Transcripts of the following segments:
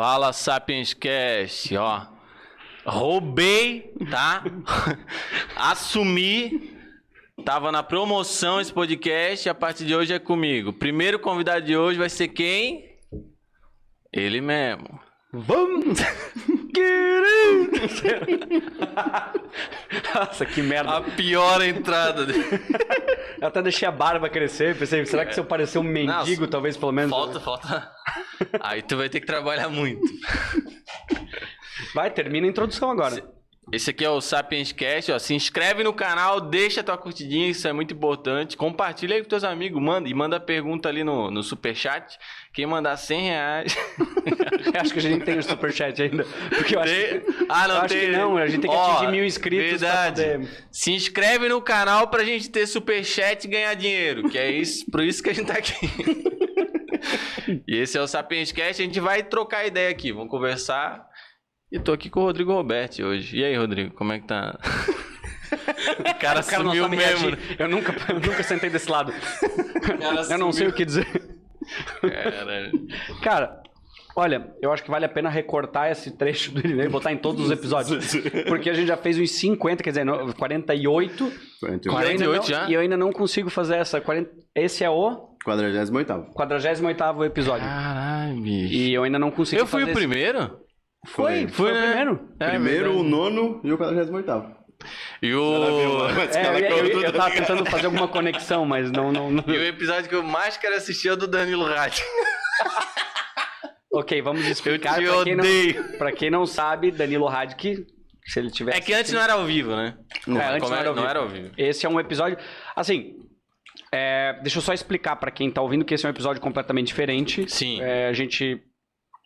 Fala Sapiens Cast, ó. Roubei, tá? Assumi. Tava na promoção esse podcast e a partir de hoje é comigo. Primeiro convidado de hoje vai ser quem? Ele mesmo. Vamos! Nossa, que merda. A pior entrada dele. Eu até deixei a barba crescer, pensei, será que se eu parecer um mendigo, Nossa, talvez pelo menos... Falta, falta. Aí tu vai ter que trabalhar muito. Vai, termina a introdução agora. Esse aqui é o Sapiens Cast, ó. Se inscreve no canal, deixa tua curtidinha, isso é muito importante. Compartilha aí com teus amigos, manda e manda pergunta ali no, no superchat. Quem mandar 100 reais. Acho que a gente tem o superchat ainda. Porque eu acho, Tem- que, Ah, não eu acho tem. que não, a gente tem que Ó, atingir mil inscritos Verdade. poder... Se inscreve no canal pra gente ter superchat e ganhar dinheiro. Que é isso, por isso que a gente tá aqui. e esse é o Sapiens Cast, a gente vai trocar ideia aqui, vamos conversar. E tô aqui com o Rodrigo Roberti hoje. E aí, Rodrigo, como é que tá? o cara O cara sumiu mesmo. reagir. Eu nunca, eu nunca sentei desse lado. cara Eu não sei o que dizer. Caralho. Cara, olha, eu acho que vale a pena recortar esse trecho do Irineu e botar em todos os episódios. Porque a gente já fez uns 50, quer dizer, no- 48. 41. e eu ainda 48 não- já? E eu ainda não consigo fazer essa. 40 esse é o 48. 48 episódio. Caralho, bicho. E eu ainda não consegui Eu fui fazer o esse- primeiro? Foi, Foi, foi, o né? primeiro. É, Primeiro, o nono e o 48. E o... É, eu, eu, eu, tava tentando fazer alguma conexão, mas não, não, não- E o episódio que eu mais quero assistir é o do Danilo Ratti. Ok, vamos explicar te pra quem, odeio. não, pra quem não sabe, Danilo Radke, se ele tiver É que antes não era ao vivo, né? É, antes não era ao não vivo. era ao vivo. Esse é um episódio. Assim. é, deixa eu só explicar pra quem tá ouvindo que esse é um episódio completamente diferente. Sim. É, a gente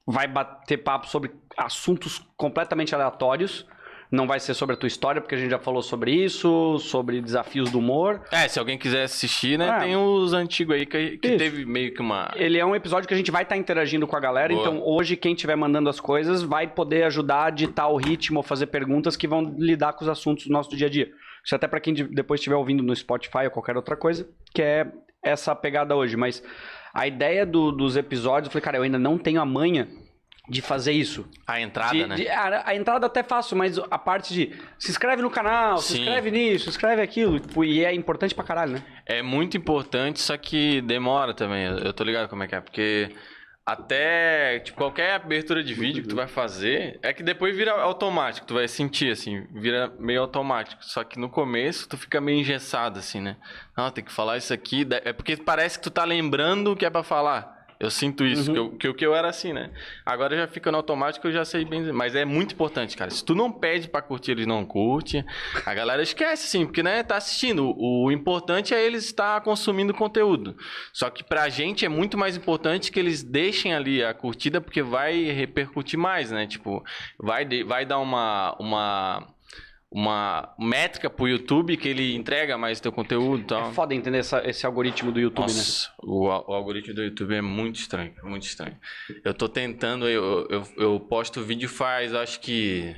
vai bater papo sobre assuntos completamente aleatórios. Não vai ser sobre a tua história, porque a gente já falou sobre isso, sobre desafios do humor. É, se alguém quiser assistir, né? Ah. Tem os antigos aí que, que teve meio que uma. Ele é um episódio que a gente vai estar interagindo com a galera, Boa. então hoje quem estiver mandando as coisas vai poder ajudar a ditar o ritmo fazer perguntas que vão lidar com os assuntos do nosso dia a dia. Isso até pra quem de- depois estiver ouvindo no Spotify ou qualquer outra coisa, que é essa pegada hoje. Mas a ideia do- dos episódios, eu falei, cara, eu ainda não tenho a manha de fazer isso. A entrada, De- né? de- a, a entrada até faço, mas a parte de se inscreve no canal, se Sim. inscreve nisso, se inscreve aquilo, tipo, e é importante pra caralho, né? É muito importante, só que demora também. Eu eu tô ligado como é que é, porque até tipo, qualquer abertura de vídeo que tu vai fazer, é que depois vira automático, tu vai sentir assim, vira meio automático. Só que no começo tu fica meio engessado assim, né? Não, tem que falar isso aqui, é porque parece que tu tá lembrando o que é pra falar. Eu sinto isso, que, eu, que, eu- que eu era assim, né? Agora já fica no automático, eu já sei bem. Mas é muito importante, cara. Se tu não pede pra curtir, eles não curtem. A galera esquece, assim, porque, né, tá assistindo. O, o importante é eles estar consumindo conteúdo. Só que pra gente é muito mais importante que eles deixem ali a curtida, porque vai repercutir mais, né? Tipo, vai, vai dar uma. uma uma métrica pro YouTube que ele entrega mais teu conteúdo e tal. É foda entender essa- esse algoritmo do YouTube, né? Nossa, o, al- o algoritmo do YouTube é muito estranho, muito estranho. Eu tô tentando, eu, eu, eu posto vídeo faz, acho que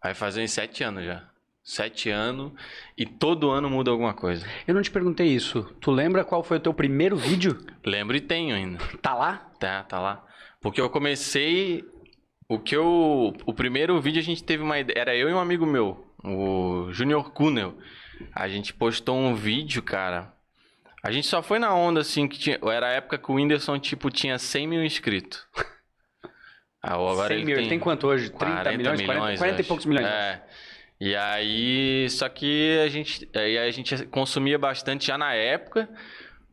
vai fazer uns sete anos já. Sete anos e todo ano muda alguma coisa. Eu não te perguntei isso. Tu lembra qual foi o teu primeiro vídeo? Lembro e tenho ainda. Tá lá? Tá, tá lá. Porque eu comecei. O que eu. O primeiro vídeo a gente teve uma ideia. Era eu e um amigo meu, o Junior Kunel. A gente postou um vídeo, cara. A gente só foi na onda, assim, que tinha. Era a época que o Whindersson, tipo, tinha 100 mil inscritos. Ah, agora 100 ele mil. tem, Ele tem quanto hoje? 30 40 milhões? 40, 40 e acho. poucos milhões. É. E aí, só que a gente, aí a gente consumia bastante já na época.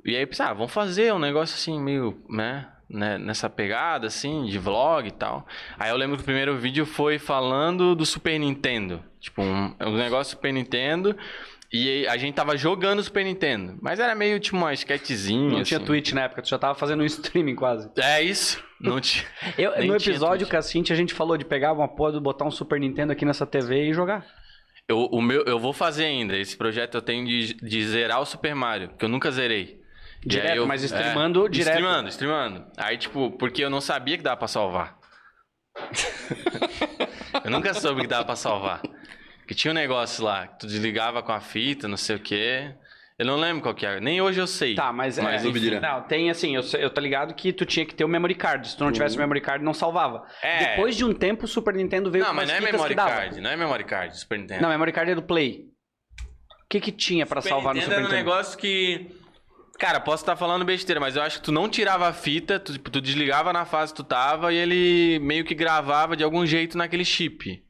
E aí, pensava, ah, vamos fazer um negócio assim, meio, né, né, nessa pegada, assim, de vlog e tal. Aí eu lembro que o primeiro vídeo foi falando do Super Nintendo. Tipo, um, um negócio Super Nintendo. E a gente tava jogando o Super Nintendo. Mas era meio tipo uma sketchzinha. Não tinha assim. Twitch na época, tu já tava fazendo um streaming quase. É isso. Não tinha. Eu, no tinha episódio com a Cintia, a gente falou de pegar uma porra, botar um Super Nintendo aqui nessa TV e jogar. Eu, o meu, eu vou fazer ainda. Esse projeto eu tenho de, de zerar o Super Mario, que eu nunca zerei. Direto, aí eu- mas streamando é, direto. Streamando, streamando. Aí, tipo, porque eu não sabia que dava pra salvar. eu nunca soube que dava pra salvar. Que tinha um negócio lá, que tu desligava com a fita, não sei o quê. Eu não lembro qual que é. Nem hoje eu sei. Tá, mas, Mas, é, enfim. não, tem assim, eu, eu tô ligado que tu tinha que ter o memory card. Se tu não tivesse o memory card, não salvava. É. Depois de um tempo, o Super Nintendo veio Não, com mas umas não é memory card. Não é memory card, Super Nintendo. Não, memory card é do Play. O que que tinha pra Super salvar no Nintendo Super era um Nintendo? negócio que. Cara, posso estar falando besteira, mas eu acho que tu não tirava a fita, tu, tipo, tu desligava na fase que tu tava e ele meio que gravava de algum jeito naquele chip.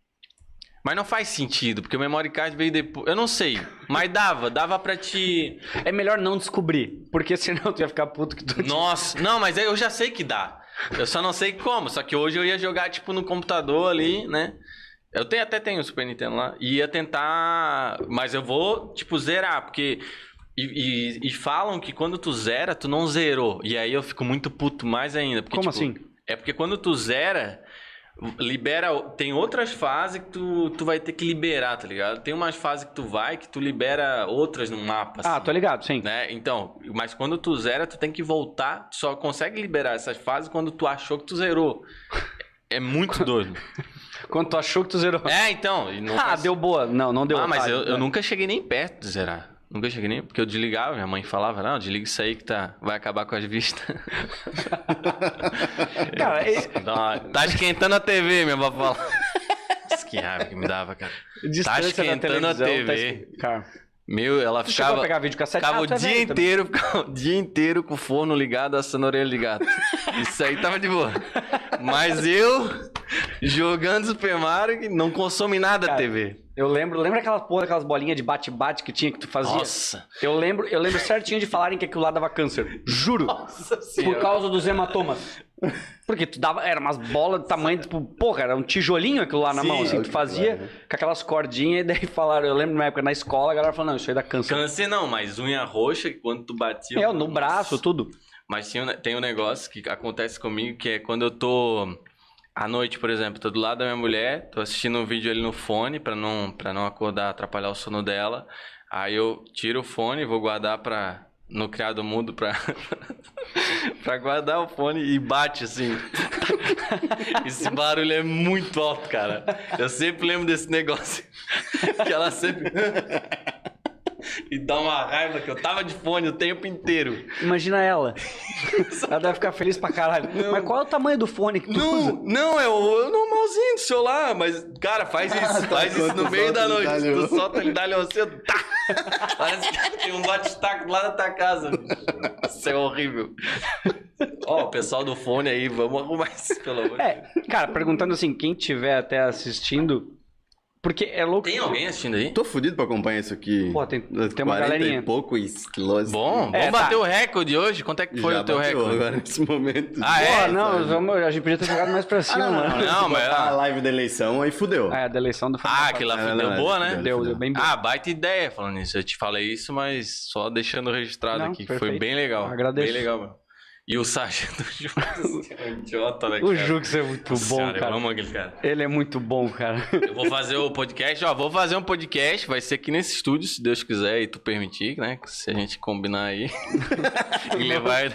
Mas não faz sentido, porque o memory card veio depois. Eu não sei, mas dava, dava pra te. É melhor não descobrir, porque senão tu ia ficar puto que tu... Nossa, não, mas eu já sei que dá. Eu só não sei como. Só que hoje eu ia jogar, tipo, no computador ali, né? Eu tenho, até tenho o Super Nintendo lá. E ia tentar. Mas eu vou, tipo, zerar, porque. E, e- e falam que quando tu zera, tu não zerou. E aí eu fico muito puto mais ainda. Porque, Como tipo, assim? É porque quando tu zera, libera. Tem outras fases que tu, tu vai ter que liberar, tá ligado? Tem umas fases que tu vai que tu libera outras no mapa. Ah, assim tô ligado, sim. né? Então, mas quando tu zera, tu tem que voltar. Tu só consegue liberar essas fases quando tu achou que tu zerou. É muito doido. Quando tu achou que tu zerou. é, então. não ah, deu boa. Não, não deu. Ah, mas eu, eu nunca cheguei nem perto de zerar. Nunca cheguei nem. Porque eu desligava, minha mãe falava, não, desliga isso aí que tá, vai acabar com as vistas. Cara, e- uma- tá esquentando a TV, minha avó fala. Que raiva que me dava, cara. distância da esquentando a televisão, tá TV. es- Cara, Meu, ela ficava. a pegar vídeo cassete? Ficava Ah, o é dia também. inteiro, ficava o dia inteiro com o forno ligado, assando a orelha gato. Isso aí tava de boa. Mas eu, jogando Super Mario, não consome nada a Cara, TV. Eu lembro, lembra aquela porra, aquelas bolinhas de bate-bate que tinha que tu fazia? Nossa. Eu lembro, eu lembro certinho de falarem que aquilo lá dava câncer. Juro. Nossa Por causa dos hematomas. Porque tu dava, era umas bolas de tamanho, tipo, porra, era um tijolinho aquilo lá na Sim, mão, assim, é tu fazia vai, né? com aquelas cordinhas, e daí falaram, eu lembro na época na escola, a galera falou, não, isso aí dá câncer. Câncer não, mas unha roxa, que quando tu batia... É, no braço, tudo. Mas um- tem um negócio que acontece comigo, que é quando eu tô à noite, por exemplo, tô do lado da minha mulher, tô assistindo um vídeo ali no fone pra não, pra não acordar, atrapalhar o sono dela. Aí eu tiro o fone, vou guardar pra, no criado mudo pra, pra guardar o fone e bate assim. Esse barulho é muito alto, cara. Eu sempre lembro desse negócio. Que ela sempre. E dá uma raiva que eu tava de fone o tempo inteiro. Imagina ela. ela deve ficar feliz pra caralho. Mas qual é o tamanho do fone que tu usa? Não, não, é o, é o normalzinho do celular, mas, cara, faz isso, faz isso no meio da noite. Tu solta, ele dá-lhe você, tá. Parece que tem um bate-taco lá na tua casa. Isso é horrível. Ó, o pessoal do fone aí, vamos arrumar isso, pelo amor de Deus. É, cara, perguntando assim, quem tiver até assistindo, porque é louco. Tem alguém assistindo aí? Tô fudido pra acompanhar isso aqui. Pô, tem- tem uma 40 galerinha. e poucos quilos. Bom, É, vamos tá. bater o recorde hoje. Quanto é que foi Já o teu bateu recorde? agora nesse momento. Ah, Pô, é? não, vamos, a gente podia ter jogado mais pra cima, mano. não, Se mas- a live da eleição, aí fudeu. É, a da eleição do Ah, aquilo lá Não, foi- não, deu não, boa, não, né? não. Deu, deu bem boa. Ah, baita ideia falando nisso. Eu te falei isso, mas só deixando registrado Não, aqui. que Foi bem legal. Agradeço. Bem legal, mano. E o sargento Jux é um idiota, né, O? Jux é muito Nossa bom, senhora, cara. Eu amo aquele cara. Ele é muito bom, cara. Eu vou fazer o podcast, ó, vou fazer um podcast, vai ser aqui nesse estúdio, se Deus quiser e tu permitir, né? Se a gente combinar aí. e levar.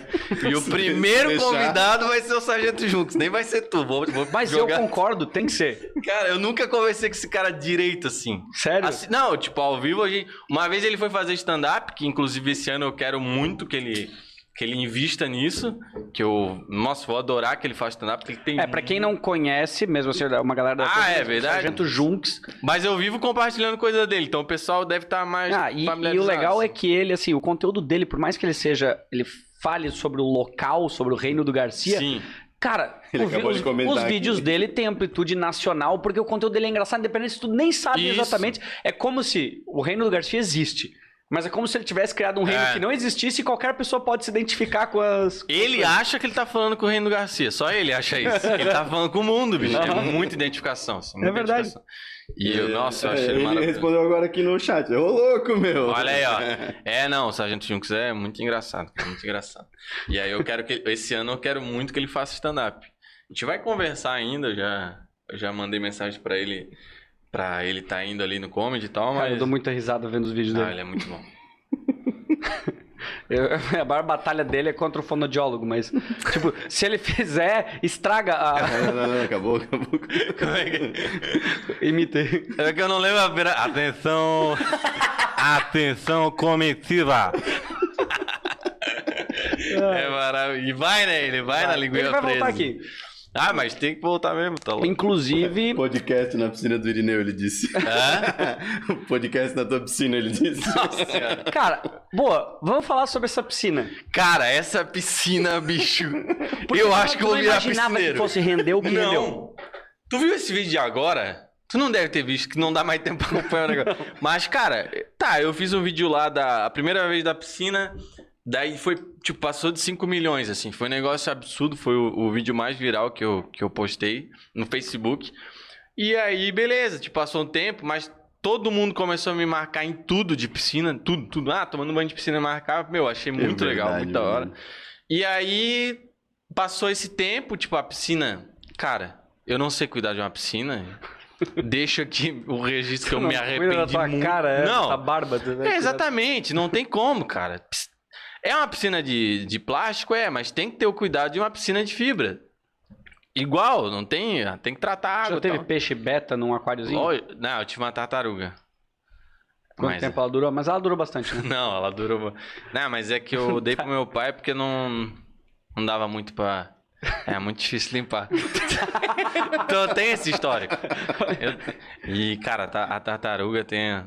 E o primeiro deixar. convidado vai ser o Sargento Jux, nem vai ser tu. Vou, vou Mas jogar. eu concordo, tem que ser. Cara, eu nunca conversei com esse cara direito assim. Sério? Assim, não, tipo, ao vivo a gente. Uma vez ele foi fazer stand-up, que inclusive esse ano eu quero muito que ele. Que ele invista nisso. Que eu. Nossa, vou adorar que ele faça stand-up, porque ele tem. É, pra quem não conhece, mesmo assim, uma galera da Ah, é verdade? Sargento Junks. Mas eu vivo compartilhando coisa dele, então o pessoal deve estar mais. Ah, e, e o legal é que ele, assim, o conteúdo dele, por mais que ele seja. Ele fale sobre o local, sobre o reino do Garcia. Sim. Cara, os, os aqui. vídeos dele têm amplitude nacional, porque o conteúdo dele é engraçado, independente se tu nem sabe Isso. exatamente. É como se o reino do Garcia existe. Mas é como se ele tivesse criado um reino É. que não existisse e qualquer pessoa pode se identificar com as. com as Ele coisas. acha que ele tá falando com o Reino Garcia, só ele acha isso. Ele tá falando com o mundo, bicho. É muita identificação. Assim, muita É verdade. identificação. E eu, nossa, eu É, achei ele Ele maravilhoso. respondeu agora aqui no chat. Ô, louco, meu. Olha aí, ó. É, não, o Sargento Junks é muito engraçado, cara, muito engraçado. E aí eu quero que esse ano eu quero muito que ele faça stand-up. A gente vai conversar ainda, eu já, eu já mandei mensagem pra ele, pra ele tá indo ali no comedy e tal, Cara, eu mas dou muita risada vendo os vídeos ah, dele. ele é muito bom. Eu- a maior batalha dele é contra o fonoaudiólogo, mas, tipo, se ele fizer, estraga a. Não, não, não, acabou, acabou. Como é que... Imitei. É que eu não lembro a primeira... Atenção! Atenção comitiva! é maravilhoso. E vai, né? Ele vai, na linguinha Ele vai presa. voltar aqui. Ah, mas tem que voltar mesmo, tá louco. Inclusive, Podcast na piscina do Irineu, ele disse. Hã? Podcast na tua piscina, ele disse. Nossa senhora. cara, boa, vamos falar sobre essa piscina. Cara, essa piscina, bicho. Porque eu acho que eu vou virar imaginava piscineiro. que fosse render o que rendeu. Não. Tu viu esse vídeo de agora? Tu não deve ter visto, que não dá mais tempo pra acompanhar o negócio. Mas, cara, tá, eu fiz um vídeo lá da a primeira vez da piscina. Daí foi, tipo, passou de 5 milhões, assim. Foi um negócio absurdo. Foi o, o vídeo mais viral que eu, que eu postei no Facebook. E aí, beleza, tipo, passou um tempo, mas todo mundo começou a me marcar em tudo de piscina, tudo, tudo. Ah, tomando banho de piscina marcava. Meu, achei muito É legal, verdade, muito da hora. E aí, passou esse tempo, tipo, a piscina. Cara, eu não sei cuidar de uma piscina. Deixa aqui o registro que eu me arrependi da tua muito. cara, é, não, essa barba. é, exatamente, não tem como, cara. Ps- É uma piscina de, de plástico, é, mas tem que ter o cuidado de uma piscina de fibra. Igual, não tem. Tem que tratar a água. Já teve tal. peixe beta num aquáriozinho? Não, eu tive uma tartaruga. Quanto Mas- tempo ela durou? Mas ela durou bastante, né? Não, ela durou. Não, mas é que eu dei pro meu pai porque não, não dava muito pra. É muito difícil limpar. então tem esse histórico. Eu- E, cara, a tartaruga tem.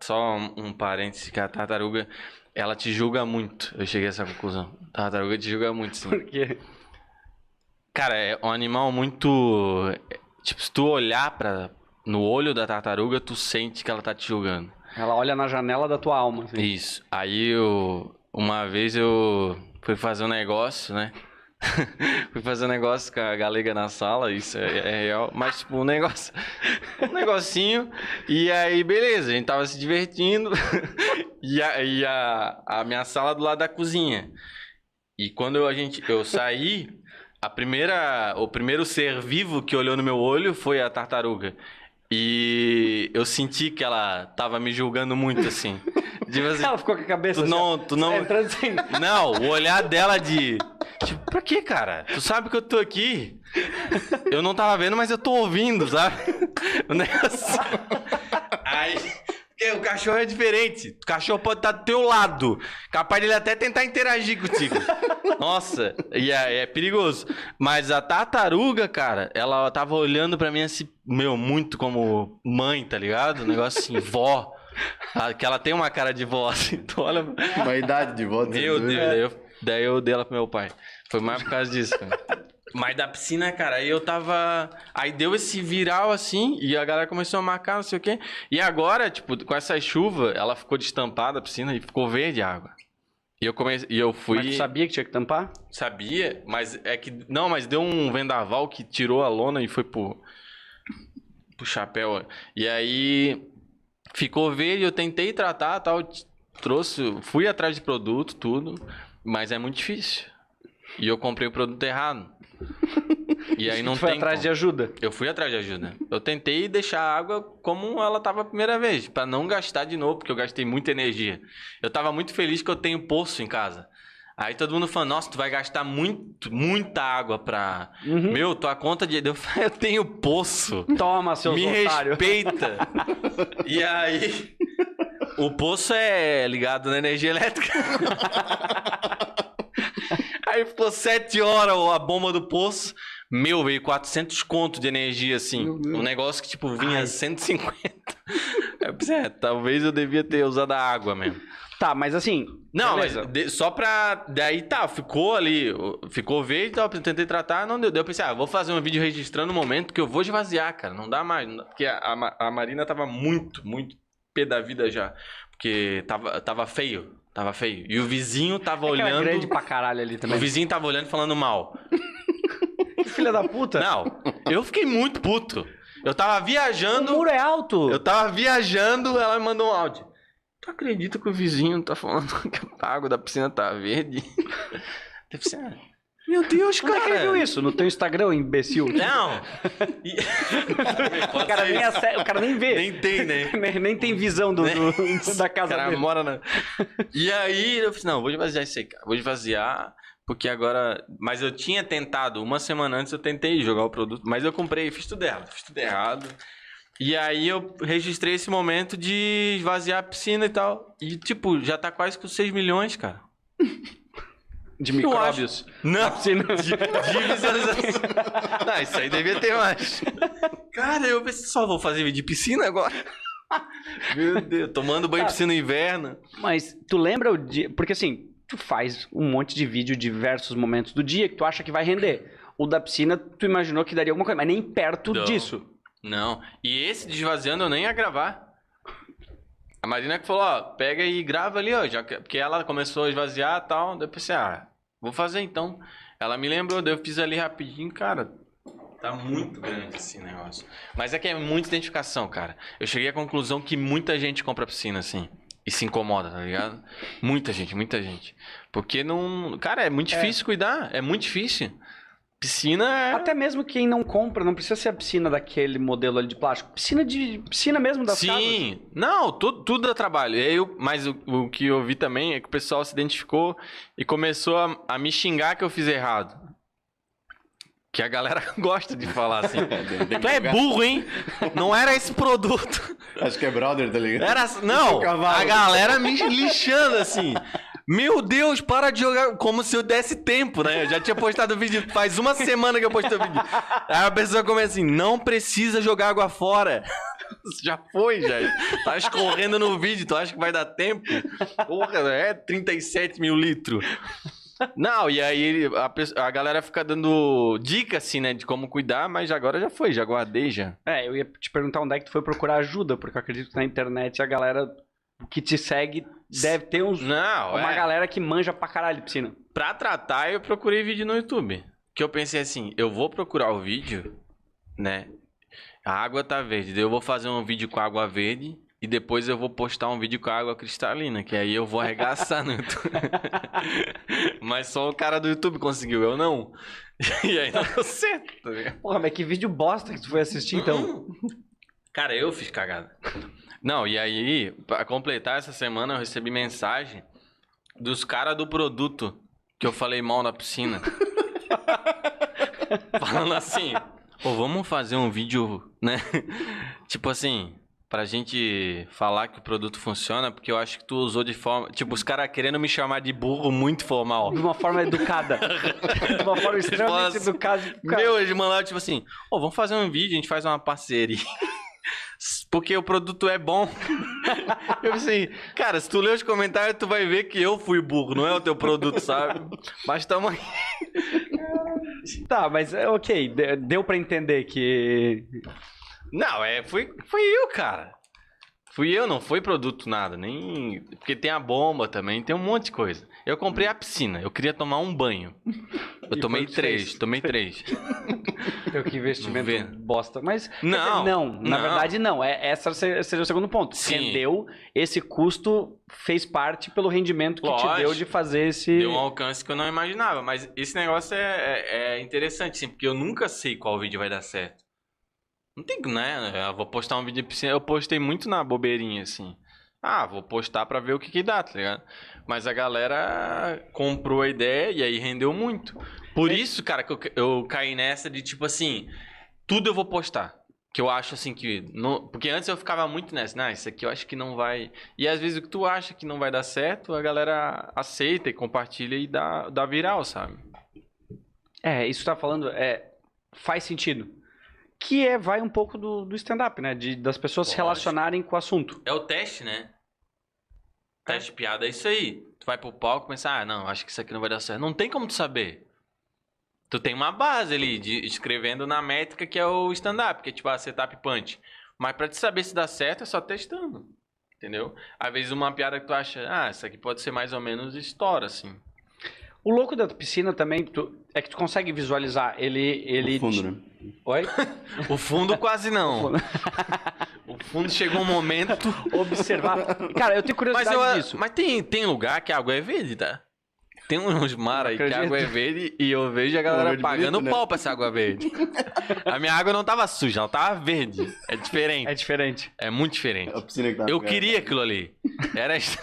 Só um um parênteses, que a tartaruga, ela te julga muito. Eu cheguei a essa conclusão. A tartaruga te julga muito, sim. Porque Cara, é um animal muito. Tipo, se tu olhar pra, no olho da tartaruga, tu sente que ela tá te julgando. ela olha na janela da tua alma. assim. Isso. Aí eu. Uma vez eu fui fazer um negócio, né? fui fazer um negócio com a galega na sala, isso é, é real. Mas, tipo, um negócio. Um negocinho. E aí, beleza, a gente tava se divertindo. e a, e a, a minha sala do lado da cozinha. E quando eu, a gente, eu saí, a primeira, o primeiro ser vivo que olhou no meu olho foi a tartaruga. E eu senti que ela tava me julgando muito, assim. Tipo assim, Ela ficou com a cabeça tu assim, não, tu não, entrando assim. não, o olhar dela de. Tipo, pra quê, cara? Tu sabe que eu tô aqui? Eu não tava vendo, mas eu tô ouvindo, sabe? O negócio. Aí. Porque o cachorro é diferente. O cachorro pode estar do teu lado. Capaz dele até tentar interagir contigo. Nossa, e é, é perigoso. Mas a tartaruga, cara, ela tava olhando pra mim assim, meu, muito como mãe, tá ligado? Um negócio assim, vó. Ah, Que ela tem uma cara de vó, assim. Tu olha. Uma idade de volta. Meu Deus, daí eu, daí eu dei ela pro meu pai. Foi mais por causa disso, cara. Mas da piscina, cara, aí eu tava. Aí deu esse viral assim, e a galera começou a marcar, não sei o quê. E agora, tipo, com essa chuva, ela ficou destampada a piscina e ficou verde a água. E eu comecei. E eu fui. Mas tu sabia que tinha que tampar? Sabia, mas é que. Não, mas deu um vendaval que tirou a lona e foi pro. pro chapéu. E aí. Ficou verde, eu tentei tratar tal. Trouxe. Fui atrás de produto, tudo. Mas é muito difícil. E eu comprei o produto errado. E aí não foi tem. atrás como. de ajuda. Eu fui atrás de ajuda. Eu tentei deixar a água como ela estava a primeira vez, pra não gastar de novo, porque eu gastei muita energia. Eu tava muito feliz que eu tenho poço em casa. Aí todo mundo falando, nossa, tu vai gastar muito, muita água pra. Uhum. Meu, tua conta de. Eu falei, eu tenho poço. Toma, seus Me otários. respeita. e aí. O poço é ligado na energia elétrica. aí ficou sete horas a bomba do poço. Meu, veio 400 conto de energia, assim. Um negócio que, tipo, vinha 150. Eu pensei, é, talvez eu devia ter usado a água mesmo. Tá, mas assim. Não, beleza. mas de- só pra. Daí tá, ficou ali, ficou verde, tal, eu tentei tratar, não deu. Daí eu pensei, ah, vou fazer um vídeo registrando o momento que eu vou esvaziar, cara. Não dá mais. não dá- Porque a, a a Marina tava muito, muito pé da vida já. Porque tava, tava feio. Tava feio. E o vizinho tava É que era olhando. grande pra caralho ali O também. vizinho tava olhando e falando mal. Filha da puta. Não, eu fiquei muito puto. Eu tava O viajando. muro é alto. Eu tava viajando, ela me mandou um áudio. Tu acredita que o vizinho tá falando que a água da piscina tá verde? Deve ser. ah, Meu Deus, Onde é cara. que ele viu isso? No teu Instagram, imbecil? Não. E- O cara nem, o cara nem vê. Nem tem, né? Nem, nem tem visão do, do- da O casa cara dele. mora na. E aí eu falei, não, vou esvaziar isso aí, cara. Vou esvaziar, porque agora. Mas eu tinha tentado, uma semana antes eu tentei jogar o produto, mas eu comprei, fiz tudo errado, fiz tudo errado. E aí eu registrei esse momento de esvaziar a piscina e tal. E, tipo, já tá quase com 6 milhões, cara. De micróbios. Não, piscina. de, de visualização. Não, isso aí devia ter mais. Cara, eu pensei, só vou fazer vídeo de piscina agora. Meu Deus, tomando banho de piscina no inverno. Mas tu lembra o dia. Porque assim, tu faz um monte de vídeo de diversos momentos do dia que tu acha que vai render. O da piscina, tu imaginou que daria alguma coisa, mas nem perto Não. disso. Não, e esse de esvaziando eu nem ia gravar. A Marina que falou, ó, pega e grava ali, ó, já que- porque ela começou a esvaziar e tal, daí eu pensei, ah, vou fazer então. Ela me lembrou, eu fiz ali rapidinho, cara, tá muito grande esse negócio. Mas é que é muita identificação, cara. Eu cheguei à conclusão que muita gente compra piscina, assim, e se incomoda, tá ligado? Muita gente, muita gente. Porque não... Cara, é muito difícil cuidar, é muito difícil. Piscina é... Até mesmo quem não compra, não precisa ser a piscina daquele modelo ali de plástico. Piscina de. Piscina mesmo das casas. Sim, não, tudo, tudo dá trabalho. E aí eu, mas o, o que eu vi também é que o pessoal se identificou e começou a, a me xingar que eu fiz errado. Que a galera gosta de falar assim. tu é burro, hein? Não era esse produto. Acho que é brother, tá ligado? Era. Não, a galera me lixando assim. Meu Deus, para de jogar. Como se eu desse tempo, né? Eu já tinha postado o vídeo. Faz uma semana que eu postei o vídeo. Aí a pessoa começa assim: não precisa jogar água fora. Já foi, já. Tá escorrendo no vídeo, tu acha que vai dar tempo? Porra, é 37 mil litros. Não, e aí a, a galera fica dando dica, assim, né, de como cuidar, mas agora já foi, já guardei já. É, eu ia te perguntar onde é que tu foi procurar ajuda, porque eu acredito que na internet a galera que te segue deve ter uns, Não, uma é. galera que manja pra caralho de piscina. Pra tratar, eu procurei vídeo no YouTube. Que eu pensei assim, eu vou procurar o vídeo, né? A água tá verde, daí eu vou fazer um vídeo com água verde e depois eu vou postar um vídeo com água cristalina, que aí eu vou arregaçar no YouTube. Mas só o cara do YouTube conseguiu, eu não. E aí não deu certo, tá? Porra, mas que vídeo bosta que tu foi assistir então. Cara, eu fiz cagada. Não, e aí, pra completar essa semana, eu recebi mensagem dos caras do produto que eu falei mal na piscina. Falando assim, pô, vamos fazer um vídeo, né? tipo assim, pra gente falar que o produto funciona, porque eu acho que tu usou de forma. Tipo, os caras querendo me chamar de burro muito formal. De uma forma educada. de uma forma extremamente Tipo, educada. Meu, eles mandaram tipo assim: Ô, vamos fazer um vídeo, a gente faz uma parceria. Porque o produto é bom. Eu pensei, cara, se tu ler os comentários, tu vai ver que eu fui burro, não é o teu produto, sabe? Mas tamo aí. Tá, mas é ok, de- deu pra entender que. Não, é, fui, fui eu, cara. Fui eu, não foi produto nada, nem. Porque tem a bomba também, tem um monte de coisa. Eu comprei a piscina, eu queria tomar um banho. Eu E tomei três, fez. tomei três. Deu que investimento Vê. bosta. Mas. Não, dizer, não, na não. verdade não. É, essa se- seria o segundo ponto. Sim. Rendeu, esse custo fez parte pelo rendimento que te Lógico. deu de fazer esse. Deu um alcance que eu não imaginava. Mas esse negócio é, é, é interessante, sim, porque eu nunca sei qual vídeo vai dar certo. Não tem, né? Eu vou postar um vídeo de piscina. Eu postei muito na bobeirinha, assim. Ah, vou postar pra ver o que que dá, tá ligado? Mas a galera comprou a ideia e aí rendeu muito. Por É. isso, cara, que eu, eu caí nessa de tipo assim: tudo eu vou postar. Que eu acho assim que. Não, porque antes eu ficava muito nessa, nah, isso aqui eu acho que não vai. E às vezes o que tu acha que não vai dar certo, a galera aceita e compartilha e dá, dá viral, sabe? É, isso que tu tá falando é, faz sentido. Que é, vai um pouco do, do stand-up, né? De, das pessoas se relacionarem com o assunto. É o teste, né? Teste piada é isso aí. Tu vai pro palco e pensa, ah, não, acho que isso aqui não vai dar certo. Não tem como tu saber. Tu tem uma base ali, de, escrevendo na métrica que é o stand-up, que é tipo a setup punch. Mas pra te saber se dá certo é só testando. Entendeu? Às vezes uma piada que tu acha, ah, isso aqui pode ser mais ou menos estoura, assim. O louco da piscina também tu- é que tu consegue visualizar. Ele. ele No fundo, né? Oi? O fundo quase não. O fundo chegou um momento. Observar. Cara, eu tenho Mas, curiosidade eu, disso. mas tem, tem lugar que a água é verde, tá? Tem uns mar aí que a Acredito. água é verde e eu vejo a galera pagando bonito, né? pau pra essa água verde. a minha água não tava suja, ela tava verde. É diferente. É diferente. É muito diferente. A piscina que tá Eu queria aquilo ali. Era, a est-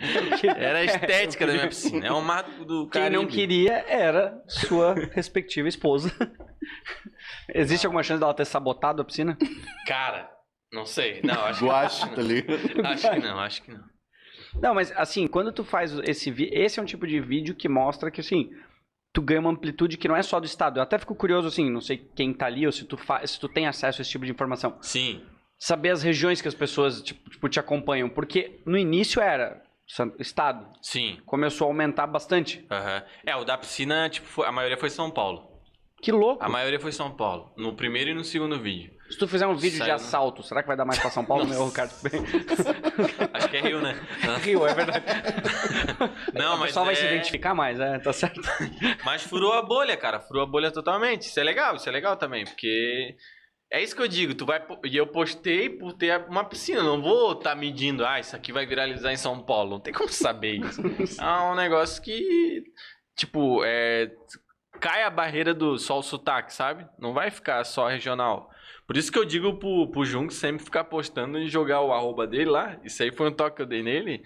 era a estética da minha piscina. É o mar do- do Quem não queria era sua respectiva esposa. Existe alguma chance dela ter sabotado a piscina? Cara, Não sei. Não, acho que Guache, tá ligado? Acho que não, acho que não. Não, mas assim, quando tu faz esse vídeo, esse é um tipo de vídeo que mostra que assim, tu ganha uma amplitude que não é só do estado. Eu até fico curioso assim, não sei quem tá ali ou se tu fa... se tu tem acesso a esse tipo de informação. Sim. Saber as regiões que as pessoas tipo, tipo, te acompanham, porque no início era estado, Sim. começou a aumentar bastante. Aham. É, o da piscina, tipo, a maioria foi São Paulo. Que louco. A maioria foi São Paulo. No primeiro e no segundo vídeo. Se tu fizer um vídeo de Saiu, né? assalto, será que vai dar mais pra São Paulo, meu Ricardo? Acho que é Rio, né? Rio, é verdade. Não, o mas pessoal vai se é- identificar mais, é, tá certo. Mas furou a bolha, cara. Furou a bolha totalmente. Isso é legal, isso é legal também, porque é isso que eu digo, tu vai e eu postei por ter uma piscina, não vou estar medindo, ah, isso aqui vai viralizar em São Paulo. Não tem como saber isso. É um negócio que tipo, é cai a barreira do só o sotaque, sabe? Não vai ficar só regional. Por isso que eu digo pro, pro Jung sempre ficar postando e jogar o arroba dele lá. Isso aí foi um toque que eu dei nele.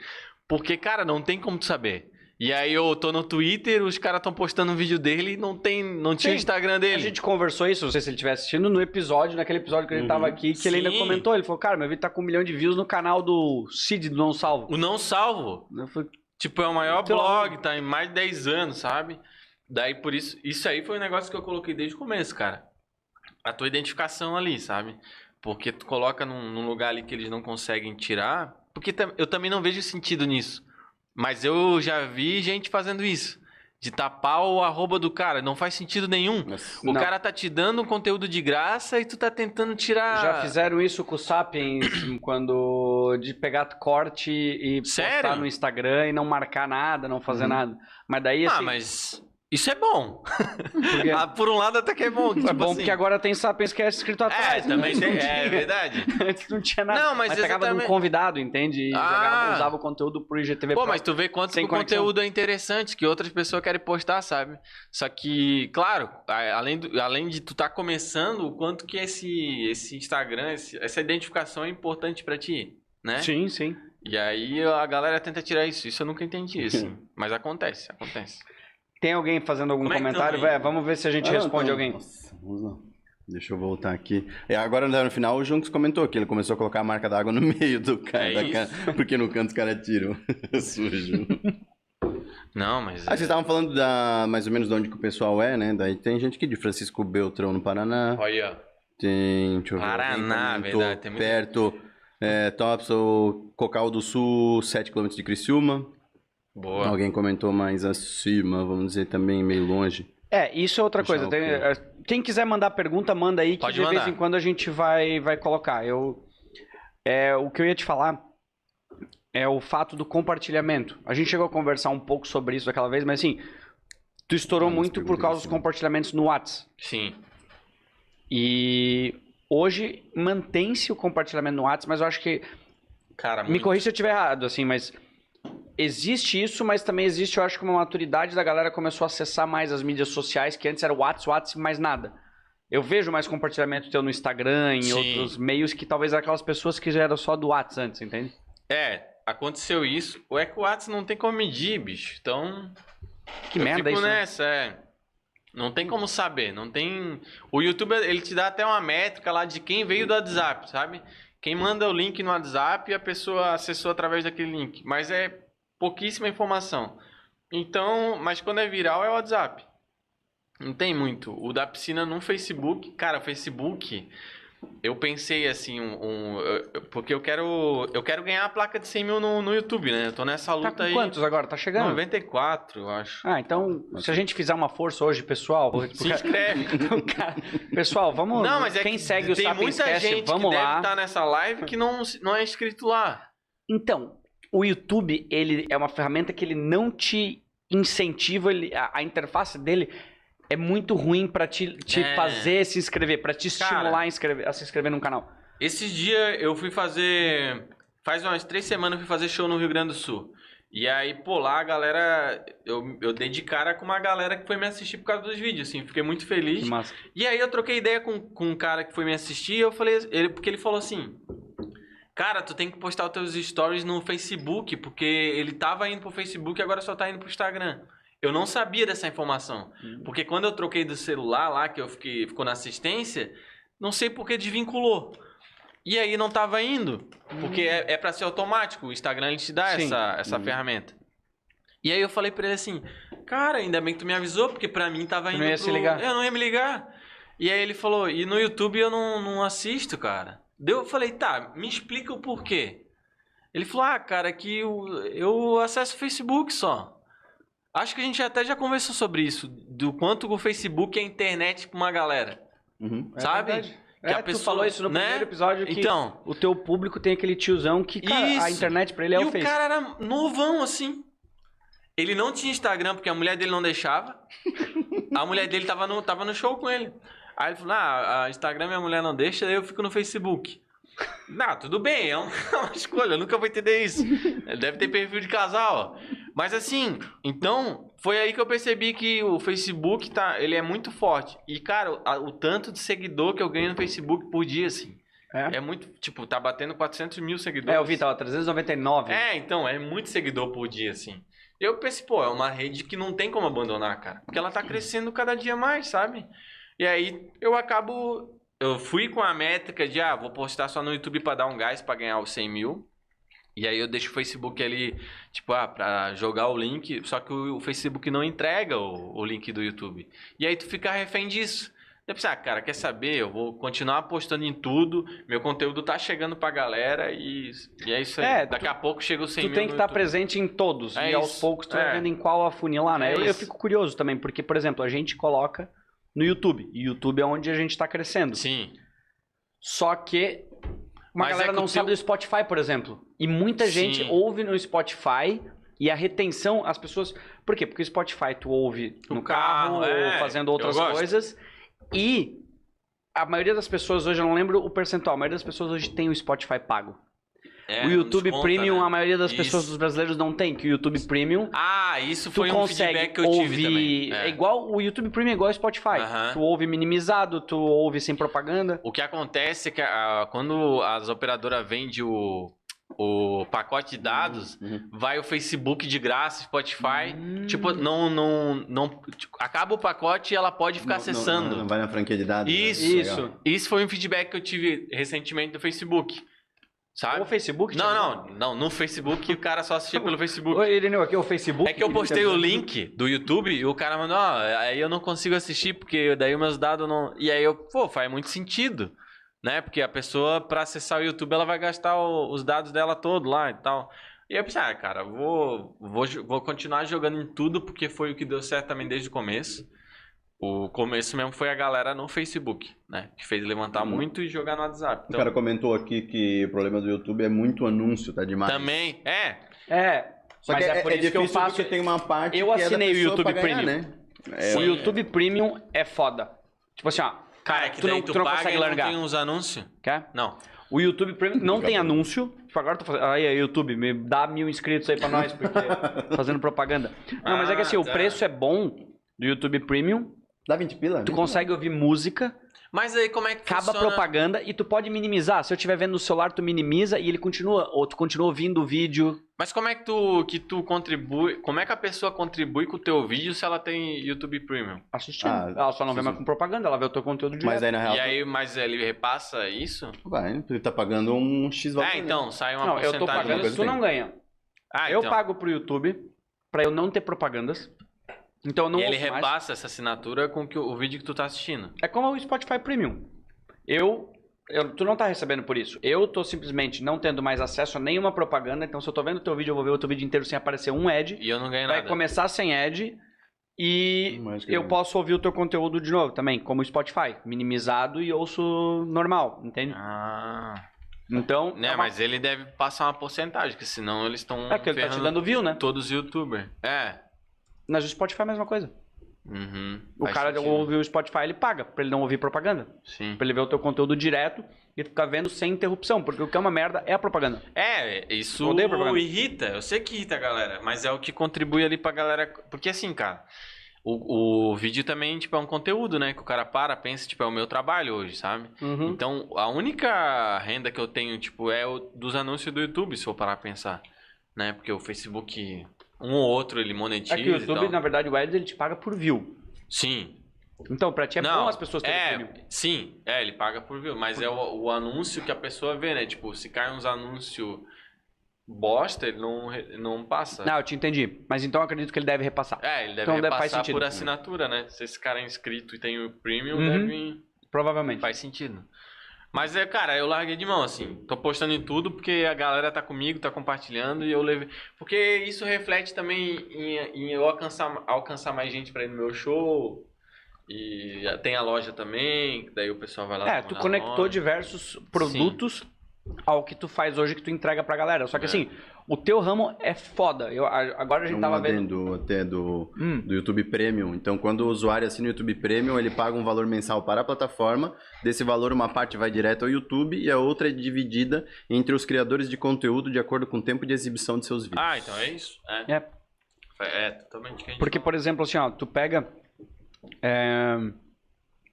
Porque, cara, não tem como tu saber. E aí eu tô no Twitter, os caras estão postando um vídeo dele e não tem, não tinha o Sim. Instagram A dele. gente conversou isso, não sei se ele estiver assistindo, no episódio, naquele episódio que ele tava aqui, que ele ainda Sim. comentou. Ele falou, cara, meu vídeo tá com um milhão de views no canal do Cid do Não Salvo. O Não Salvo, falei, tipo, é o maior Então- blog, tá em mais de 10 anos, sabe? Daí por isso, isso aí foi um negócio que eu coloquei desde o começo, cara. A tua identificação ali, sabe? Porque tu coloca num, num lugar ali que eles não conseguem tirar. Porque eu também não vejo sentido nisso. Mas eu já vi gente fazendo isso. De tapar o arroba do cara. Não faz sentido nenhum. Nossa. O Não. cara tá te dando um conteúdo de graça e tu tá tentando tirar. Já fizeram isso com o Sapiens, quando de pegar corte e Sério? postar no Instagram e não marcar nada, não fazer Uhum. nada. Mas daí, Ah, assim, mas isso é bom. Ah, por um lado até que é bom. é tipo bom assim. porque agora tem Sapiens que é escrito É, atrás. também Antes tem. É verdade. Antes não tinha nada. Não, mas pegava de um exatamente- convidado, entende? E Ah. jogava, usava o conteúdo pro IGTV Pô, Pro. mas tu vê quanto que o conexão. conteúdo é interessante, que outras pessoas querem postar, sabe? Só que, claro, além, do- além de tu tá começando, o quanto que esse, esse Instagram, esse- essa identificação é importante pra ti, né? Sim, sim. E aí a galera tenta tirar isso. Isso eu nunca entendi, assim. Mas acontece, acontece. Tem alguém fazendo algum Como é que comentário? aí? Vamos ver se a gente Ah, responde então- alguém. Nossa, vamos lá. Deixa eu voltar aqui. É, agora no final o Junks comentou que ele começou a colocar a marca d'água no meio do cara. É da isso. Porque no canto os caras tiram. Sujo. Não, mas. Ah, vocês estavam falando da, mais ou menos de onde que o pessoal é, né? Daí tem gente aqui de Francisco Beltrão no Paraná. Olha, Tem. Deixa eu ver. Paraná, alguém comentou verdade, tem muito- Perto. É, Topso, Cocal do Sul, 7 km de Criciúma. Boa. Alguém comentou mais acima, vamos dizer também meio longe. É, isso é outra Deixa coisa. Tem- é, quem quiser mandar pergunta, manda aí que Pode de vez mandar. em quando a gente vai, vai colocar. Eu, é, o que eu ia te falar é o fato do compartilhamento. A gente chegou a conversar um pouco sobre isso daquela vez, mas assim, tu estourou muito por causa dos isso. compartilhamentos no WhatsApp. Sim. E hoje mantém-se o compartilhamento no WhatsApp, mas eu acho que Cara, Me muito. corrija se eu estiver errado, assim, mas existe isso, mas também existe, eu acho que uma maturidade da galera começou a acessar mais as mídias sociais, que antes era o WhatsApp, WhatsApp, mais nada. Eu vejo mais compartilhamento teu no Instagram, em Sim. outros meios, que talvez aquelas pessoas que já eram só do WhatsApp antes, entende? É, aconteceu isso. O Eco WhatsApp não tem como medir, bicho. Então. Que eu merda fico isso. né? nessa, é. Não tem como saber, não tem... O YouTube, ele te dá até uma métrica lá de quem veio do WhatsApp, sabe? Quem manda o link no WhatsApp e a pessoa acessou através daquele link. Mas é pouquíssima informação. Então, mas quando é viral é o WhatsApp. Não tem muito. O da piscina no Facebook, cara, o Facebook, eu pensei assim, um, um- eu- porque eu quero, eu quero ganhar a placa de 100 mil no, no YouTube, né? Eu tô nessa Tá luta com aí. quantos agora? Tá chegando? 94, eu acho. Ah, então, se a gente fizer uma força hoje, pessoal... Se inscreve. Cara, pessoal, vamos... Não, mas é quem que segue o tem muita gente vamos que lá. deve estar nessa live que não, não é inscrito lá. Então, o YouTube, ele é uma ferramenta que ele não te incentiva, ele, a, a interface dele é muito ruim pra te, te É. fazer se inscrever, pra te Cara. estimular a, inscrever- a se inscrever num canal. Esses dias eu fui fazer. Faz umas três semanas eu fui fazer show no Rio Grande do Sul. E aí, pô, lá a galera. Eu, eu dei de cara com uma galera que foi me assistir por causa dos vídeos, assim. Fiquei muito feliz. E aí eu troquei ideia com, com um cara que foi me assistir e eu falei, ele, porque ele falou assim, cara, tu tem que postar os teus stories no Facebook, porque ele tava indo pro Facebook e agora só tá indo pro Instagram. Eu não sabia dessa informação. Porque quando eu troquei do celular lá, que eu fiquei, ficou na assistência, não sei por que desvinculou. E aí não tava indo. Porque é, é pra ser automático. O Instagram ele te dá Sim. essa, essa ferramenta. E aí eu falei pra ele assim, cara, ainda bem que tu me avisou, porque pra mim tava indo não ia pro- se ligar. Eu não ia me ligar. E aí ele falou, e no YouTube eu não, não assisto, cara. Deu, eu falei, tá, me explica o porquê. Ele falou, ah, cara, que eu, eu acesso o Facebook só. Acho que a gente até já conversou sobre isso, do quanto o Facebook é internet pra uma galera. Uhum. É sabe? verdade. Que é, a tu pessoa- falou isso no né? primeiro episódio que Então, o teu público tem aquele tiozão que, cara, a internet pra ele é e o o Face. cara era novão, assim. Ele não tinha Instagram porque a mulher dele não deixava. A mulher dele tava no, tava no show com ele. Aí ele falou: Ah, a Instagram minha mulher não deixa, daí eu fico no Facebook. Não, tudo bem, é é uma escolha, eu nunca vou entender isso. Deve ter perfil de casal. Mas assim, então, foi aí que eu percebi que o Facebook tá, ele é muito forte. E, cara, a- o tanto de seguidor que eu ganho no Facebook por dia, assim. É, É muito, tipo, tá batendo 400 mil seguidores. é eu vi, tava 399. É, então, é muito seguidor por dia, assim. Eu pensei, pô, é uma rede que não tem como abandonar, cara. Porque ela tá crescendo cada dia mais, sabe? E aí eu acabo. Eu fui com a métrica de, ah, vou postar só no YouTube pra dar um gás pra ganhar os 100 mil. E aí eu deixo o Facebook ali, tipo, ah, pra jogar o link, só que o, Facebook não entrega o, o link do YouTube. E aí tu fica refém disso. Pensei, ah, cara, quer saber? Eu vou continuar apostando em tudo, meu conteúdo tá chegando pra galera e, e é isso aí. É, Daqui tu- a pouco chega o 100 Tu tem que estar YouTube. presente em todos. É e aos isso. poucos tu vai É. vendo em qual afunilar, né? É eu, eu fico curioso também, porque, por exemplo, a gente coloca no YouTube. E YouTube é onde a gente tá crescendo. Sim. Só que uma Mas galera é que não o sabe teu- do Spotify, por exemplo. E muita gente Sim. ouve no Spotify e a retenção, as pessoas. Por quê? Porque o Spotify tu ouve No no carro, carro, é. ou fazendo outras coisas. E a maioria das pessoas hoje, eu não lembro o percentual, a maioria das pessoas hoje tem o Spotify pago. É, o YouTube Premium, né? a maioria das Isso. pessoas dos brasileiros não tem, que o YouTube Premium Ah, isso tu foi um consegue feedback que eu ouvir. tive também. É. É. igual o YouTube Premium é igual ao Spotify. Aham. Tu ouve minimizado, tu ouve sem propaganda. O que acontece é que ah, quando as operadoras vendem o, o pacote de dados, Uhum. vai o Facebook de graça, Spotify. Hum. Tipo, não, não, não. tipo, acaba o pacote e ela pode ficar Não- acessando. Não, não vai na franquia de dados. né? Isso, Legal. Isso. Isso foi um feedback que eu tive recentemente do Facebook. Sabe? O Facebook? Não, não, não. No Facebook o cara só assistia pelo Facebook. Oi, Irineu, aqui é o Facebook. É que eu postei o link do YouTube e o cara mandou, ó, aí eu não consigo assistir porque daí meus dados não. E aí eu, pô, faz muito sentido, né? Porque a pessoa, pra acessar o YouTube, ela vai gastar o- os dados dela todo lá e tal. E eu pensei, ah, cara, vou, vou, vou continuar jogando em tudo porque foi o que deu certo também desde o começo. O começo mesmo foi a galera no Facebook, né? Que fez levantar Uhum. muito e jogar no WhatsApp. O Então, cara comentou aqui que o problema do YouTube é muito anúncio, tá demais. também, é, É, Só mas que é, por isso que eu faço. porque tem uma parte Eu que é assinei o pessoa YouTube ganhar, Premium. né? É, o YouTube Premium é foda. Tipo assim, ó. cara, é que tu daí não, tu, tu não consegue e não largar. tem uns anúncios. Quer? Não. O YouTube Premium não tem anúncio. Tipo, agora eu tô fazendo. Aí, YouTube, me dá mil inscritos aí pra nós, porque fazendo propaganda. Não, mas é que assim, Ah, o tá. preço é bom do YouTube Premium. Dá 20 pila? Tu 20 consegue ouvir música, Mas aí como é que acaba a funciona? propaganda e tu pode minimizar. Se eu estiver vendo no celular, tu minimiza e ele continua. Ou tu continua ouvindo o vídeo. Mas como é que tu, que tu contribui? Como é que a pessoa contribui com o teu vídeo se ela tem YouTube Premium? assistindo. Ah, ela só não vê mais com propaganda, ela vê o teu conteúdo direto. Mas aí na real. E aí, mas ele repassa isso? tu Vai, tu tá pagando um X valor. É, então, sai uma não, eu porcentagem. tô pagando, tu não ganha. Ah, eu então. pago pro YouTube pra eu não ter propagandas. Então não e ele ouço mais. repassa essa assinatura com que o, vídeo que tu tá assistindo. É como o Spotify Premium. Eu, eu- Tu não tá recebendo por isso. Eu tô simplesmente não tendo mais acesso a nenhuma propaganda. Então, se eu tô vendo o teu vídeo, eu vou ver o teu vídeo inteiro sem aparecer um ad. E eu não ganho Vai nada. começar sem ad. E que eu posso ouvir o teu conteúdo de novo também, como o Spotify. Minimizado e ouço normal, entende? Ah. Então. Né, é uma- mas ele deve passar uma porcentagem, porque senão eles estão. É que ele tá te dando view, né? todos os youtubers. É. Mas o Spotify é a mesma coisa. Uhum. O cara sentido. ouve o Spotify, ele paga pra ele não ouvir propaganda. Sim. Pra ele ver o teu conteúdo direto e ficar vendo sem interrupção. Porque o que é uma merda é a propaganda. É, isso propaganda. irrita. Eu sei que irrita a galera, mas é o que contribui ali pra galera. Porque assim, cara, o, o vídeo também, tipo, é um conteúdo, né? Que o cara para, pensa, tipo, é o meu trabalho hoje, sabe? Uhum. Então, a única renda que eu tenho, tipo, é o dos anúncios do YouTube, se eu parar a pensar. Né? Porque o Facebook, um ou outro, ele monetiza É que o YouTube, na verdade, o Ads, ele te paga por view. Sim. Então, pra ti é bom as pessoas terem é, premium. Sim, é, ele paga por view, mas é o, o anúncio que a pessoa vê, né? Tipo, se cai uns anúncios bosta, ele não, não passa. Não, eu te entendi. Mas então eu acredito que ele deve repassar. É, ele deve Então deve- repassar sentido. por assinatura, né? Se esse cara é inscrito e tem o premium, Uhum. deve... Provavelmente. Faz sentido. Mas é, cara, eu larguei de mão, assim. Tô postando em tudo porque a galera tá comigo, tá compartilhando e eu levei. Porque isso reflete também em, em eu alcançar, alcançar mais gente pra ir no meu show. E tem a loja também, daí o pessoal vai lá. É, tu conectou loja. diversos produtos ao que tu faz hoje que tu entrega pra galera. Só que É. assim, o teu ramo é foda. Eu, agora a gente um tava vendo. até do, Hum. do YouTube Premium. Então, quando o usuário assina o YouTube Premium, ele paga um valor mensal para a plataforma. Desse valor, uma parte vai direto ao YouTube e a outra é dividida entre os criadores de conteúdo de acordo com o tempo de exibição de seus vídeos. Ah, então é isso? É, É, é totalmente o que a gente porque, por exemplo, assim, ó, tu pega. É...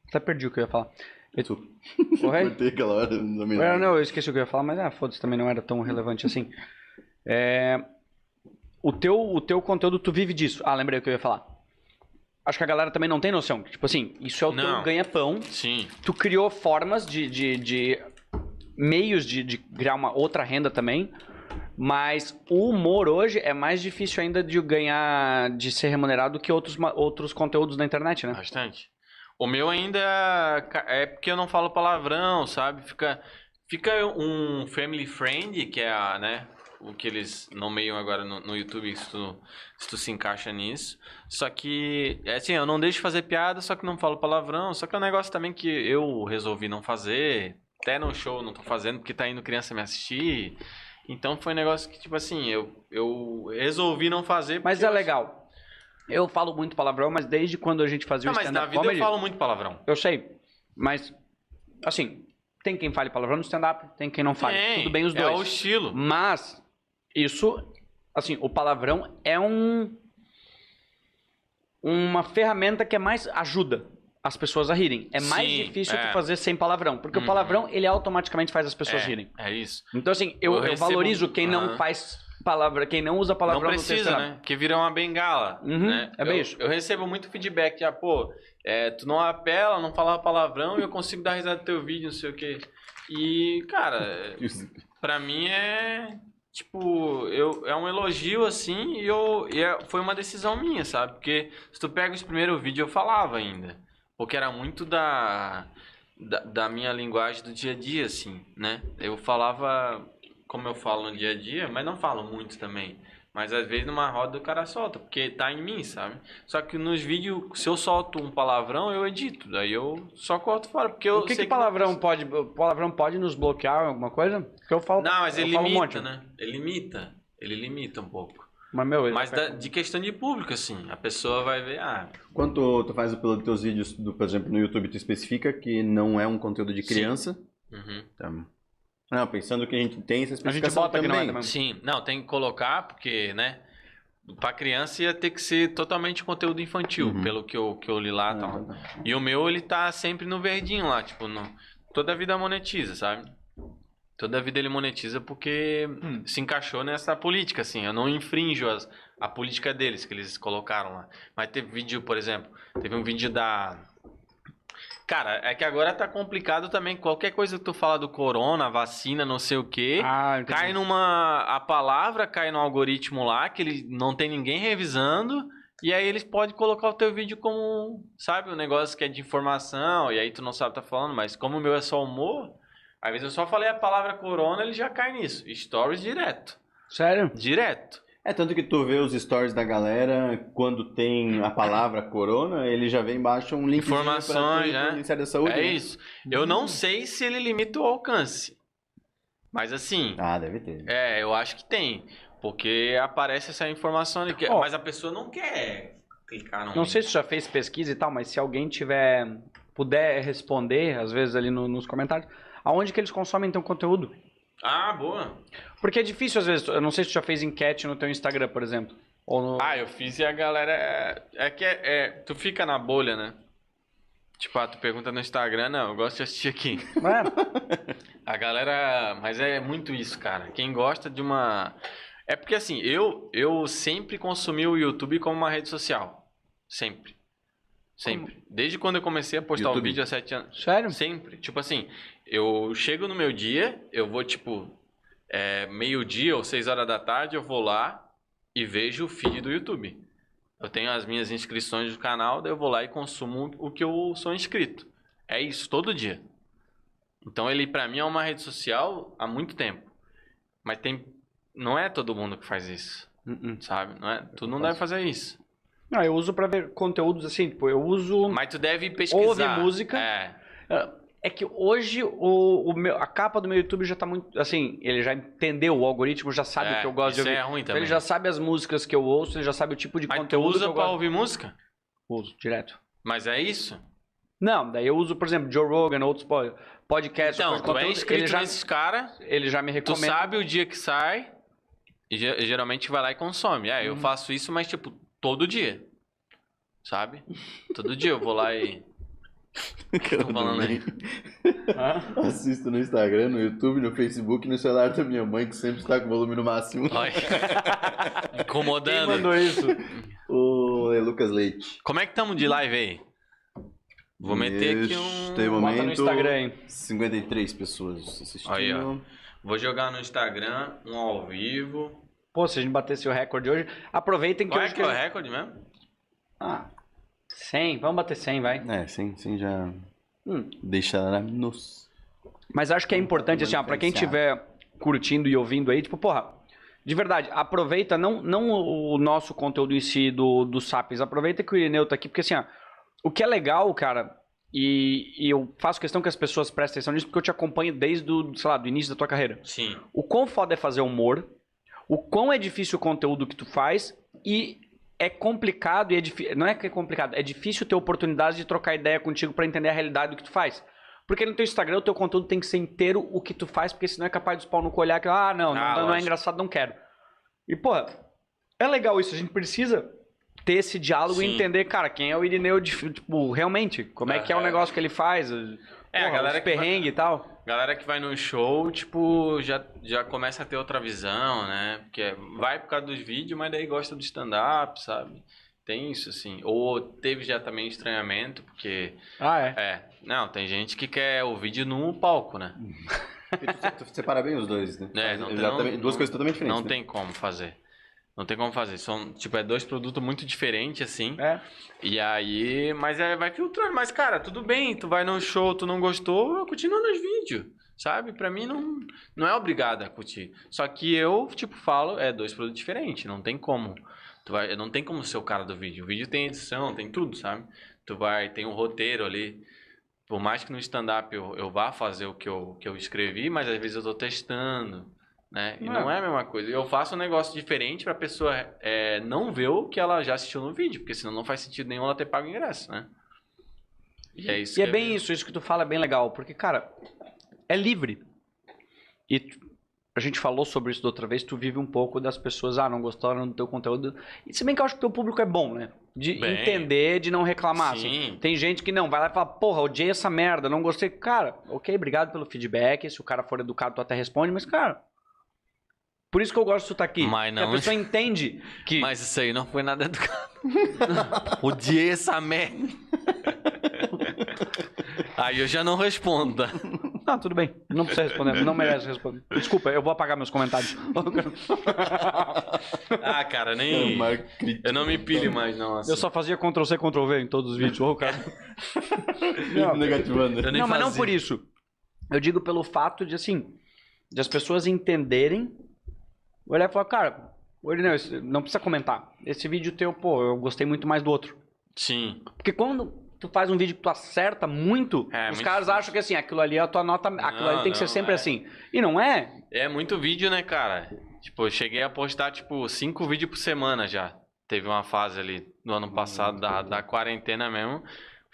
Até perdi o que eu ia falar. Desculpa. Oi? Cortei aquela hora. Não É, não, eu esqueci o que eu ia falar, mas ah, foda-se, também não era tão relevante assim. É, o, teu, o teu conteúdo, tu vive disso. Ah, lembrei o que eu ia falar. Acho que a galera também não tem noção. Tipo assim, isso é o teu Não. ganha-pão. Sim. Tu criou formas de, de, de meios de, de criar uma outra renda também. Mas o humor hoje é mais difícil ainda de ganhar, de ser remunerado do que outros, outros conteúdos na internet, né? Bastante. O meu ainda é porque eu não falo palavrão, sabe? Fica, fica um family friend, que é a, né? O que eles nomeiam agora no, no YouTube, se tu, se tu se encaixa nisso. Só que, é assim, eu não deixo de fazer piada, só que não falo palavrão. Só que é um negócio também que eu resolvi não fazer. Até no show não tô fazendo, porque tá indo criança me assistir. Então foi um negócio que, tipo assim, eu, eu resolvi não fazer. Mas é eu- legal. Eu falo muito palavrão, mas desde quando a gente fazia Não, o mas na stand-up vida comedy... eu falo muito palavrão. Eu sei, mas assim, tem quem fale palavrão no stand-up, tem quem não fale. Tem, Tudo bem os É dois. o estilo. Mas isso, assim, o palavrão é um uma ferramenta que é mais ajuda as pessoas a rirem. É mais Sim, difícil é. tu fazer sem palavrão, porque Uhum. o palavrão ele automaticamente faz as pessoas é, rirem. É isso. Então assim, eu, Eu eu recebo- valorizo quem não Aham. faz palavra, quem não usa palavrão não no texto precisa, né? Porque vira uma bengala, Uhum, né? é bem eu, isso. Eu recebo muito feedback, já, pô, é, tu não apela, não fala palavrão e eu consigo dar risada do teu vídeo, não sei o quê. E, cara, pra mim é, tipo, eu, é um elogio, assim, e, eu, e é- foi uma decisão minha, sabe? Porque se tu pega esse primeiro vídeo, eu falava ainda. Porque era muito da, da, da minha linguagem do dia a dia, assim, né? Eu falava como eu falo no dia a dia, mas não falo muito também. Mas às vezes numa roda o cara solta, porque tá em mim, sabe? Só que nos vídeos, se eu solto um palavrão, eu edito. Daí eu só corto fora, porque eu O que, sei que palavrão pode, palavrão pode nos bloquear alguma coisa? Porque eu falo, Não, mas ele falo um limita, monte. né? Ele limita. Ele limita um pouco. Mas meu, ele Mas vai- da- de questão de público, assim, a pessoa vai ver, ah, Quando tu faz pelos teus vídeos, do, por exemplo, no YouTube, tu especifica que não é um conteúdo de Sim. criança. uhum. Tá. Não, pensando que a gente tem essa A gente especificação bota que não é também. também. Sim, não, tem que colocar, porque, né? Pra criança ia ter que ser totalmente conteúdo infantil, Uhum. pelo que eu, que eu li lá e Ah, tal. tá. E o meu, ele tá sempre no verdinho lá, tipo, no... toda a vida monetiza, sabe? Toda a vida ele monetiza porque Hum. se encaixou nessa política, assim. Eu não infrinjo as, a política deles que eles colocaram lá. Mas teve vídeo, por exemplo, teve um vídeo da. Cara, é que agora tá complicado também. Qualquer coisa que tu fala do corona, vacina, não sei o quê. Ah. Cai numa. A palavra cai no algoritmo lá, que ele não tem ninguém revisando. E aí eles podem colocar o teu vídeo como, sabe, um negócio que é de informação, e aí tu não sabe o que tá falando, mas como o meu é só humor, às vezes eu só falei a palavra corona, ele já cai nisso. Stories direto. Sério? Direto. É tanto que tu vê os stories da galera, quando tem a palavra corona, ele já vem embaixo um link Informações, né? Ministério da Saúde. é né? isso. Eu não sei se ele limita o alcance. Mas assim, Ah, deve ter. é, eu acho que tem. Porque aparece essa informação ali. que- Ó. mas a pessoa não quer clicar no Não link. sei se já fez pesquisa e tal, mas se alguém tiver puder responder, às vezes ali no- nos comentários, aonde que eles consomem teu conteúdo? Ah, boa. Porque é difícil às vezes, eu não sei se tu já fez enquete no teu Instagram, por exemplo. Ou no... Ah, eu fiz e a galera. É, é que é, é- Tu fica na bolha, né? Tipo, ah, tu pergunta no Instagram, não, eu gosto de assistir aqui. É, A galera. Mas é muito isso, cara. Quem gosta de uma. É porque assim, eu, eu sempre consumi o YouTube como uma rede social. Sempre. Sempre. Desde quando eu comecei a postar o YouTube? vídeo há sete anos. Sério? Sempre. Tipo assim, eu chego no meu dia, eu vou, tipo, é, meio-dia ou seis horas da tarde, eu vou lá e vejo o feed do YouTube. Eu tenho as minhas inscrições do canal, daí eu vou lá e consumo o que eu sou inscrito. É isso, todo dia. Então ele, pra mim, é uma rede social há muito tempo. Mas tem. Não é todo mundo que faz isso, Uh-uh. sabe? Não é, tu não deve fazer isso. Não, eu uso pra ver conteúdos assim, tipo, eu uso. Mas tu deve pesquisar. Ouve música. É. É que hoje o, o meu, a capa do meu YouTube já tá muito. Assim, ele já entendeu, o algoritmo já sabe é, o que eu gosto de isso ouvir. é ruim Então, também. ele já sabe as músicas que eu ouço, ele já sabe o tipo de Mas tu conteúdo que usa eu pra gosto. ouvir música? Uso, direto. Mas é isso? Não, daí eu uso, por exemplo, Joe Rogan, outros po- podcasts, Então, de tu é conteúdo, inscrito ele já, nesses caras, ele já me tu recomenda. sabe o dia que sai, e ge- geralmente vai lá e consome. É, Uhum. eu faço isso, mas tipo, todo dia. Sabe? Todo dia eu vou lá e. Cara, Tô falando aí. Assisto no Instagram, no YouTube, no Facebook e no celular da minha mãe, que sempre está com o volume no máximo. Olha. Quem Incomodando. mandou isso? O é Lucas Leite. Como é que estamos de live aí? Vou meter aqui um. momento, Bota no Instagram, hein? 53 pessoas assistindo. Aí, ó. Vou jogar no Instagram um ao vivo. Pô, se a gente batesse o recorde hoje, aproveitem que Qual é hoje... que é o recorde mesmo? Ah, 100, vamos bater 100, vai. É, sim, sim, já Hum. deixa nos... Mas acho que é importante, assim, ó, pra quem estiver curtindo e ouvindo aí, tipo, porra, de verdade, aproveita não, não o nosso conteúdo em si do, do Sapiens, aproveita que o Irineu tá aqui, porque assim, ó, o que é legal, cara, e, e eu faço questão que as pessoas prestem atenção nisso, porque eu te acompanho desde o, sei lá, do início da tua carreira. Sim. O quão foda é fazer humor, o quão é difícil o conteúdo que tu faz e é complicado e é difícil. Não é que é complicado, é difícil ter oportunidade de trocar ideia contigo pra entender a realidade do que tu faz. Porque no teu Instagram o teu conteúdo tem que ser inteiro o que tu faz, porque senão é capaz dos pau no olhar que, ah, não, não, Ah, não é lógico. engraçado, não quero. E, porra, é legal isso, a gente precisa ter esse diálogo e Sim. entender, cara, quem é o Irineu, de, tipo, realmente, como é que é o negócio que ele faz, É, a porra, galera os que vai- perrengue e tal. Galera que vai no show, tipo, já, já começa a ter outra visão, né? Porque vai por causa dos vídeos, mas daí gosta do stand-up, sabe? Tem isso, assim. Ou teve já também estranhamento, porque. Ah, é. É, não, tem gente que quer o vídeo no palco, né? Tu, tu separa bem os dois, né? É, não tem- não- duas não- coisas totalmente diferentes, Não né? tem como fazer. Não tem como fazer. São, tipo, é dois produtos muito diferentes, assim. É. E aí, mas é, vai filtrando. Mas, cara, tudo bem, tu vai no show, tu não gostou, continua nos vídeos. Sabe? Pra mim não, não é obrigado a curtir. Só que eu, tipo, falo, é dois produtos diferentes, não tem como. Tu vai, não tem como ser o cara do vídeo. O vídeo tem edição, tem tudo, sabe? Tu vai, tem um roteiro ali. Por mais que no stand-up eu, eu vá fazer o que eu, que eu escrevi, mas às vezes eu tô testando, né? E É. não é a mesma coisa. Eu faço um negócio diferente pra pessoa é, não ver o que ela já assistiu no vídeo, porque senão não faz sentido nenhum ela ter pago o ingresso, né? E é isso E é bem isso, isso que tu fala é bem legal, porque, cara, é livre. E tu- a gente falou sobre isso da outra vez, tu vive um pouco das pessoas, ah, não gostaram do teu conteúdo. E se bem que eu acho que o teu público é bom, né? De Bem. entender, de não reclamar. assim. Sim. Tem gente que não, vai lá e fala, porra, odiei essa merda, não gostei. Cara, ok, obrigado pelo feedback, se o cara for educado, tu até responde, mas, cara... Por isso que eu gosto de tu estar aqui. Mas não- a pessoa entende que... Mas isso aí não foi nada educado. Odiei essa merda. Aí eu já não respondo. tá? Não, tudo bem. Não precisa responder. Não merece responder. Desculpa, eu vou apagar meus comentários. Ah, cara, É, nem. Crítico. Eu não me pilho mais, não. Assim. Eu só fazia Ctrl C, Ctrl V em todos os vídeos. Ô, cara. Não, negativando. Não, mas não fazia. por isso. Eu digo pelo fato de, assim, de as pessoas entenderem, olhar e falar, cara, olha, não, não precisa comentar. Esse vídeo teu, pô, eu gostei muito mais do outro. Sim. Porque quando tu faz um vídeo que tu acerta muito, É, os muito caras difícil. acham que assim, aquilo ali é a tua nota, aquilo ali tem que ser não, sempre é. assim. E não é. É muito vídeo, né, cara? Tipo, eu cheguei a postar, tipo, cinco vídeos por semana já. Teve uma fase ali no ano passado, da, da quarentena mesmo.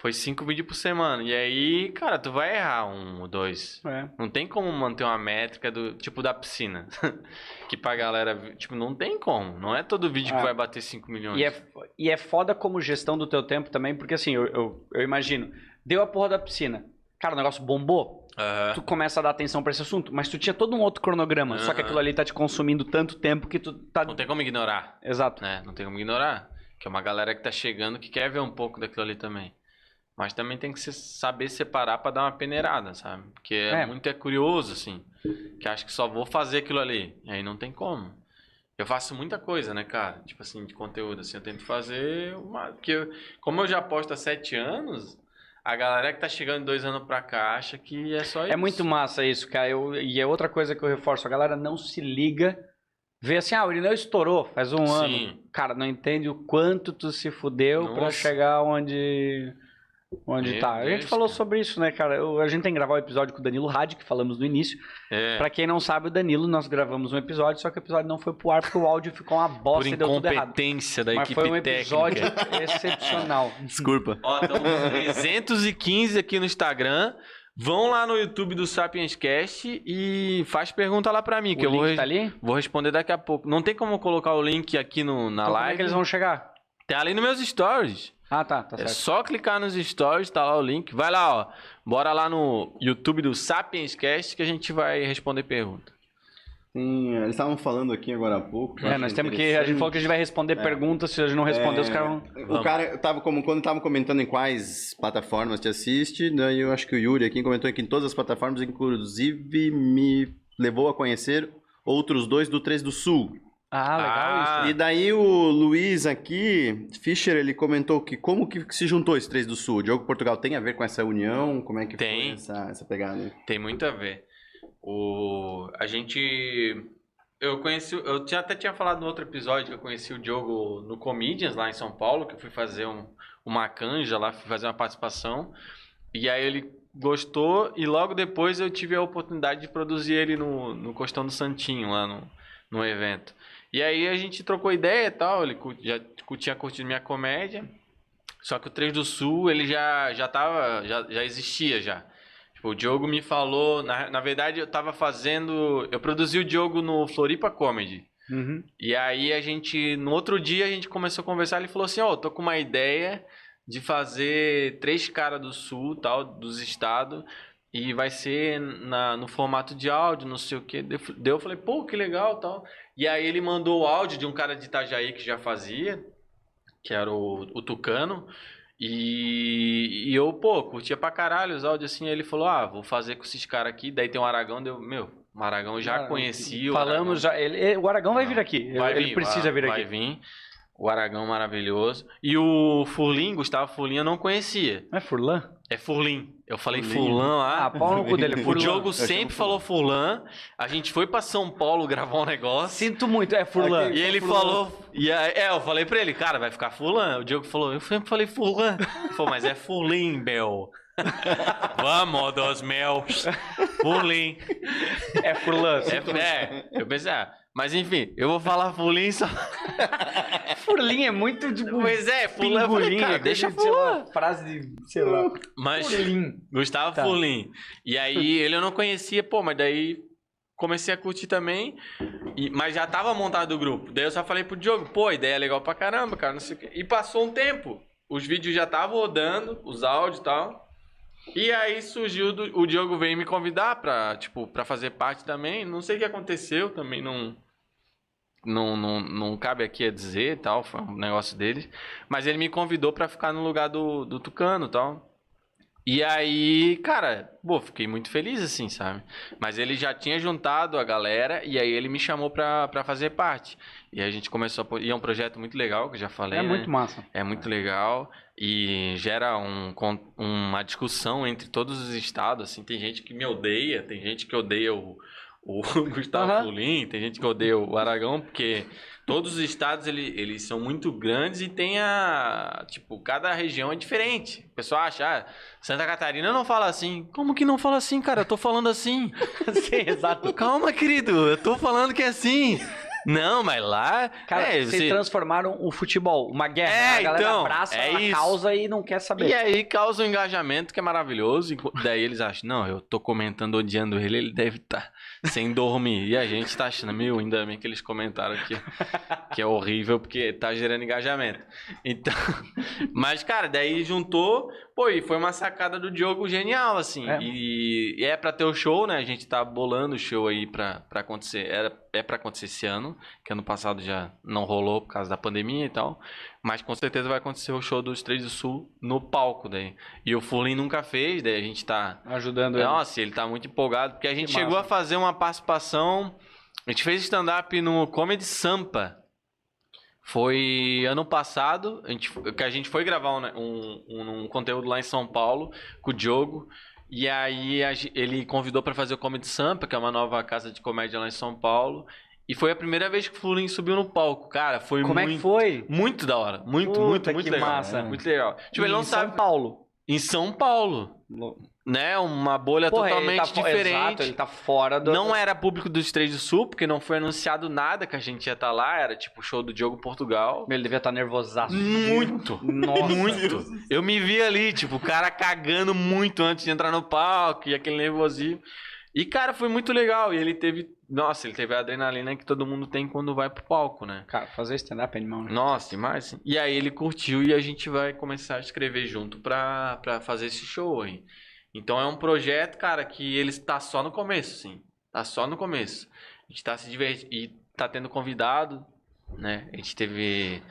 Foi cinco vídeos por semana. E aí, cara, tu vai errar um ou dois. É. Não tem como manter uma métrica do tipo da piscina. que pra galera. Tipo, não tem como. Não é todo vídeo É. que vai bater 5 milhões. E é, e é foda como gestão do teu tempo também, porque assim, eu, eu, eu imagino, deu a porra da piscina. Cara, o negócio bombou, Aham. tu começa a dar atenção pra esse assunto, mas tu tinha todo um outro cronograma, só que aquilo ali tá te consumindo tanto tempo que tu tá. Não tem como ignorar, Exato. né? Não tem como ignorar. Que é uma galera que tá chegando que quer ver um pouco daquilo ali também. Mas também tem que saber separar pra dar uma peneirada, sabe? Porque é, É. muito é curioso, assim. Que acho que só vou fazer aquilo ali. E aí não tem como. Eu faço muita coisa, né, cara? Tipo assim, de conteúdo, assim. Eu tento fazer uma... Porque eu- como eu já posto há sete anos, a galera que tá chegando dois anos pra cá acha que é só isso. É muito massa isso, cara. Eu- e é outra coisa que eu reforço. A galera não se liga. Vê assim, ah, o Irineu estourou faz um ano. Sim. Cara, não entende o quanto tu se fudeu pra Nossa. chegar onde... Onde Meu tá. A gente falou cara. sobre isso, né, cara? Eu- a gente tem que gravar o episódio com o Danilo Hadi, que falamos no início. É. Pra quem não sabe, o Danilo, nós gravamos um episódio, só que o episódio não foi pro ar porque o áudio ficou uma Por bosta e deu tudo errado. incompetência da Mas equipe foi um episódio técnica. excepcional. Desculpa. Ó, estamos com 315 aqui no Instagram. Vão lá no YouTube do Sapiens Cast e faz pergunta lá pra mim, que o eu vou, tá ali? vou responder daqui a pouco. Não tem como colocar o link aqui no, na Então, como live. é que eles vão chegar? Tá ali nos meus stories. Ah, tá, tá É certo. só clicar nos stories, tá lá o link. Vai lá, ó. Bora lá no YouTube do Sapiens Cast que a gente vai responder pergunta. Sim, eles estavam falando aqui agora há pouco. É, nós temos que. A gente falou que a gente vai responder perguntas, se a gente não responder, É, os caras vão. O Vamos. cara tava como quando tava comentando em quais plataformas te assiste, daí eu acho que o Yuri aqui comentou que em todas as plataformas, inclusive me levou a conhecer outros dois do 3 do Sul. Ah, legal Ah. E daí o Luiz aqui, Fischer, ele comentou que como que se juntou esse 3 do Sul? O Diogo Portugal tem a ver com essa união? Como é que Tem. foi essa, essa pegada? Tem muito a ver. O... A gente. Eu conheci. Eu tinha, até tinha falado no outro episódio que eu conheci o Diogo no Comedians lá em São Paulo, que eu fui fazer um, uma canja lá, fui fazer uma participação. E aí ele gostou, e logo depois eu tive a oportunidade de produzir ele no, no Costão do Santinho, lá no, no evento. E aí a gente trocou ideia e tal, ele já tinha curtido minha comédia. Só que o 3 do Sul, ele já, já tava, já, já existia já. Tipo, o Diogo me falou, na, na verdade eu tava fazendo, eu produzi o Diogo no Floripa Comedy. Uhum. E aí a gente, no outro dia a gente começou a conversar, ele falou assim, ó, tô com uma ideia de fazer três caras do sul, tal, dos estados, e vai ser na, no formato de áudio, não sei o que. Daí eu falei, pô, que legal, tal. E aí ele mandou o áudio de um cara de Itajaí que já fazia, que era o, o Tucano, e, e eu, pô, curtia pra caralho os áudios assim, aí ele falou, ah, vou fazer com esses caras aqui, daí tem o Aragão, deu, meu, o Aragão já conhecia. o Falamos Aragão. já. Ele, o Aragão vai vir aqui. Vai ele vir, precisa vai, vir vai aqui. vir. O Aragão maravilhoso. E o Furlim, Gustavo Furlim, eu não conhecia. Não é Furlan? É Furlim. Eu falei. Furlan Ah, lá. pau no cu dele. o Furlan. Diogo chamo sempre Furlan. falou Furlan. A gente foi pra São Paulo gravar um negócio. Sinto muito, é Furlan. Aqui. E ele Furlan. falou. E aí, é, eu falei pra ele, cara, vai ficar Furlan. O Diogo falou, eu sempre falei Furlan. Ele falou, mas é Furlim, Bel. Vamos, dos meus. Furlim. É Furlan. É, é, eu pensei, ah, mas enfim, eu vou falar Furlim só. Furlim é muito tipo. Pois é, pingolim, cara, é deixa coisa de, sei lá, Furlan. Frase de. sei lá. Mas. Furlim. Gustavo Tá. Furlim. E aí ele eu não conhecia, pô, mas daí comecei a curtir também. e- mas já tava montado o grupo. Daí eu só falei pro Diogo, pô, ideia legal pra caramba, cara, não sei o quê. E passou um tempo. Os vídeos já estavam rodando, os áudios e tal. E aí surgiu, do- o Diogo veio me convidar pra, tipo, pra fazer parte também. Não sei o que aconteceu, também não... Não, não, não cabe aqui a dizer tal, foi um negócio dele. Mas ele me convidou pra ficar no lugar do, do Tucano e tal. E aí, cara, pô, fiquei muito feliz assim, sabe? Mas ele já tinha juntado a galera e aí ele me chamou pra, pra fazer parte. E a gente começou a... E é um projeto muito legal, que eu já falei, É né? muito massa. É muito legal e gera um, uma discussão entre todos os estados, assim, tem gente que me odeia, tem gente que odeia o, o Gustavo. Pulim, tem gente que odeia o Aragão, porque todos os estados, ele, eles são muito grandes e tem a, tipo, cada região é diferente. O pessoal acha, ah, Santa Catarina não fala assim. Como que não fala assim, cara? Eu tô falando assim. Sim, exato. Calma, querido, eu tô falando que é assim. Não, mas lá... Cara, é, vocês você- transformaram o futebol, uma guerra. É, a galera então, abraça é a isso. causa e não quer saber. E aí causa um engajamento que é maravilhoso. e Daí eles acham, não, eu tô comentando odiando ele, ele deve estar sem dormir. E a gente tá achando, meu, ainda bem que eles comentaram que, que é horrível, porque tá gerando engajamento. Então, mas, cara, daí juntou. Pô, e foi uma sacada do Diogo genial, assim. É. E, e é pra ter o show, né? A gente tá bolando o show aí pra, pra acontecer. Era, é pra acontecer esse ano, que ano passado já não rolou por causa da pandemia e tal. Mas com certeza vai acontecer o show dos Três do Sul no palco daí. E o Fulin nunca fez, daí a gente tá. Ajudando ele. Nossa, ele tá muito empolgado, porque a gente Que chegou massa. a fazer uma participação. A gente fez stand-up no Comedy Sampa. Foi ano passado, a gente, que a gente foi gravar um, um, um- um conteúdo lá em São Paulo com o Diogo. E aí a ele convidou pra fazer o Comedy Sampa, que é uma nova casa de comédia lá em São Paulo. E foi a primeira vez que o Flurin subiu no palco. Cara, foi Como muito, é que foi? muito da hora. Muito, Puta, muito, muito que legal. massa. Muito legal. Tipo, ele não em sabe. São Paulo. Em São Paulo, né? Uma bolha Porra, totalmente ele tá diferente. Exato, ele tá fora do... Não era público dos Três do Sul, porque não foi anunciado nada que a gente ia estar lá. Era tipo o show do Diogo Portugal. Ele devia estar nervosaço. Muito! Nossa. Muito! Eu me vi ali, tipo, o cara cagando muito antes de entrar no palco e aquele nervosismo. E, cara, foi muito legal. E ele teve. Nossa, ele teve a adrenalina que todo mundo tem quando vai pro palco, né? Cara, fazer stand-up é animal, né? Nossa, demais. E aí ele curtiu e a gente vai começar a escrever junto pra, pra fazer esse show aí. Então é um projeto, cara, que ele está só no começo, sim. Tá só no começo. A gente tá se divertindo e tá tendo convidado, né? A gente teve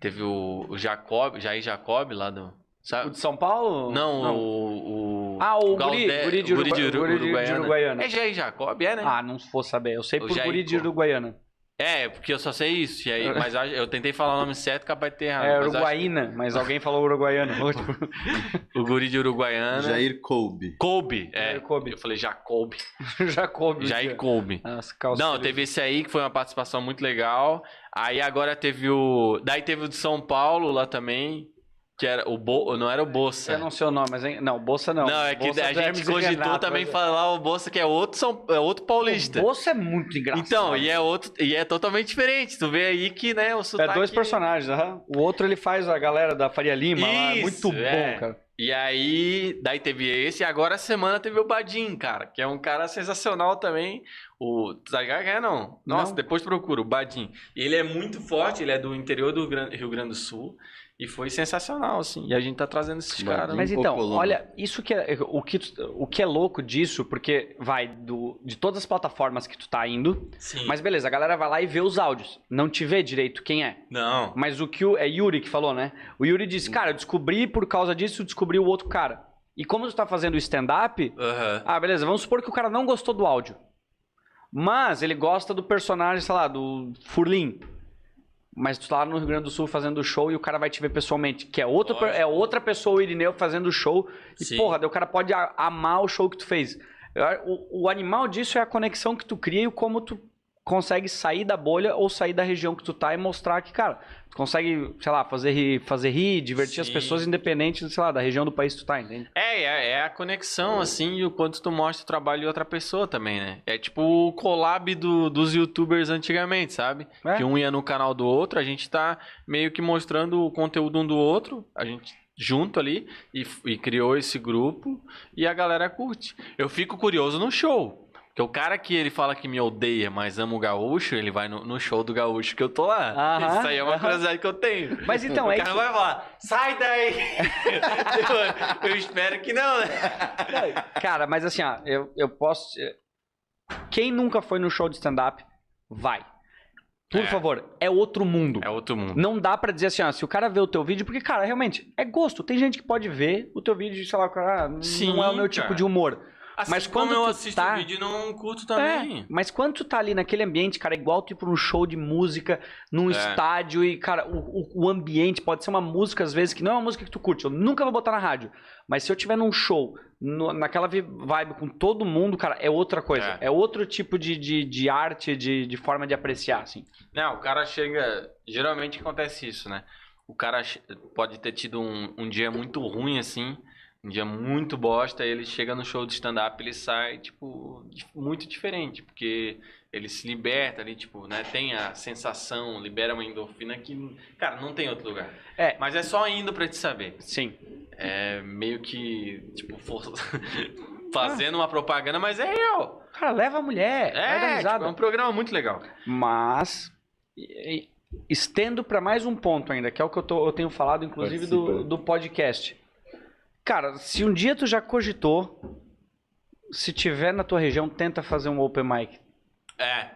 teve o, o Jacob, Jair Jacob lá do, O sabe? de São Paulo? Não, o, o Ah, o Galdé- guri, guri de, o Uruguaiana. É Jair Jacob, é, né? Ah, não vou saber. Eu sei O por Jair guri de Uruguaiana. É, porque eu só sei isso. E aí, mas eu- eu tentei falar o nome certo, capaz de ter errado. É mas Uruguaína, mas alguém falou Uruguaiana. que O guri de Uruguaiana. Jair Kobe. Kobe, é. Jair Kobe. Eu falei Jacob. Jacob. Jair Kobe. Nossa, Não, teve esse aí que foi uma participação muito legal. Aí agora teve o. Daí teve o de São Paulo lá também. Que era o Bo... Não era o Bolsa. Eu não sei o nome, mas... hein? Não, Bolsa não. Não, é que Bolsa a gente cogitou também mas- falar o Bolsa, que é outro, São... é outro paulista. O Bolsa é muito engraçado. Então, e é outro. E é totalmente diferente. Tu vê aí que, né, o É sotaque... dois personagens, aham. O outro ele faz a galera da Faria Lima lá. É Isso, muito é. bom, cara. E aí, daí teve esse, e agora a semana teve o Badim, cara, que é um cara sensacional também. O. Tá ligado que é, não? Nossa, Não. depois procura, o Badim. Ele é muito forte, ele é do interior do Rio Grande do Sul. E foi sensacional, assim. E a gente tá trazendo esses caras. Mas então, olha, isso que é o que, o que é louco disso, porque vai do, de todas as plataformas que tu tá indo, Sim. mas beleza, a galera vai lá e vê os áudios. Não te vê direito quem é. Não. Mas o que o, é Yuri que falou, né? O Yuri disse, cara, eu descobri por causa disso, descobri o outro cara. E como tu tá fazendo o stand-up, Aham. ah, beleza, vamos supor que o cara não gostou do áudio. Mas ele gosta do personagem, sei lá, do Furlim. Mas tu tá lá no Rio Grande do Sul fazendo show e o cara vai te ver pessoalmente. Que é, outro, Lógico. é outra pessoa, o Irineu, fazendo show. E Sim. porra, daí o cara pode amar o show que tu fez. O, o animal disso é a conexão que tu cria e como tu consegue sair da bolha ou sair da região que tu tá e mostrar que, cara, tu consegue, sei lá, fazer rir, fazer rir divertir as Sim. pessoas independente, sei lá, da região do país que tu tá, entende? É, é, é a conexão, assim, e o quanto tu mostra o trabalho de outra pessoa também, né? É tipo o collab do- dos youtubers antigamente, sabe? É. Que um ia no canal do outro, a gente tá meio que mostrando o conteúdo um do outro, a gente junto ali, e, e criou esse grupo, e a galera curte. Eu fico curioso no show. Porque o cara que ele fala que me odeia, mas ama o gaúcho, ele vai no, no show do gaúcho que eu tô lá. Aham, Isso aí é uma aham. curiosidade que eu tenho. Mas então, o é cara isso. vai falar, sai daí! eu, eu espero que não, né? Cara, mas assim, ó, eu, eu posso. Quem nunca foi no show de stand-up, vai. Por É. favor, é outro mundo. É outro mundo. Não dá pra dizer assim, ó, se o cara vê o teu vídeo, porque, cara, realmente, é gosto. Tem gente que pode ver o teu vídeo, sei lá, cara, não Sim, é o meu tipo cara. de humor. Assim Mas como quando eu assisto tá- vídeo e não curto É, também. mas quando tu tá ali naquele ambiente, cara, é igual tu ir pra um show de música, num É. estádio e, cara, o, o- ambiente pode ser uma música, às vezes, que não é uma música que tu curte. Eu nunca vou botar na rádio. Mas se eu tiver num show, no- naquela vi- vibe com todo mundo, cara, é outra coisa. É, outro tipo de, de, de arte, de, de forma de apreciar, assim. Não, o cara chega. Geralmente acontece isso, né? O cara pode ter tido um, um dia muito ruim, assim. Um dia muito bosta, ele chega no show de stand-up, ele sai, tipo, muito diferente, porque ele se liberta ali, tipo, né? Tem a sensação, libera uma endorfina que, cara, não tem outro lugar. É. Mas é só indo pra te saber. Sim. É meio que, tipo, for- fazendo uma propaganda, mas é real. Cara, leva a mulher, É, tipo, é um programa muito legal. Mas, estendo para mais um ponto ainda, que é o que eu, tô- eu tenho falado, inclusive, do, do podcast. Cara, se um dia tu já cogitou, se tiver na tua região, tenta fazer um open mic. É.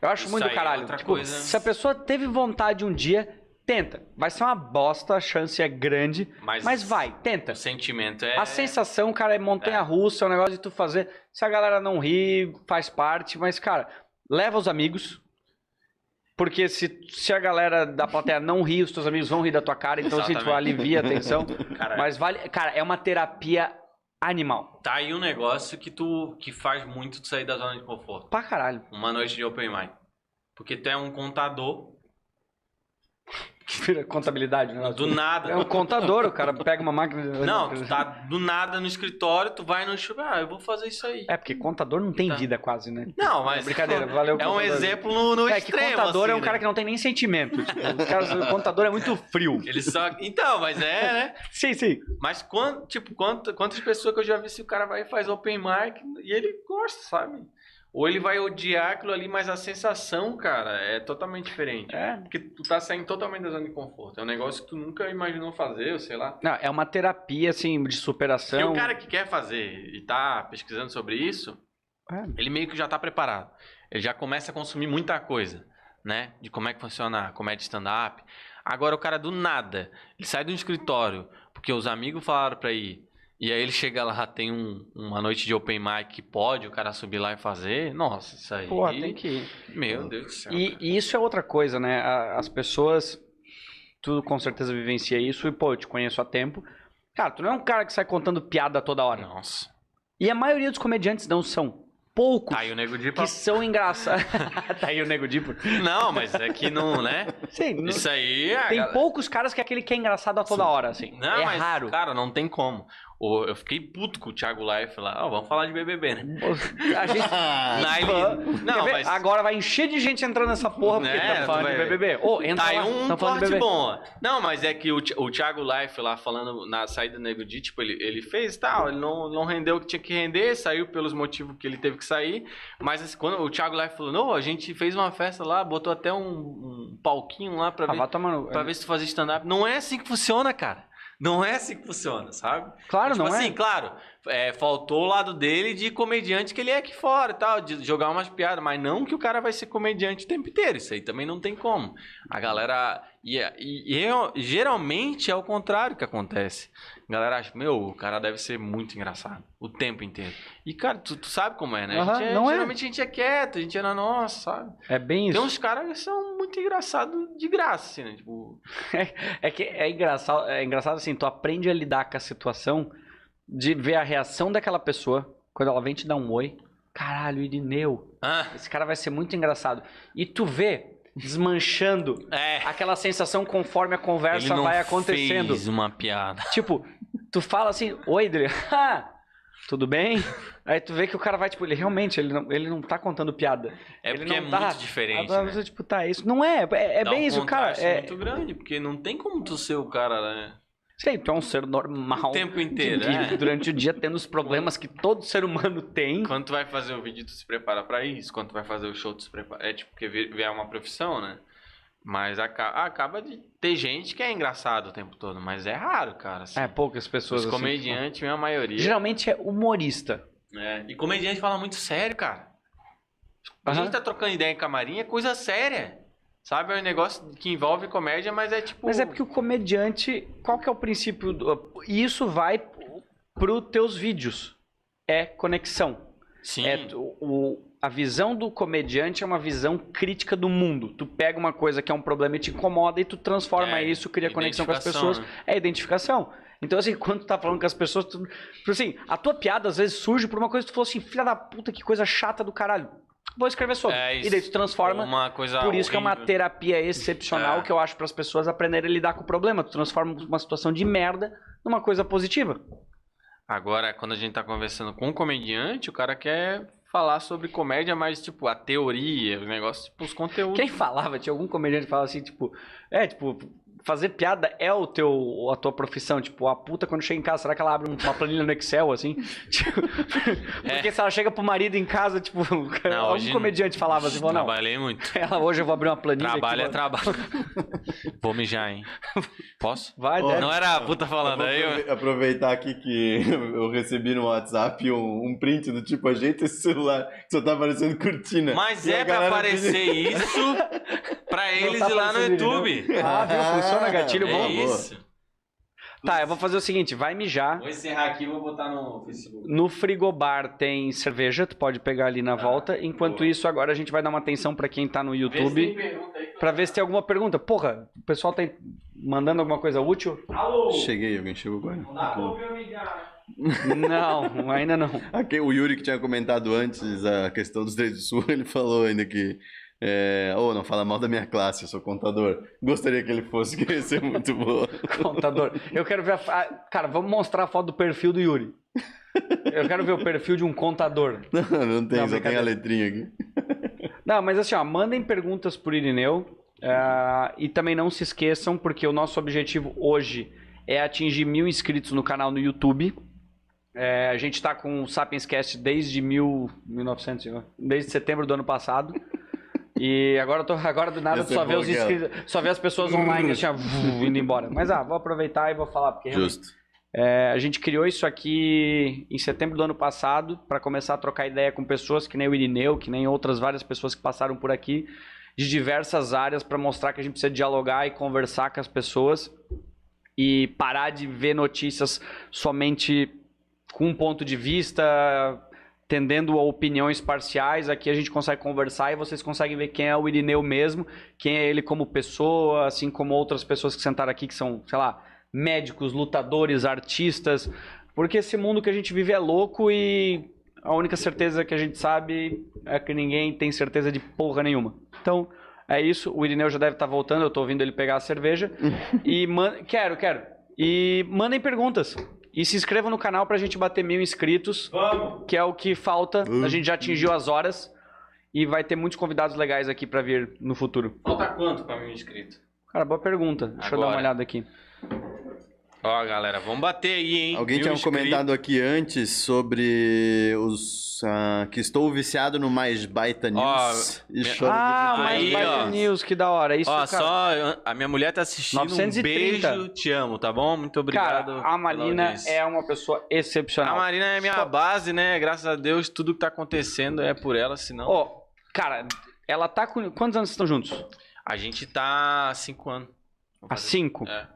Eu acho Isso muito aí é caralho. outra Tipo, coisa. Se a pessoa teve vontade um dia, tenta. Vai ser uma bosta, a chance é grande, Mas, mas vai, tenta. O sentimento é. A sensação, cara, é montanha-russa, é um negócio de tu fazer. Se a galera não ri, faz parte, mas, cara, leva os amigos. Porque se, se a galera da plateia não ri, os teus amigos vão rir da tua cara, então assim, tipo, Exatamente. alivia a tensão. Cara, Mas vale. Cara, é uma terapia animal. tá aí um negócio que tu que faz muito tu sair da zona de conforto. Pra caralho. Uma noite de open mic. Porque tu é um contador Contabilidade, né? do nada. É um contador, o cara pega uma máquina. Não, tu tá do nada no escritório, tu vai no show, ah, eu vou fazer isso aí. É, porque contador não tem Tá. vida quase, né? Não, mas. Brincadeira, valeu, É um exemplo no, no É que extremo. contador é um assim, cara né? que não tem nem sentimento. Tipo, o contador é muito frio. Ele só. Então, mas é, né? Sim, sim. Mas quant, tipo, quant, quantas pessoas que eu já vi se o cara vai e faz open mic e ele gosta, sabe? Ou ele vai odiar aquilo ali, mas a sensação, cara, é totalmente diferente. É. Porque tu tá saindo totalmente da zona de conforto. É um negócio que tu nunca imaginou fazer, ou sei lá. Não, é uma terapia, assim, de superação. E o cara que quer fazer e tá pesquisando sobre isso, É. ele meio que já tá preparado. Ele já começa a consumir muita coisa, né? De como é que funciona a comédia stand-up. Agora o cara do nada, ele sai do escritório, porque os amigos falaram pra ir. E aí ele chega lá, tem um- uma noite de open mic que pode o cara subir lá e fazer. Nossa, isso aí. Porra, tem que ir. Meu Deus do céu. E, e isso é outra coisa, né? As pessoas, tu com certeza vivencia isso e, pô, eu te conheço há tempo. Cara, tu não é um cara que sai contando piada toda hora. Nossa. E a maioria dos comediantes não são. Poucos Tá aí o nego de pra... que são engraçados. tá aí o Nego Dipo. Não, mas é que não, né? Sim, não- Isso aí. a tem galera- poucos caras que é aquele que é engraçado a toda hora, assim. Não, é mas, raro. cara, não tem como. Eu fiquei puto com o Thiago Life lá. Ó, vamos falar de BBB, né? A gente... Na ele... Não, mas... Agora vai encher de gente entrando nessa porra porque É, tá falando vai de. BBB. Ô, entra Tá aí lá, um tá corte bom. ó. Não, mas é que o, o Thiago Life lá falando na saída do Nego Di, tipo, ele, ele fez tal, ele não, não rendeu o que tinha que render, saiu pelos motivos que ele teve que sair. Mas assim, quando o Thiago Life falou, não, a gente fez uma festa lá, botou até um, um palquinho lá pra Ah, ver, tomar pra ver se tu fazia stand-up. Não é assim que funciona, cara. Não é assim que funciona, sabe? Claro, tipo não assim, é. claro, é, faltou o lado dele de comediante que ele é aqui fora e tal, de jogar umas piadas, mas não que o cara vai ser comediante o tempo inteiro, isso aí também não tem como. A galera. E, e- e eu- geralmente é o contrário que acontece. A galera acha, meu, o cara deve ser muito engraçado o tempo inteiro. E, cara, tu, tu sabe como é, né? Gente é- não é. geralmente a gente é quieto, a gente é na nossa, sabe? É bem Tem isso. uns caras que são muito engraçados de graça, assim, né? Tipo, É que é engraçado, é engraçado assim, tu aprende a lidar com a situação de ver a reação daquela pessoa quando ela vem te dar um oi. Caralho, Irineu, ah, esse cara vai ser muito engraçado. E tu vê desmanchando é. aquela sensação conforme a conversa vai acontecendo. fez uma piada. Tipo, tu fala assim, oi, ah, tudo bem? Aí tu vê que o cara vai, tipo, ele realmente, ele não, ele não tá contando piada. É Ele porque é não tá- muito diferente. Agora né? você, tipo, tá, isso não é, é, é bem um isso, cara. É, muito grande, porque não tem como tu ser o cara, né? Sei, tu é um ser normal. O tempo inteiro, que é. Durante o dia tendo os problemas que todo ser humano tem. Quando tu vai fazer o vídeo, tu se prepara pra isso. Quando tu vai fazer o show, tu se prepara. É tipo, porque é uma profissão, né? Mas aca- acaba de ter gente que é engraçado o tempo todo, mas é raro, cara. assim. É, poucas pessoas. Os assim, comediantes, a maioria. Geralmente é humorista. É. E comediante fala muito sério, cara. A gente tá trocando ideia em camarim, é coisa séria. Sabe? É um negócio que envolve comédia, mas é tipo. Mas é porque o comediante, qual que é o princípio? Do, e isso vai pro teus vídeos. É conexão. Sim. É o, a visão do comediante é uma visão crítica do mundo. Tu pega uma coisa que é um problema e te incomoda e tu transforma É, isso, cria conexão com as pessoas. né? É identificação. Então, assim, quando tu tá falando com as pessoas, tu, tipo assim, a tua piada às vezes surge por uma coisa que tu falou assim, filha da puta, que coisa chata do caralho. Vou escrever sobre. É e daí tu transforma. Uma coisa Por isso que é uma horrível. terapia excepcional É. que eu acho para as pessoas aprenderem a lidar com o problema. Tu transforma uma situação de merda numa coisa positiva. Agora, quando a gente tá conversando com um comediante, o cara quer falar sobre comédia, mas, tipo, a teoria, os negócios, tipo, os conteúdos. Quem falava, tinha algum comediante que falava assim, tipo, é, tipo, fazer piada é o teu, a tua profissão? Tipo, a puta quando chega em casa, será que ela abre uma planilha no Excel, assim? Tipo, porque se ela chega pro marido em casa, tipo, algum hoje comediante falava assim, não, Trabalhei muito. ela, hoje eu vou abrir uma planilha Trabalho é aqui, trabalho. Vou mijar, hein? Posso? Vai, deve. Não era a puta falando aí. eu- aprove- aproveitar aqui que eu recebi no WhatsApp um, um print do tipo, ajeita esse celular, que só tá aparecendo cortina. Mas E é pra aparecer isso pra eles tá ir lá no YouTube. Ah, viu? Funciona gatilho É bom. isso. Tá, eu vou fazer o seguinte, vai mijar. Vou encerrar aqui e vou botar no Facebook. No frigobar tem cerveja, tu pode pegar ali na volta. Enquanto boa. isso, agora a gente vai dar uma atenção pra quem tá no YouTube. Pra ver se tem alguma pergunta. Porra, o pessoal tá mandando alguma coisa útil? Alô! Cheguei, alguém chegou agora. Não dá. Não, ainda não. Aqui, o Yuri que tinha comentado antes a questão dos três do Sul, ele falou ainda que. É, oh, não fala mal da minha classe, eu sou contador. Gostaria que ele fosse, que ia ser muito boa. Contador. Eu quero ver a. ah, Cara, vamos mostrar a foto do perfil do Yuri. Eu quero ver o perfil de um contador. Não, não tem, Não, só tem a letrinha aqui. Não, mas assim, ó, mandem perguntas pro Irineu. ah, e também não se esqueçam, porque o nosso objetivo hoje é atingir mil inscritos no canal no YouTube. É, a gente tá com o Sapiens Cast desde mil, 1900, ó, desde setembro do ano passado. E agora, eu tô, agora do nada tu só é vê os inscritos, só vê as pessoas online assim, indo embora. Mas ah, vou aproveitar e vou falar, porque Justo. é, a gente criou isso aqui em setembro do ano passado para começar a trocar ideia com pessoas que nem o Irineu, que nem outras várias pessoas que passaram por aqui de diversas áreas para mostrar que a gente precisa dialogar e conversar com as pessoas e parar de ver notícias somente com um ponto de vista, tendendo a opiniões parciais. Aqui a gente consegue conversar e vocês conseguem ver quem é o Irineu mesmo, quem é ele como pessoa, assim como outras pessoas que sentaram aqui que são, sei lá, médicos, lutadores, artistas, porque esse mundo que a gente vive é louco e a única certeza que a gente sabe é que ninguém tem certeza de porra nenhuma. Então, é isso. O Irineu já deve estar voltando, eu tô ouvindo ele pegar a cerveja. e man... quero, quero. E mandem perguntas. E se inscrevam no canal pra gente bater mil inscritos, Vamos! que é o que falta. A gente já atingiu as horas. E vai ter muitos convidados legais aqui pra vir no futuro. Falta quanto pra mil inscritos? Cara, boa pergunta. Deixa eu dar uma Agora. olhada aqui. Ó, galera, vamos bater aí, hein? Alguém Mil tinha inscritos. comentado aqui antes sobre os. ah, que estou viciado no Mais Baita News. e minha- choro de Ah, vontade. mais Aí, Baita ó. News, que da hora. Isso, Ó, cara. só a minha mulher tá assistindo. 930. Um beijo, te amo, tá bom? Muito obrigado. Cara, a Marina audiência. é uma pessoa excepcional. A Marina é minha Só- base, né? Graças a Deus, tudo que tá acontecendo é por ela, senão. Ó, cara, ela tá com. Quantos anos vocês estão juntos? A gente tá há cinco anos. Há cinco. É.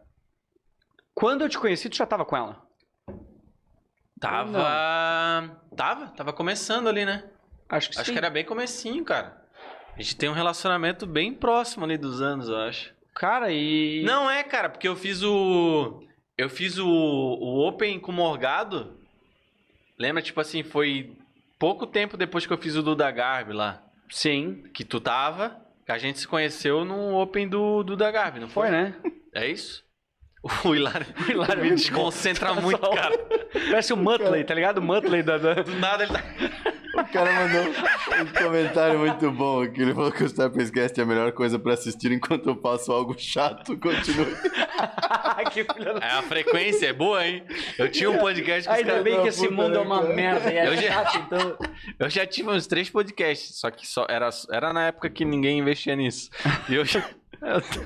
Quando eu te conheci, tu já tava com ela? Tava. Tava? Tava começando ali, né? Acho que Acho sim. que era bem comecinho, cara. A gente tem um relacionamento bem próximo ali dos anos, eu acho. Cara, e. Não é, cara, porque eu fiz o. Eu fiz o, o Open com o Morgado. Lembra, tipo assim, foi pouco tempo depois que eu fiz o Duda Garbi lá. Sim. Que tu tava. Que a gente se conheceu no Open do Duda Garbi, não foi? Foi, né? É isso? O Hilário, O Hilário me desconcentra muito, cara. Parece o Muttley, tá ligado? O Muttley da. da... Do nada ele tá. O cara mandou um comentário muito bom aqui. Ele falou que o Starpacecast é a melhor coisa pra assistir enquanto eu faço algo chato. Continue. que filha da... É, a frequência é boa, hein? Eu tinha um podcast que Ainda bem que esse mundo é né, uma cara? merda e é Eu já- chato, então. Eu já tive uns três podcasts, só que só era, era na época que ninguém investia nisso. E eu já...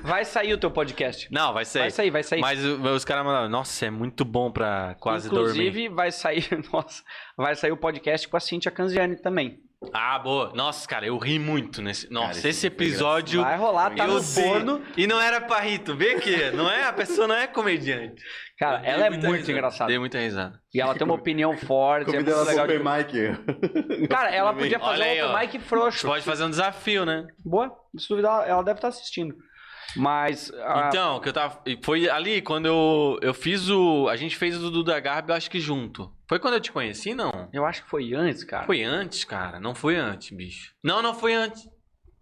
Vai sair o teu podcast. Não, vai sair. Vai sair, vai sair. Mas os caras mandaram, nossa, é muito bom pra quase Inclusive, dormir. vai sair. Nossa, vai sair o podcast com a Cintia Canziani também. Ah, boa. Nossa, cara, eu ri muito nesse. Nossa, Cara, esse foi episódio. Vai rolar, tá no forno. E não era pra rir, tu vê que não é? A pessoa não é comediante. Cara, ela é muito risada. engraçada. Dei muita risada. E ela tem uma opinião forte, é Convidei muito ela legal. de- Mic. Cara, ela podia fazer aí, um ó. open mic Você frouxo. pode fazer um desafio, né? Boa, se duvidar, ela deve estar assistindo. Mas. ah, Então, que eu tava. Foi ali quando eu, eu fiz o. A gente fez o Duda Garbi, eu acho que junto. Foi quando eu te conheci, não? Eu acho que foi antes, cara. Foi antes, cara. Não foi antes, bicho. Não, não foi antes.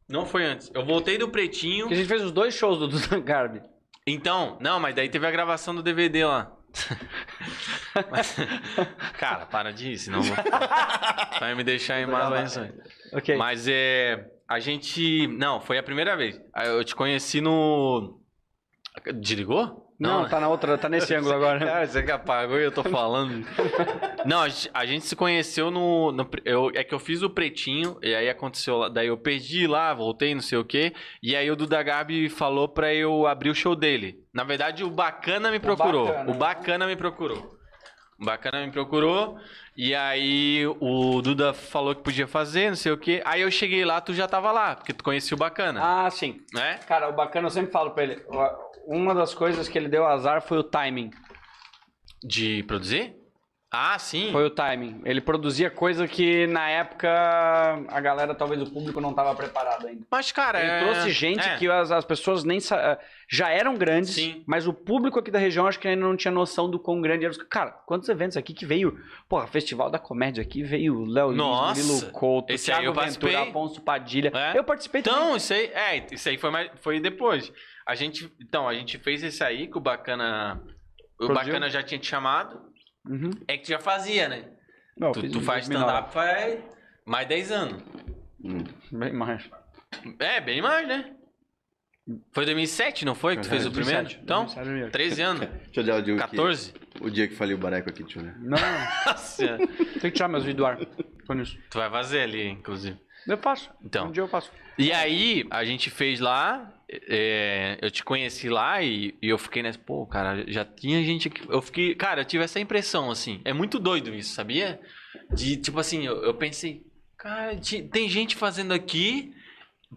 Não foi antes. Eu voltei do Pretinho. Porque a gente fez os dois shows do Dudan Garbi. Então, não, mas daí teve a gravação do DVD lá. Mas- cara, para disso, senão vou... vai me deixar em lençóis. Ok. Mas é. A gente. Não, foi a primeira vez. Aí Eu te conheci no. Desligou? Não, tá na outra, tá nesse ângulo agora. Cara, você que apagou e eu tô falando. Não, a gente, a gente se conheceu no. no- eu, é que eu fiz o pretinho, e aí aconteceu. Daí eu perdi lá, voltei, não sei o quê. E aí o Duda Gabi falou pra eu abrir o show dele. Na verdade, o Bacana me procurou. Bacana. O Bacana me procurou. O Bacana me procurou. E aí o Duda falou que podia fazer, não sei o quê. Aí eu cheguei lá, tu já tava lá, porque tu conhecia o Bacana. Ah, sim. Né? Cara, o bacana, eu sempre falo pra ele, uma das coisas que ele deu azar foi o timing. De produzir? Ah, sim. Foi o timing. Ele produzia coisa que na época a galera, talvez o público não tava preparado ainda. Mas, cara, Ele é... trouxe gente é. que as, as pessoas nem sa- já eram grandes, Sim. mas o público aqui da região acho que ainda não tinha noção do quão grande era. Cara, quantos eventos aqui que veio? Porra, Festival da Comédia aqui veio Léo Lins, Murilo Couto, esse aí Thiago eu Ventura. Afonso Padilha. É? Eu participei também. Então, isso aí, é, isso aí foi, mais, foi depois. A gente, então, a gente fez esse aí que o Bacana, o Produziu? Bacana já tinha te chamado. Uhum. É que tu já fazia, né? Não, Tu, tu faz 2009. stand-up faz mais 10 anos. Hum. Bem mais. É, bem mais, né? Foi 2007, não foi? Que tu fez o primeiro? 2007, Então, 2007 mesmo. 13 anos. Deixa eu olhar o dia, 14? Que, o dia que falei o bareco aqui, deixa eu ver. Não, Nossa, tem que tirar meus vídeos do ar. Foi nisso. tu vai fazer ali, inclusive. Eu faço. Então. Um dia eu faço. E aí, a gente fez lá, é, eu te conheci lá e, e eu fiquei nessa, pô, cara, já tinha gente aqui. Eu fiquei, cara, eu tive essa impressão, assim. É muito doido isso, sabia? De, tipo assim, eu, eu pensei, cara, tem gente fazendo aqui,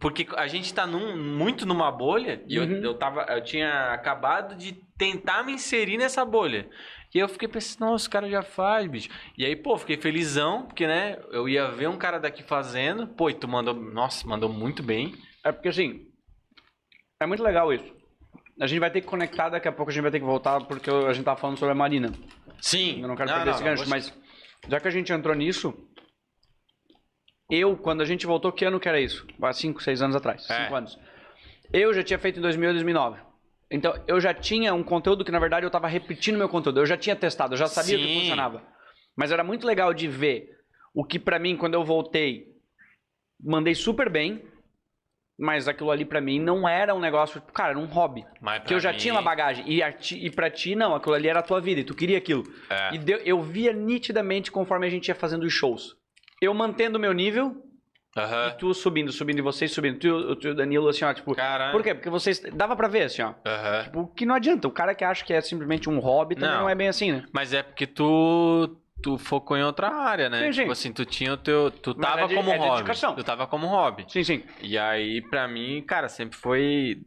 porque a gente tá num- muito numa bolha, e Uhum. eu, eu, tava, eu tinha acabado de tentar me inserir nessa bolha. E eu fiquei pensando, nossa, o cara já faz, bicho. E aí, pô, fiquei felizão, porque, né, eu ia ver um cara daqui fazendo, pô, e tu mandou, nossa, mandou muito bem. É porque assim, é muito legal isso. A gente vai ter que conectar, daqui a pouco a gente vai ter que voltar, porque a gente tava falando sobre a Marina. Sim. Eu não quero perder esse gancho, vou- mas já que a gente entrou nisso, eu, quando a gente voltou, que ano que era isso? Há 5, 6 anos atrás. É. 5 anos. Eu já tinha feito em 2000 e 2009. Então, eu já tinha um conteúdo que, na verdade, eu tava repetindo meu conteúdo. Eu já tinha testado, eu já sabia o que Sim. funcionava. Mas era muito legal de ver o que, pra mim, quando eu voltei, mandei super bem. Mas aquilo ali, pra mim, não era um negócio... Cara, era um hobby. Que eu já pra tinha mim- uma bagagem. E, a ti, e pra ti, não. Aquilo ali era a tua vida. E tu queria aquilo. É. E deu- eu via nitidamente conforme a gente ia fazendo os shows. Eu mantendo o meu nível Aham. e tu subindo, subindo, e vocês subindo. Tu, o- tu Danilo, assim, ó, tipo... Caralho. Por quê? Porque vocês... Dava pra ver, assim, ó. Aham. Tipo, que não adianta. O cara que acha que é simplesmente um hobby também não, Não. é bem assim, né? Mas é porque tu, tu focou em outra área, né? Sim, sim. Tipo assim, tu tinha o teu. Tu Mas tava é de- como é hobby. Tu tava como hobby. Sim, sim. E aí, pra mim, cara, sempre foi.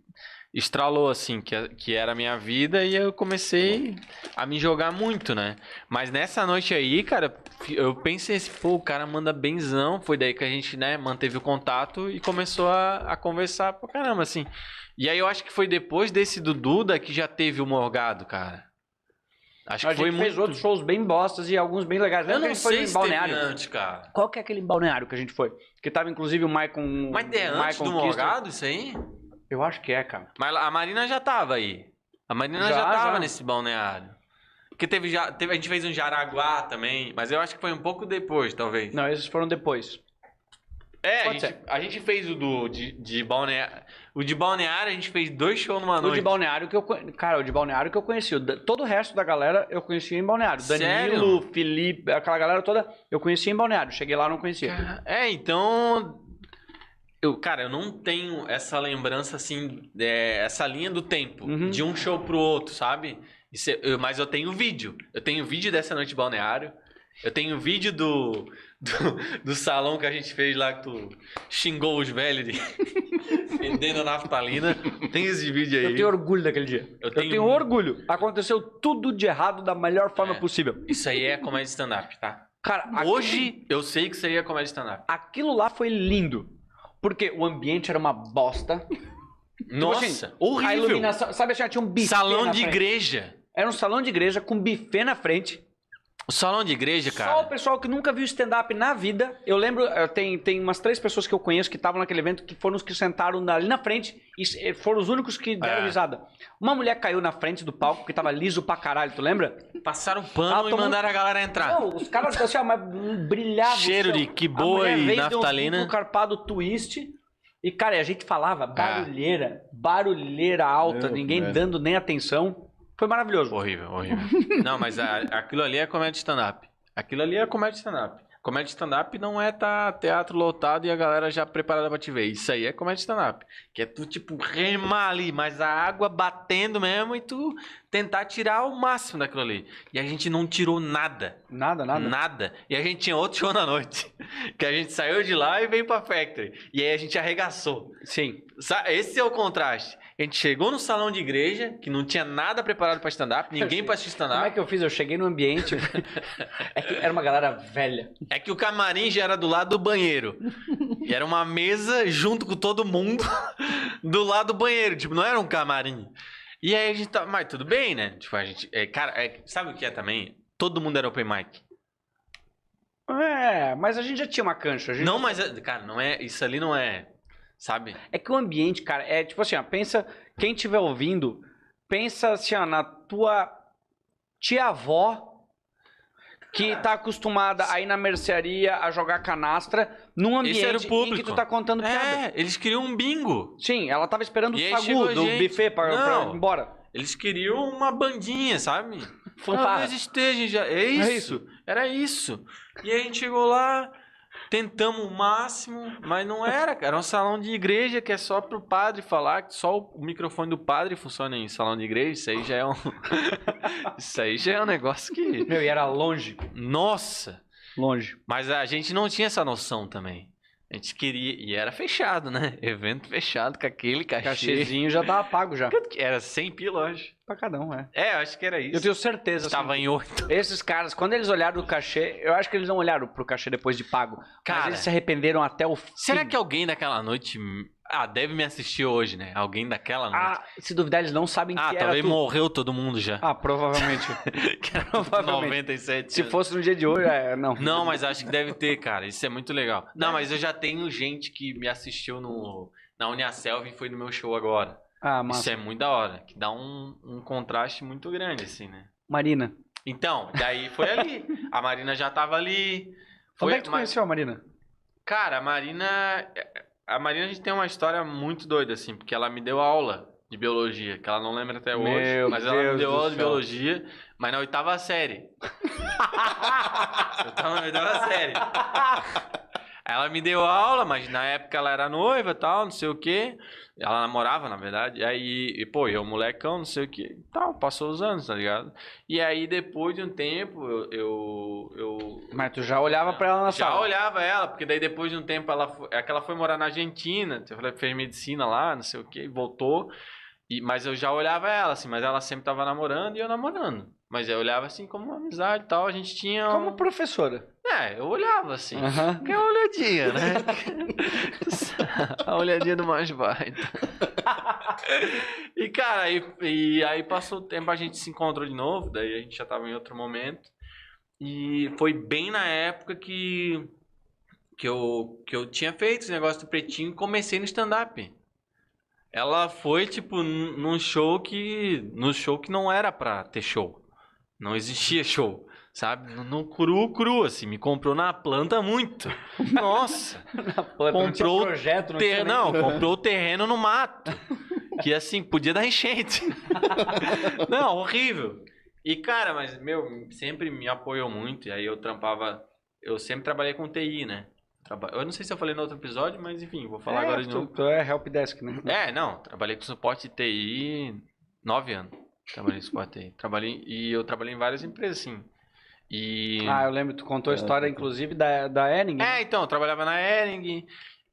Estralou assim, que, que era a minha vida, e eu comecei a me jogar muito, né? Mas nessa noite aí, cara, eu pensei assim, pô, o cara manda benzão. Foi daí que a gente, né, manteve o contato e começou a, a conversar pra caramba, assim. E aí eu acho que foi depois desse do Duda que já teve o Morgado, cara. Acho a que gente foi fez muito. outros shows bem bostas e alguns bem legais. Eu não que a gente foi sei em se balneário? antes, cara. Qual que é aquele balneário que a gente foi? Que tava inclusive o Maicon. Mas é antes Maicon do. Morgado isso aí? Eu acho que é, cara. Mas a Marina já tava aí. A Marina já, Já, tava já. nesse balneário. Porque teve, já, teve, a gente fez um Jaraguá também, mas eu acho que foi um pouco depois, talvez. Não, esses foram depois. É, a gente, a gente fez o do de, de balneário. O de balneário a gente fez dois shows numa O noite. de balneário que eu Cara, o de balneário que eu conheci. O Todo o resto da galera eu conhecia em balneário. Sério? Danilo, Felipe, aquela galera toda eu conhecia em balneário. Cheguei lá e não conhecia. É, então. Eu, cara, eu não tenho essa lembrança assim, é, essa linha do tempo, Uhum. de um show pro outro, sabe? É- eu- mas eu tenho vídeo. Eu tenho vídeo dessa noite de balneário. Eu tenho vídeo do, do, do salão que a gente fez lá que tu xingou os velhos de vendendo naftalina. Tem esse vídeo aí. Eu tenho orgulho daquele dia. Eu Eu tenho- tenho, orgulho. Aconteceu tudo de errado da melhor forma É. possível. Isso aí é comédia stand-up, tá? Cara, aquele- Hoje eu sei que isso aí é comédia stand-up. aquilo lá foi lindo. Porque o ambiente era uma bosta. Nossa, Tipo assim, horrível. A iluminação, sabe assim, tinha um buffet Salão de frente. igreja. Era um salão de igreja com buffet na frente. O salão de igreja, cara. Só o pessoal que nunca viu stand-up na vida. Eu lembro, eh, tem, tem umas três pessoas que eu conheço que estavam naquele evento que foram os que sentaram na- ali na frente e eh, foram os únicos que deram É. risada. Uma mulher caiu na frente do palco que tava liso pra caralho, tu lembra? Passaram pano e tomou- mandaram a galera entrar. Não, os caras assim, ó, mas brilhavam. Cheiro assim, ó. de que e um naftalina. duplo carpado twist. E, cara, a gente falava barulheira, barulheira alta, Meu, ninguém é. dando nem atenção. Foi maravilhoso. Horrível, horrível. Não, mas a- aquilo ali é comédia stand-up. Aquilo ali é comédia stand-up. Comédia stand-up não é tá teatro lotado e a galera já preparada pra te ver. Isso aí é comédia stand-up. Que é tu, tipo, remar ali, mas a água batendo mesmo e tu tentar tirar o máximo daquilo ali. E a gente não tirou nada. Nada, nada. Nada. E a gente tinha outro show na noite. Que a gente saiu de lá e veio pra Factory. E aí a gente arregaçou. Sim. Esse é o contraste. A gente chegou no salão de igreja, que não tinha nada preparado pra stand-up, ninguém pra assistir Como é stand-up. que eu fiz? Eu cheguei no ambiente. é que era uma galera velha. É que o camarim já era do lado do banheiro. E era uma mesa junto com todo mundo do lado do banheiro. Tipo, não era um camarim. E aí a gente tá. Mas tudo bem, né? Tipo, a gente. é, cara, é, sabe o que é também? Todo mundo era open mic. É, mas a gente já tinha uma cancha. a gente- Não, mas. é- Cara, não é. Isso ali não é. Sabe? É que o ambiente, cara, é tipo assim, ó, pensa, quem estiver ouvindo, pensa assim, ó, na tua tia-avó que tá acostumada a ir na mercearia a jogar canastra num Esse era o ambiente em que público. tu tá contando piada. É, eles queriam um bingo. Sim, ela tava esperando E o aí chegou sagu a do gente. buffet pra, pra Não. ir embora. Eles queriam uma bandinha, sabe? Fanfarra. Talvez esteja já. É isso. É isso. Era isso. E aí a gente chegou lá, tentamos o máximo, mas não era, cara. Era um salão de igreja que é só pro padre falar, que só o microfone do padre funciona em salão de igreja. Isso aí já é um. isso aí já é um negócio que. Meu, e era longe. Nossa! Longe. Mas a gente não tinha essa noção também. A gente queria. E era fechado, né? Evento fechado com aquele cachê. Cachezinho já tava pago já. Era 100 pila, acho. Pra cada um, é. É, eu acho que era isso. Eu tenho certeza. assim, Tava em 8. Esses caras, quando eles olharam o cachê, eu acho que eles não olharam pro cachê depois de pago. Cara, mas eles se arrependeram até o fim. Será que alguém daquela noite. Ah, deve me assistir hoje, né? Alguém daquela noite. Ah, se duvidar, eles não sabem Ah, que era talvez tu. morreu todo mundo já. Ah, provavelmente. Que era provavelmente. 97. se fosse no dia de hoje, é, não. Não, mas acho que deve ter, cara. Isso é muito legal. Não, mas eu já tenho gente que me assistiu no, na Uniaselv e foi no meu show agora. Ah, mas Isso é muito da hora. Que dá um, um contraste muito grande, assim, né? Marina. Então, daí foi ali. A Marina já tava ali. Foi, Onde é que tu mas- conheceu a Marina? Cara, a Marina. A Marina a gente tem uma história muito doida, assim, porque ela me deu aula de biologia, que ela não lembra até hoje. Meu mas ela me Deus deu aula de biologia, mas na oitava série. Eu tava na oitava série. Ela me deu aula, mas na época ela era noiva tal, não sei o quê. Ela namorava, na verdade. Aí, e, pô, eu molecão, não sei o quê. Tal, passou os anos, tá ligado? E aí, depois de um tempo, eu. eu, eu Mas tu já olhava pra ela na já sala. olhava ela, porque daí depois de um tempo ela foi, é que ela foi morar na Argentina, eu falei, fez medicina lá, não sei o que, voltou. E, mas eu já olhava ela, assim, mas ela sempre tava namorando e eu namorando. Mas eu olhava assim como uma amizade e tal, a gente tinha. um- Como professora. É, eu olhava assim. Aham. Que é uma olhadinha, né? a olhadinha do mais baita. e, cara, aí, e aí passou o tempo, a gente se encontrou de novo, daí a gente já tava em outro momento. E foi bem na época que, que, eu, que eu tinha feito esse negócio do pretinho e comecei no stand-up. Ela foi, tipo, num num show que. No show que não era pra ter show. Não existia show. Sabe? No, no cru, cru, assim. Me comprou na planta muito. Nossa! Não tinha Comprou projeto, não Ter- Não, comprou o terreno no mato. Que assim, podia dar enchente. Não, horrível. E, cara, mas, meu, sempre me apoiou muito. E aí eu trampava. Eu sempre trabalhei com TI, né? Eu não sei se eu falei no outro episódio, mas enfim, vou falar É, agora de tu, novo. tu é helpdesk, né? É, não, trabalhei com suporte de TI nove anos. Trabalhei de TI. Trabalhei, e eu trabalhei em várias empresas, sim. E. Ah, eu lembro, tu contou a história, inclusive, da, da Ering. né? É, então, eu trabalhava na Ering.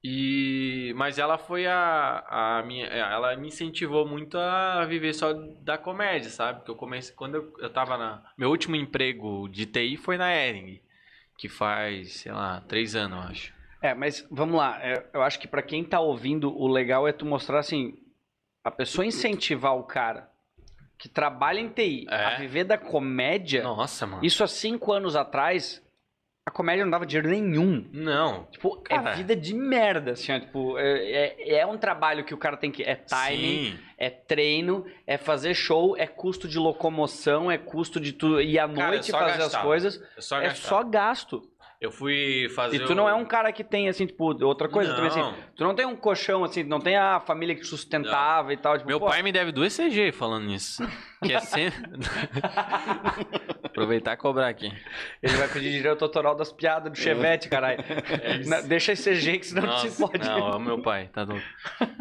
E mas ela foi a, a minha, ela me incentivou muito a viver só da comédia, sabe? Porque eu comecei quando eu, eu tava na meu último emprego de TI foi na Ering, que faz, sei lá, três anos, eu acho. É, mas vamos lá. é, eu acho que pra quem tá ouvindo, o legal é tu mostrar assim, a pessoa incentivar o cara que trabalha em TI É. a viver da comédia. Nossa, mano. Isso há cinco anos atrás, a comédia não dava dinheiro nenhum. Não. Tipo, Cara. é vida de merda, assim, ó, tipo, é, é, é um trabalho que o cara tem que. É timing, Sim. é treino, é fazer show, é custo de locomoção, é custo de tu ir à Cara, é noite fazer gastar. as coisas. É só É só gasto. Eu fui fazer. E tu não o- é um cara que tem, assim, tipo, outra coisa, também, assim, Não. tu não tem um colchão, assim, não tem a família que sustentava e tal, tipo, Meu pô, pai me deve duas CG falando nisso. Que é sempre. Aproveitar e cobrar aqui. ele vai pedir direito autoral das piadas do Chevette, caralho. Na- Deixa esse CG que senão não se É Nossa, pode. Não, é o meu pai, tá louco.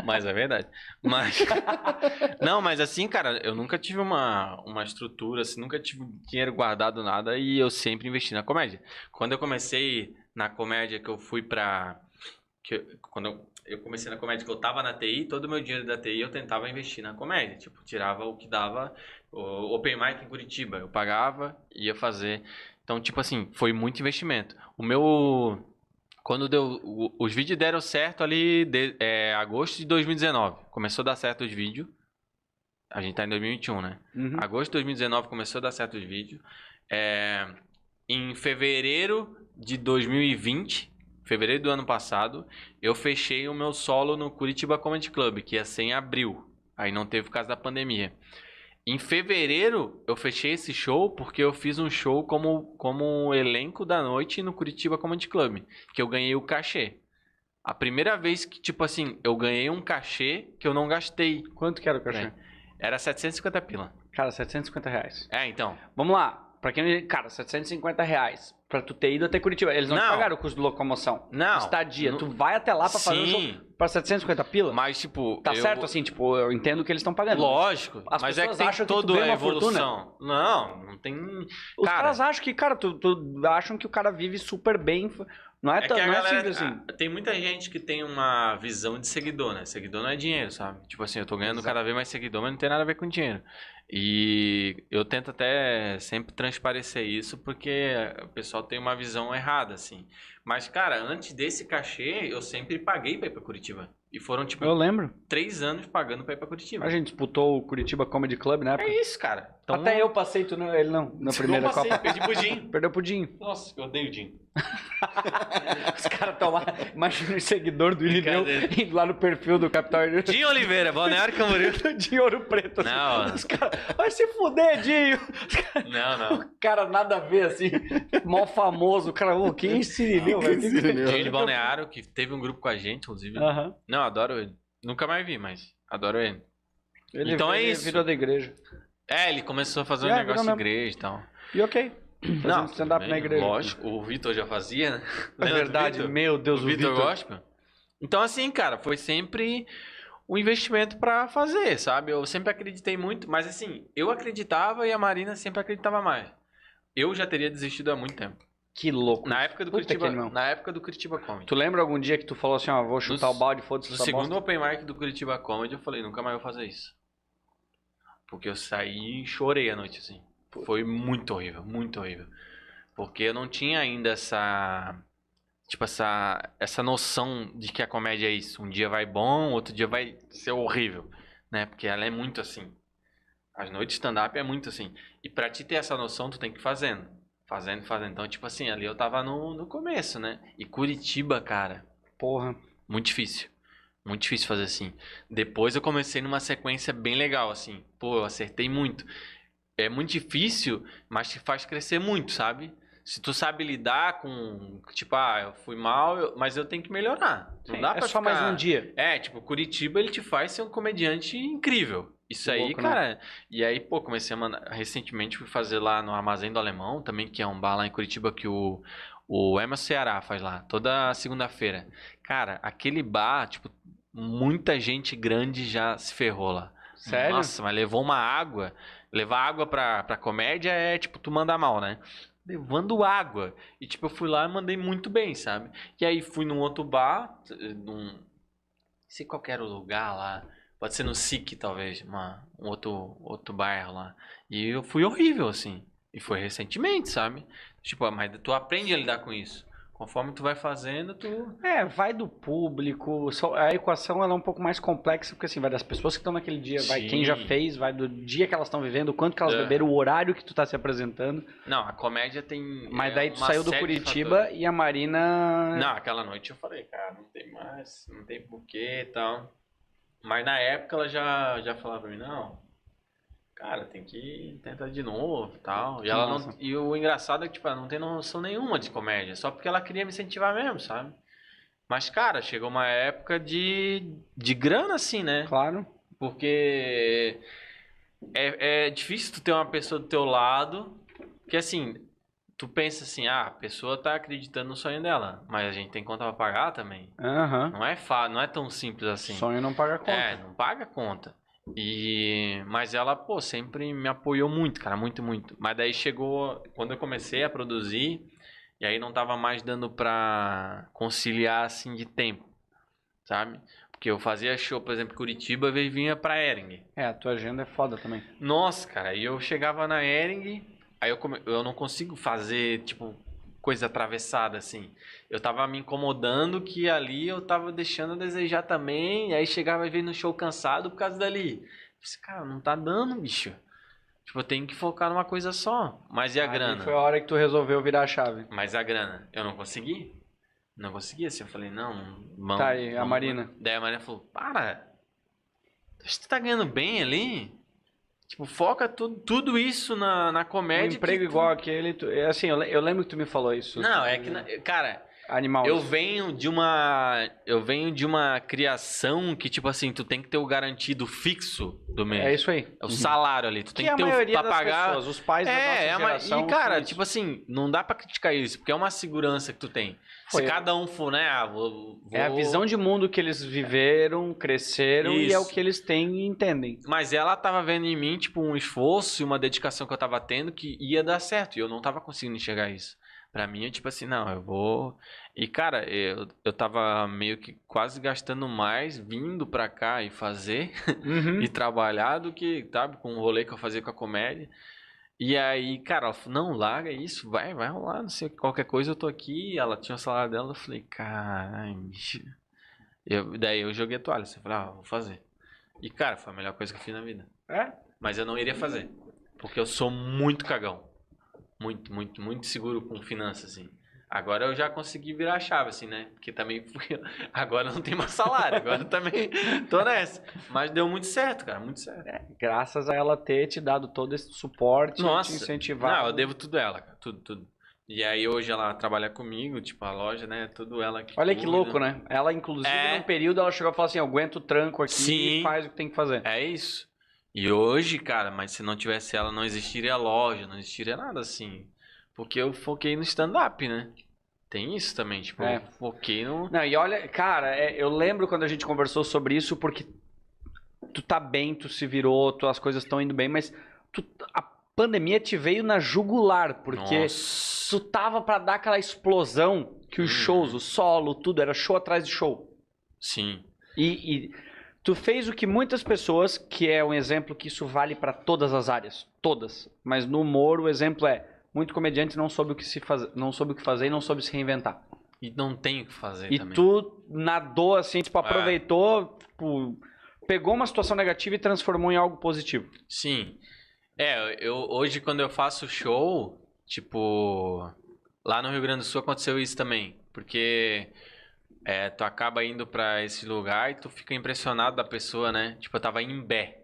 Mas é verdade. Mas. Não, mas assim, cara, eu nunca tive uma, uma estrutura, assim, nunca tive dinheiro guardado, nada, e eu sempre investi na comédia. Quando eu comecei na comédia, que eu fui pra. Eu- quando eu, eu comecei na comédia, que eu tava na TI, todo o meu dinheiro da TI eu tentava investir na comédia. Tipo, tirava o que dava. O Open Mic em Curitiba, eu pagava, ia fazer. Então, tipo assim, foi muito investimento. O meu. Quando deu. Os vídeos deram certo ali de, é, agosto de 2019. Começou a dar certo os vídeos. A gente tá em 2021, né? Uhum. Agosto de 2019 começou a dar certo os vídeos. É, em fevereiro de 2020, fevereiro do ano passado, eu fechei o meu solo no Curitiba Comedy Club, que ia ser em abril. Aí não teve por causa da pandemia. Em fevereiro, eu fechei esse show porque eu fiz um show como, como elenco da noite no Curitiba Comedy Club, que eu ganhei o cachê. A primeira vez que, tipo assim, eu ganhei um cachê que eu não gastei. Quanto que era o cachê? É. Era 750 pila. Cara, 750 reais. É, então. Vamos lá. Pra quem. Cara, 750 reais. Pra tu ter ido até Curitiba. Eles não, te Não. pagaram o custo de locomoção. Não. Estadia. Não- Tu vai até lá pra fazer um Sim, pra 750 pila? mas tipo. Tá eu- certo assim, tipo, eu entendo que eles estão pagando. Lógico. As mas é que pessoas tem acham que tu toda ganha a uma fortuna. evolução. Não, não tem. Os cara, caras acham que, cara, tu, tu acham que o cara vive super bem. Não é, É tão, que não é galera. simples assim. ah, Tem muita gente que tem uma visão de seguidor, né? Seguidor não é dinheiro, sabe? Tipo assim, eu tô ganhando Exato. cada vez mais seguidor, mas não tem nada a ver com dinheiro. E eu tento até sempre transparecer isso porque o pessoal tem uma visão errada, assim. Mas, cara, antes desse cachê, eu sempre paguei pra ir pra Curitiba. E foram, tipo, Eu lembro. três anos pagando pra ir pra Curitiba. A gente disputou o Curitiba Comedy Club na época. É isso, cara. Então, Até eu passei, tu não, ele não, na primeira passei, Copa. perdi pudim. Perdeu pro Dinho. Nossa, eu odeio o Jim. Os caras estão lá. Imagina o seguidor do Irineu indo lá no perfil do Capitão Irineu. Jim Oliveira, Balneário Camboriú. de ouro preto. assim. Não. Os caras, vai se fuder, Dinho. Não, não. O cara nada a ver, assim. Mó famoso. O cara, ô, quem é esse Irineu, velho? Irineu. Jim de Balneário, que teve um grupo com a gente, inclusive. Aham. Não, adoro ele. Nunca mais vi, mas adoro ele. Ele, Então é ele isso. virou da igreja. É, ele começou a fazer um É, negócio de igreja e tal. E ok. Fazendo stand-up na igreja. Lógico, o Vitor já fazia, né? É verdade, Vitor? meu Deus, o o Vitor. Gospel. Então, assim, cara, foi sempre um investimento pra fazer, sabe? Eu sempre acreditei muito, mas assim, eu acreditava e a Marina sempre acreditava mais. Eu já teria desistido há muito tempo. Que louco. Na época do Puta Curitiba, animal. na época do Curitiba Comedy. Tu lembra algum dia que tu falou assim, ó, vou chutar No- o balde, foda-se No segundo bosta? open mic do Curitiba Comedy, eu falei, nunca mais vou fazer isso. Porque eu saí e chorei a noite, assim. Foi muito horrível, muito horrível. Porque eu não tinha ainda essa... Tipo, essa, essa noção de que a comédia é isso. Um dia vai bom, outro dia vai ser horrível, né? Porque ela é muito assim. As noites de stand-up é muito assim. E pra te ter essa noção, tu tem que ir fazendo. Fazendo, fazendo. Então, tipo assim, ali eu tava no, no começo, né? E Curitiba, cara, Porra. muito difícil. Muito difícil fazer assim. Depois eu comecei numa sequência bem legal, assim. Pô, eu acertei muito. É muito difícil, mas te faz crescer muito, sabe? Se tu sabe lidar com, tipo, ah, eu fui mal, eu- mas eu tenho que melhorar. Não Sim, dá é pra só mais ficar- um dia. É, tipo, Curitiba ele te faz ser um comediante incrível. Isso Que aí, louco, né? cara. E aí, pô, comecei a mandar. Recentemente fui fazer lá no Armazém do Alemão, também, que é um bar lá em Curitiba que o, o Emerson Ceará faz lá, toda segunda-feira. Cara, aquele bar, tipo, muita gente grande já se ferrou lá. Sério? Nossa, mas levou uma água. Levar água pra, pra comédia é tipo, tu manda mal, né? Levando água. E tipo, eu fui lá e mandei muito bem, sabe? E aí fui num outro bar, num. Não sei qual era o lugar lá. Pode ser no SIC, talvez, uma, um outro, outro bairro lá. E eu fui horrível, assim. E foi recentemente, sabe? Tipo, mas tu aprende a lidar com isso. Conforme tu vai fazendo, tu. É, vai do público. A equação ela é um pouco mais complexa, porque assim, vai das pessoas que estão naquele dia, vai Sim. quem já fez, vai do dia que elas estão vivendo, o quanto que elas É. beberam, o horário que tu tá se apresentando. Não, a comédia tem. Mas é daí tu saiu do Curitiba e a Marina. Não, aquela noite eu falei, cara, não tem mais, não tem porquê e tal. Mas na época ela já, já falava pra mim, não, cara, tem que tentar de novo e tal. E, ela não, e o engraçado é que, tipo, ela não tem noção nenhuma de comédia, só porque ela queria me incentivar mesmo, sabe? Mas, cara, chegou uma época de, de grana, assim, né? Claro. Porque é, é difícil tu ter uma pessoa do teu lado que, assim, tu pensa assim, ah, a pessoa tá acreditando no sonho dela, mas a gente tem conta pra pagar também. Aham. Não é, fa não é tão simples assim. Sonho não paga conta. É, não paga conta. E mas ela, pô, sempre me apoiou muito, cara, muito, muito. Mas daí chegou quando eu comecei a produzir, e aí não tava mais dando pra conciliar assim de tempo, sabe? Porque eu fazia show, por exemplo, em Curitiba e vinha pra Ering. É, a tua agenda é foda também. Nossa, cara, e eu chegava na Ering, aí eu, come... eu não consigo fazer, tipo, coisa atravessada, assim. Eu tava me incomodando que ali eu tava deixando a desejar também, e aí chegava e veio no show cansado por causa dali. Eu disse, cara, não tá dando, bicho. Tipo, eu tenho que focar numa coisa só. Mas e a Ali grana? Foi a hora que tu resolveu virar a chave. Mas a grana, eu não consegui. Não consegui, assim, eu falei, não, vamos... Tá aí, a Marina. Daí a Marina falou, para, você tá ganhando bem ali? Tipo, foca tudo, tudo isso na, na Um comédia. emprego que tu- igual aquele, tu, é assim, eu, eu lembro que tu me falou isso. Não, é que, na- cara, Animal. eu isso. venho de uma, eu venho de uma criação que, tipo assim, tu tem que ter o garantido fixo do mês. É isso aí. É o salário ali, tu tem que que, a ter o, pra pagar... pessoas, os pais da nossa É, é geração e cara, tipo isso. assim, não dá pra criticar isso, porque é uma segurança que tu tem. Foi, Se é. cada um for, né, ah, vou, É a vou- visão de mundo que eles viveram, cresceram e é o Isso. que eles têm e entendem. Mas ela tava vendo em mim, tipo, um esforço e uma dedicação que eu tava tendo que ia dar certo. E eu não tava conseguindo enxergar isso. Pra mim, é tipo assim, não, eu vou. E, cara, eu, eu tava meio que quase gastando mais vindo pra cá e fazer Uhum. e trabalhar do que, sabe, com o rolê que eu fazia com a comédia. E aí, cara, ela falou, não, larga isso, vai, vai rolar, não sei, qualquer coisa eu tô aqui. Ela tinha o salário dela, eu falei, caralho. Eu, daí eu joguei a toalha, assim, falei, ah, vou fazer. E, cara, foi a melhor coisa que eu fiz na vida. É? Mas eu não iria fazer. Porque eu sou muito cagão. Muito, muito, muito seguro com finanças, assim. Agora eu já consegui virar a chave, assim, né? Porque também fui... agora não tem mais salário, agora também tô nessa. Mas deu muito certo, cara, muito certo. Graças a ela ter te dado todo esse suporte, Nossa. te incentivar. Não, eu devo tudo a ela, cara, tudo, tudo. E aí hoje ela trabalha comigo, tipo, a loja, né? Tudo ela que Olha que cuida. louco, né? Ela, inclusive, É. num período, ela chegou a falar assim, aguenta o tranco aqui Sim. e faz o que tem que fazer. É isso. E hoje, cara, mas se não tivesse ela, não existiria loja, não existiria nada assim. Porque eu foquei no stand-up, né? Tem isso também, tipo, É. eu foquei no. Não, e olha, cara, é, eu lembro quando a gente conversou sobre isso, porque tu tá bem, tu se virou, tuas coisas estão indo bem, mas tu- a pandemia te veio na jugular, porque Nossa. tu tava pra dar aquela explosão que os Uhum. shows, o solo, tudo, era show atrás de show. Sim. E, e tu fez o que muitas pessoas, que é um exemplo que isso vale pra todas as áreas, todas. Mas no humor o exemplo é muito comediante não soube o que se faz, não soube o que fazer e não soube se reinventar. E não tem o que fazer E também. tu nadou assim, tipo, É. aproveitou, tipo, pegou uma situação negativa e transformou em algo positivo. Sim. É, eu hoje quando eu faço show, tipo, lá no Rio Grande do Sul aconteceu isso também, porque é, tu acaba indo pra esse lugar e tu fica impressionado da pessoa, né? Tipo, eu tava em Imbé,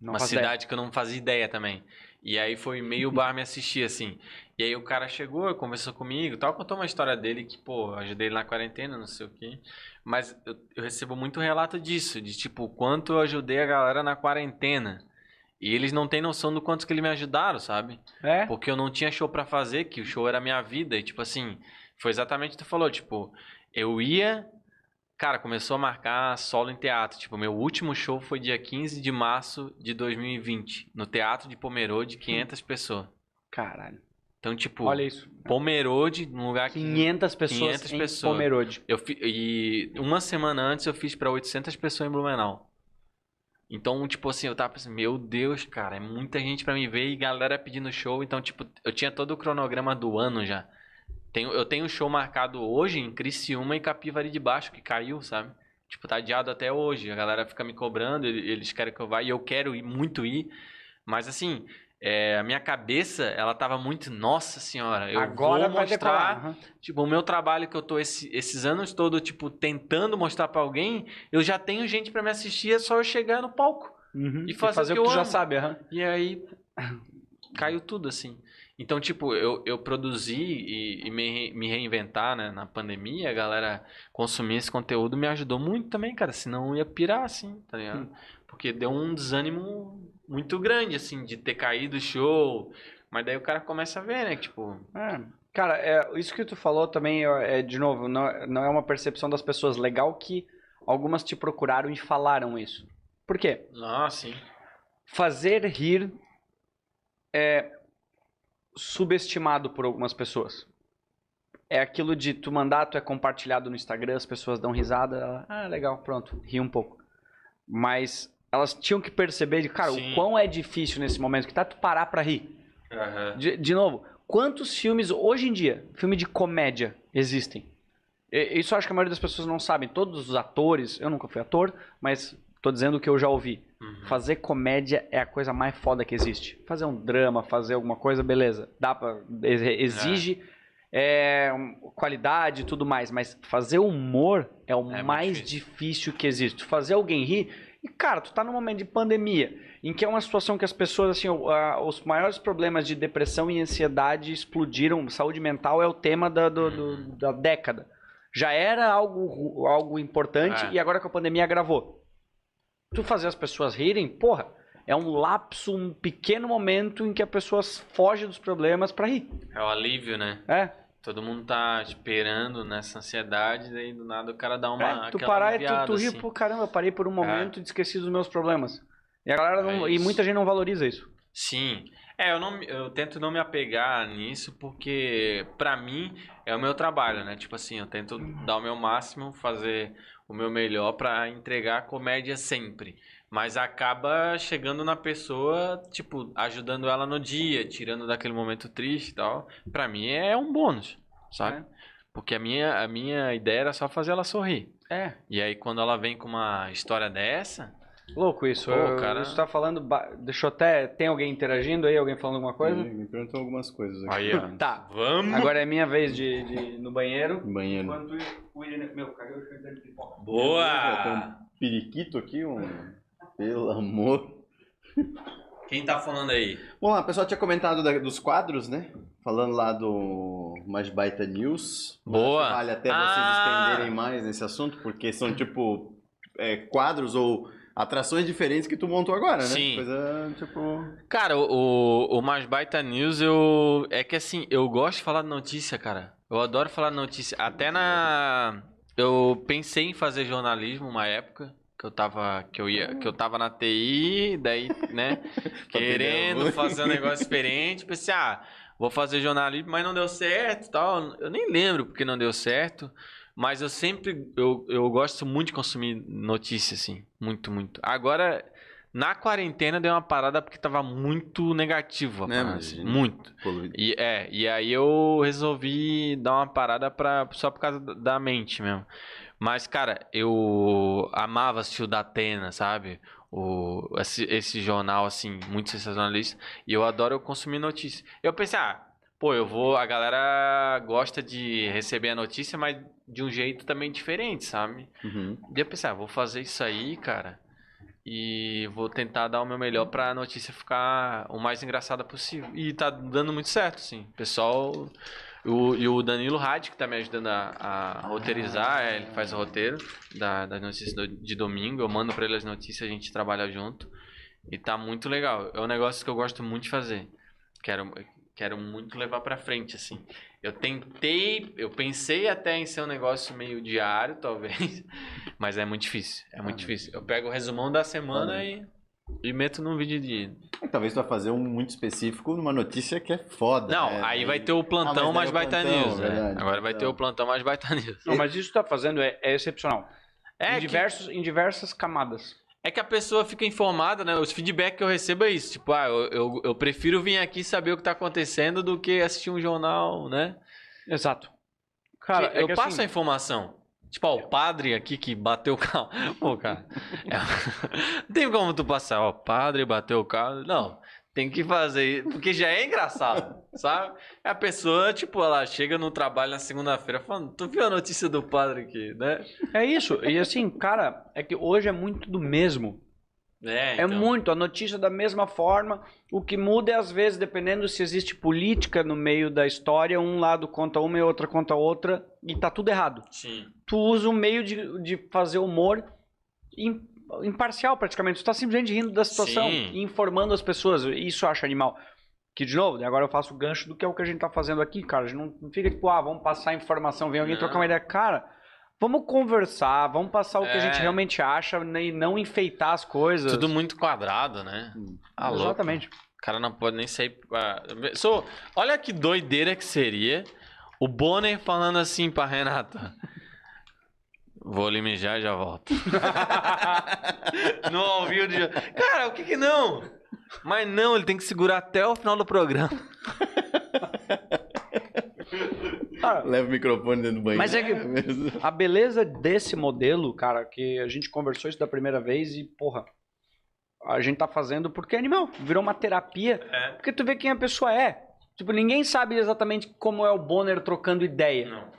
Não uma cidade ideia. que eu não fazia ideia também. E aí foi meio bar me assistir, assim. E aí o cara chegou, conversou comigo e tal, contou uma história dele que, pô, ajudei ele na quarentena, não sei o quê. Mas eu, eu recebo muito relato disso, de tipo, o quanto eu ajudei a galera na quarentena. E eles não têm noção do quanto que eles me ajudaram, sabe? É? Porque eu não tinha show pra fazer, que o show era a minha vida. E, tipo assim, foi exatamente o que tu falou. Tipo, eu ia. Cara, começou a marcar solo em teatro. Tipo, meu último show foi dia 15 de março de 2020, no Teatro de Pomerode, 500 pessoas. Caralho. Então, tipo, Olha isso. Pomerode, num lugar que. 500 pessoas 500 em pessoas. Pomerode. Eu fi... E uma semana antes eu fiz pra 800 pessoas em Blumenau. Então, tipo assim, eu tava pensando, meu Deus, cara, é muita gente pra me ver e galera pedindo show. Então, tipo, eu tinha todo o cronograma do ano já. Tenho, eu tenho um show marcado hoje em Criciúma e Capivari de Baixo, que caiu, sabe? Tipo, tá adiado até hoje. A galera fica me cobrando, ele- eles querem que eu vá e eu quero ir, muito ir. Mas assim, é, a minha cabeça, ela tava muito, nossa senhora, eu Agora vou mostrar. Aham. Tipo, o meu trabalho que eu tô esse- esses anos todos, tipo, tentando mostrar pra alguém, eu já tenho gente pra me assistir, é só eu chegar no palco. Uhum. E fazer o que o que eu tu já sabe, aham. E aí caiu tudo assim. Então, tipo, eu, eu produzi e, e me, me reinventar né, na pandemia, a galera consumir esse conteúdo me ajudou muito também, cara. Senão eu ia pirar, assim, tá ligado? Porque deu um desânimo muito grande, assim, de ter caído o show. Mas daí o cara começa a ver, né? Tipo, É. Cara, é, isso que tu falou também, é, de novo, não, é- não é uma percepção das pessoas. Legal que algumas te procuraram e falaram isso. Por quê? ah, sim. Fazer rir é subestimado por algumas pessoas. É aquilo de tu mandar, tu é compartilhado no Instagram, as pessoas dão risada, ela, ah, legal, pronto, ri um pouco. Mas elas tinham que perceber, de, cara, Sim. o quão é difícil nesse momento que tá tu parar pra rir. De, de novo, quantos filmes hoje em dia, filme de comédia, existem? E- Isso eu acho que a maioria das pessoas não sabem. Todos os atores, eu nunca fui ator, mas tô dizendo o que eu já ouvi. Uhum. Fazer comédia é a coisa mais foda que existe. Fazer um drama, fazer alguma coisa, beleza. Dá pra, ex- exige é, um, qualidade e tudo mais, mas fazer humor é o muito mais difícil. difícil que existe. Fazer alguém rir. E, cara, tu tá num momento de pandemia, em que é uma situação que as pessoas, assim, os maiores problemas de depressão e ansiedade explodiram. Saúde mental é o tema da, do- do- da década. Já era algo, algo importante É. e agora com a pandemia agravou. Tu fazer as pessoas rirem, porra, é um lapso, um pequeno momento em que a pessoa foge dos problemas pra rir. É o alívio, né? É, Todo mundo tá esperando nessa ansiedade, daí do nada o cara dá uma. É, tu parar e tu, tu rir, assim. pô, caramba, eu parei por um momento e esqueci dos meus problemas. E a galera não- É e muita gente não valoriza isso. Sim. É, eu, não, eu tento não me apegar nisso porque, pra mim, é o meu trabalho, né? Tipo assim, eu tento dar o meu máximo, fazer o meu melhor pra entregar comédia sempre. Mas acaba chegando na pessoa, tipo, ajudando ela no dia, tirando daquele momento triste e tal. Pra mim é um bônus, sabe? É. Porque a minha, a minha ideia era só fazer ela sorrir. É, E aí, quando ela vem com uma história dessa, louco isso. Pô, Eu- cara- Isso tá falando. ba- Deixa eu até. Tem alguém interagindo aí? Alguém falando alguma coisa? Me perguntou algumas coisas aqui. aí, ó. Tá. Vamos! Agora é minha vez de, de no banheiro. No banheiro. Enquanto o Irene. Meu, cadê o cheiro de pipoca? Já tem Boa! um periquito aqui, um... Pelo amor. Quem tá falando aí? Bom, lá, o pessoal tinha comentado da- dos quadros, né? Falando lá do Mais Baita News. Boa. Vale até vocês Ah. estenderem mais nesse assunto, porque são tipo é, quadros ou atrações diferentes que tu montou agora, né? Sim. Coisa tipo. Cara, o, o Mais Baita News, eu. É que assim, eu gosto de falar de notícia, cara. Eu adoro falar de notícia. Até na. Eu pensei em fazer jornalismo uma época. Que eu tava. Que eu ia. Que eu tava na TI, daí, né? querendo fazer um negócio diferente. Pensei, ah, vou fazer jornalismo, mas não deu certo e tal. Eu nem lembro porque não deu certo. Mas eu sempre. Eu, eu gosto muito de consumir notícia, assim. Muito, muito. Agora. Na quarentena deu uma parada porque tava muito negativo a parada, imagina. assim, muito. poluído. E, é, e aí eu resolvi dar uma parada pra, só por causa da- mente mesmo. Mas, cara, eu amava assistir o Datena, sabe? O, esse, esse jornal, assim, muito sensacionalista. E eu adoro consumir notícia. Eu pensei, ah, pô, eu vou. A galera gosta de receber a notícia, mas de um jeito também diferente, sabe? Uhum. E eu pensei, ah, vou fazer isso aí, cara. E vou tentar dar o meu melhor pra notícia ficar o mais engraçada possível. E tá dando muito certo, sim. Pessoal. O, e o Danilo Hadi, que tá me ajudando a, a roteirizar, é, ele faz o roteiro da, das notícias do- de domingo. Eu mando pra ele as notícias, a gente trabalha junto. E tá muito legal. É um negócio que eu gosto muito de fazer. Quero, quero muito levar pra frente, assim. Eu tentei, eu pensei até em ser um negócio meio diário, talvez. Mas é muito difícil. É muito Ah, difícil. Eu pego o resumão da semana Ah, e, e meto num vídeo de. Talvez tu vai fazer um muito específico numa notícia que é foda. Não, né? aí vai ter o plantão Ah, mais daí é baita plantão, news. né? verdade, Agora vai ter plantão. o plantão mais baita news. Não, mas isso que tu tá fazendo é, é excepcional. É em, que, diversos, em diversas camadas. É que a pessoa fica informada, né? Os feedback que eu recebo é isso. Tipo, ah, eu, eu, eu prefiro vir aqui saber o que tá acontecendo do que assistir um jornal, né? Exato. Cara, é eu passo assim, a informação. Tipo, ó, o padre aqui que bateu o carro. Pô, cara. é- Não tem como tu passar, ó, padre bateu o carro. Não. Tem que fazer, porque já é engraçado, sabe? A pessoa, tipo, ela chega no trabalho na segunda-feira falando, tu viu a notícia do padre aqui, né? É isso. E assim, cara, é que hoje é muito do mesmo. É, É então. muito, a notícia da mesma forma. O que muda é, às vezes, dependendo se existe política no meio da história, um lado conta uma e outra conta outra, e tá tudo errado. Sim. Tu usa o meio de, de fazer humor im- imparcial, praticamente. Tu tá simplesmente rindo da situação Sim. e informando as pessoas. Isso eu acho animal. Que, de novo, agora eu faço o gancho do que é o que a gente tá fazendo aqui, cara. A gente não, não fica tipo, ah, vamos passar informação, vem alguém Não. trocar uma ideia. Cara, vamos conversar, vamos passar o que a gente É. realmente acha né, e não enfeitar as coisas. Tudo muito quadrado, né? Ah, louco. Exatamente. O cara não pode nem sair. Sou- Olha que doideira que seria o Bonner falando assim pra Renata. Vou ali mijar e já volto. no ao vivo de... Cara, o que que não? Mas não, ele tem que segurar até o final do programa. Cara, Leva o microfone dentro do banheiro. Mas é que-. A beleza desse modelo, cara, que a gente conversou isso da primeira vez e, porra, a gente tá fazendo porque é animal. Virou uma terapia. É. Porque tu vê quem a pessoa é. Tipo, ninguém sabe exatamente como é o Bonner trocando ideia. Não.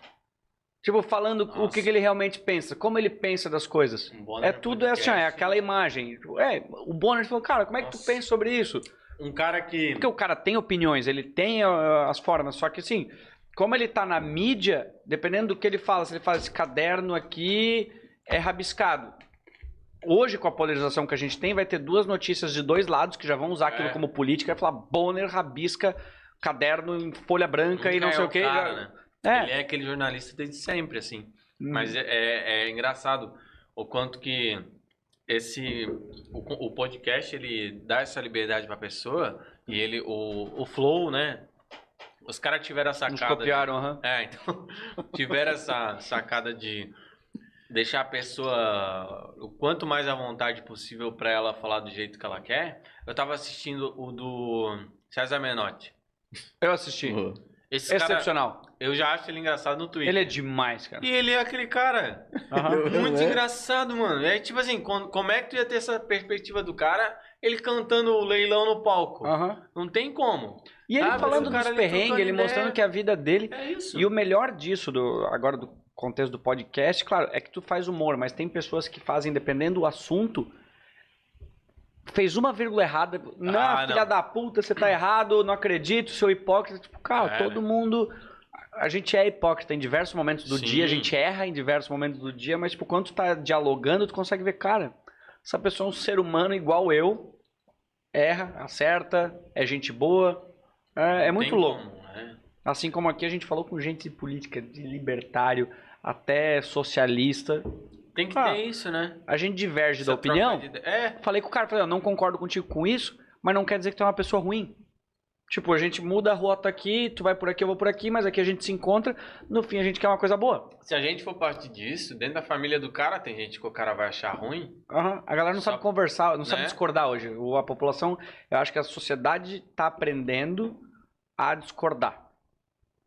Tipo, falando o Nossa. que, que ele realmente pensa, como ele pensa das coisas. Um É tudo é assim, é podcast. aquela imagem. Tipo, É, o Bonner falou, cara, como é que tu pensa sobre isso? Um cara que. Porque o cara tem opiniões, ele tem as formas, só que assim, como ele tá na mídia, dependendo do que ele fala, se ele fala esse caderno aqui é rabiscado. Hoje, com a polarização que a gente tem, vai ter duas notícias de dois lados que já vão usar aquilo É. como política, vai falar Bonner rabisca caderno em folha branca e nunca não é sei o que. cara, né? É. Ele é aquele jornalista desde sempre, assim. Hum. Mas é, é- é engraçado o quanto que esse o, o podcast ele dá essa liberdade pra pessoa e ele o, o flow, né? Os caras tiveram a Nos sacada. de- copiaram, aham. é, então tiveram essa sacada de deixar a pessoa o quanto mais à vontade possível pra ela falar do jeito que ela quer. Eu tava assistindo o do César Menotti. Eu assisti. Pô, Esse cara, Excepcional. Eu já acho ele engraçado no Twitter. Ele é demais, cara. E ele é aquele cara Aham. muito É. engraçado, mano. É tipo assim, quando- como é que tu ia ter essa perspectiva do cara, ele cantando o leilão no palco? Aham. Não tem como. E ele Ah, falando dos perrengues, ele mostrando que a vida dele É isso. E o melhor disso, do, agora do contexto do podcast, claro, é que tu faz humor, mas tem pessoas que fazem, dependendo do assunto, fez uma vírgula errada. Não, Ah, filha não. da puta, você tá errado, não acredito, seu hipócrita. Tipo, cara, É, todo mundo. A gente é hipócrita em diversos momentos do Sim. dia, a gente erra em diversos momentos do dia, mas tipo, quando tu tá dialogando, tu consegue ver, cara, essa pessoa é um ser humano igual eu, erra, acerta, é gente boa. É, é muito tem louco. como, né? Assim como aqui a gente falou com gente de política, de libertário, até socialista. Tem que Ah, ter isso, né? A gente diverge da Essa troca opinião. de É, Falei com o cara, falei, eu não concordo contigo com isso, mas não quer dizer que tu é uma pessoa ruim. Tipo, a gente muda a rota aqui, tu vai por aqui, eu vou por aqui, mas aqui a gente se encontra, no fim a gente quer uma coisa boa. se a gente for partir disso, dentro da família do cara, tem gente que o cara vai achar ruim. Aham, A galera não Só- sabe conversar, não sabe né? discordar hoje. O- A população, eu acho que a sociedade tá aprendendo a discordar.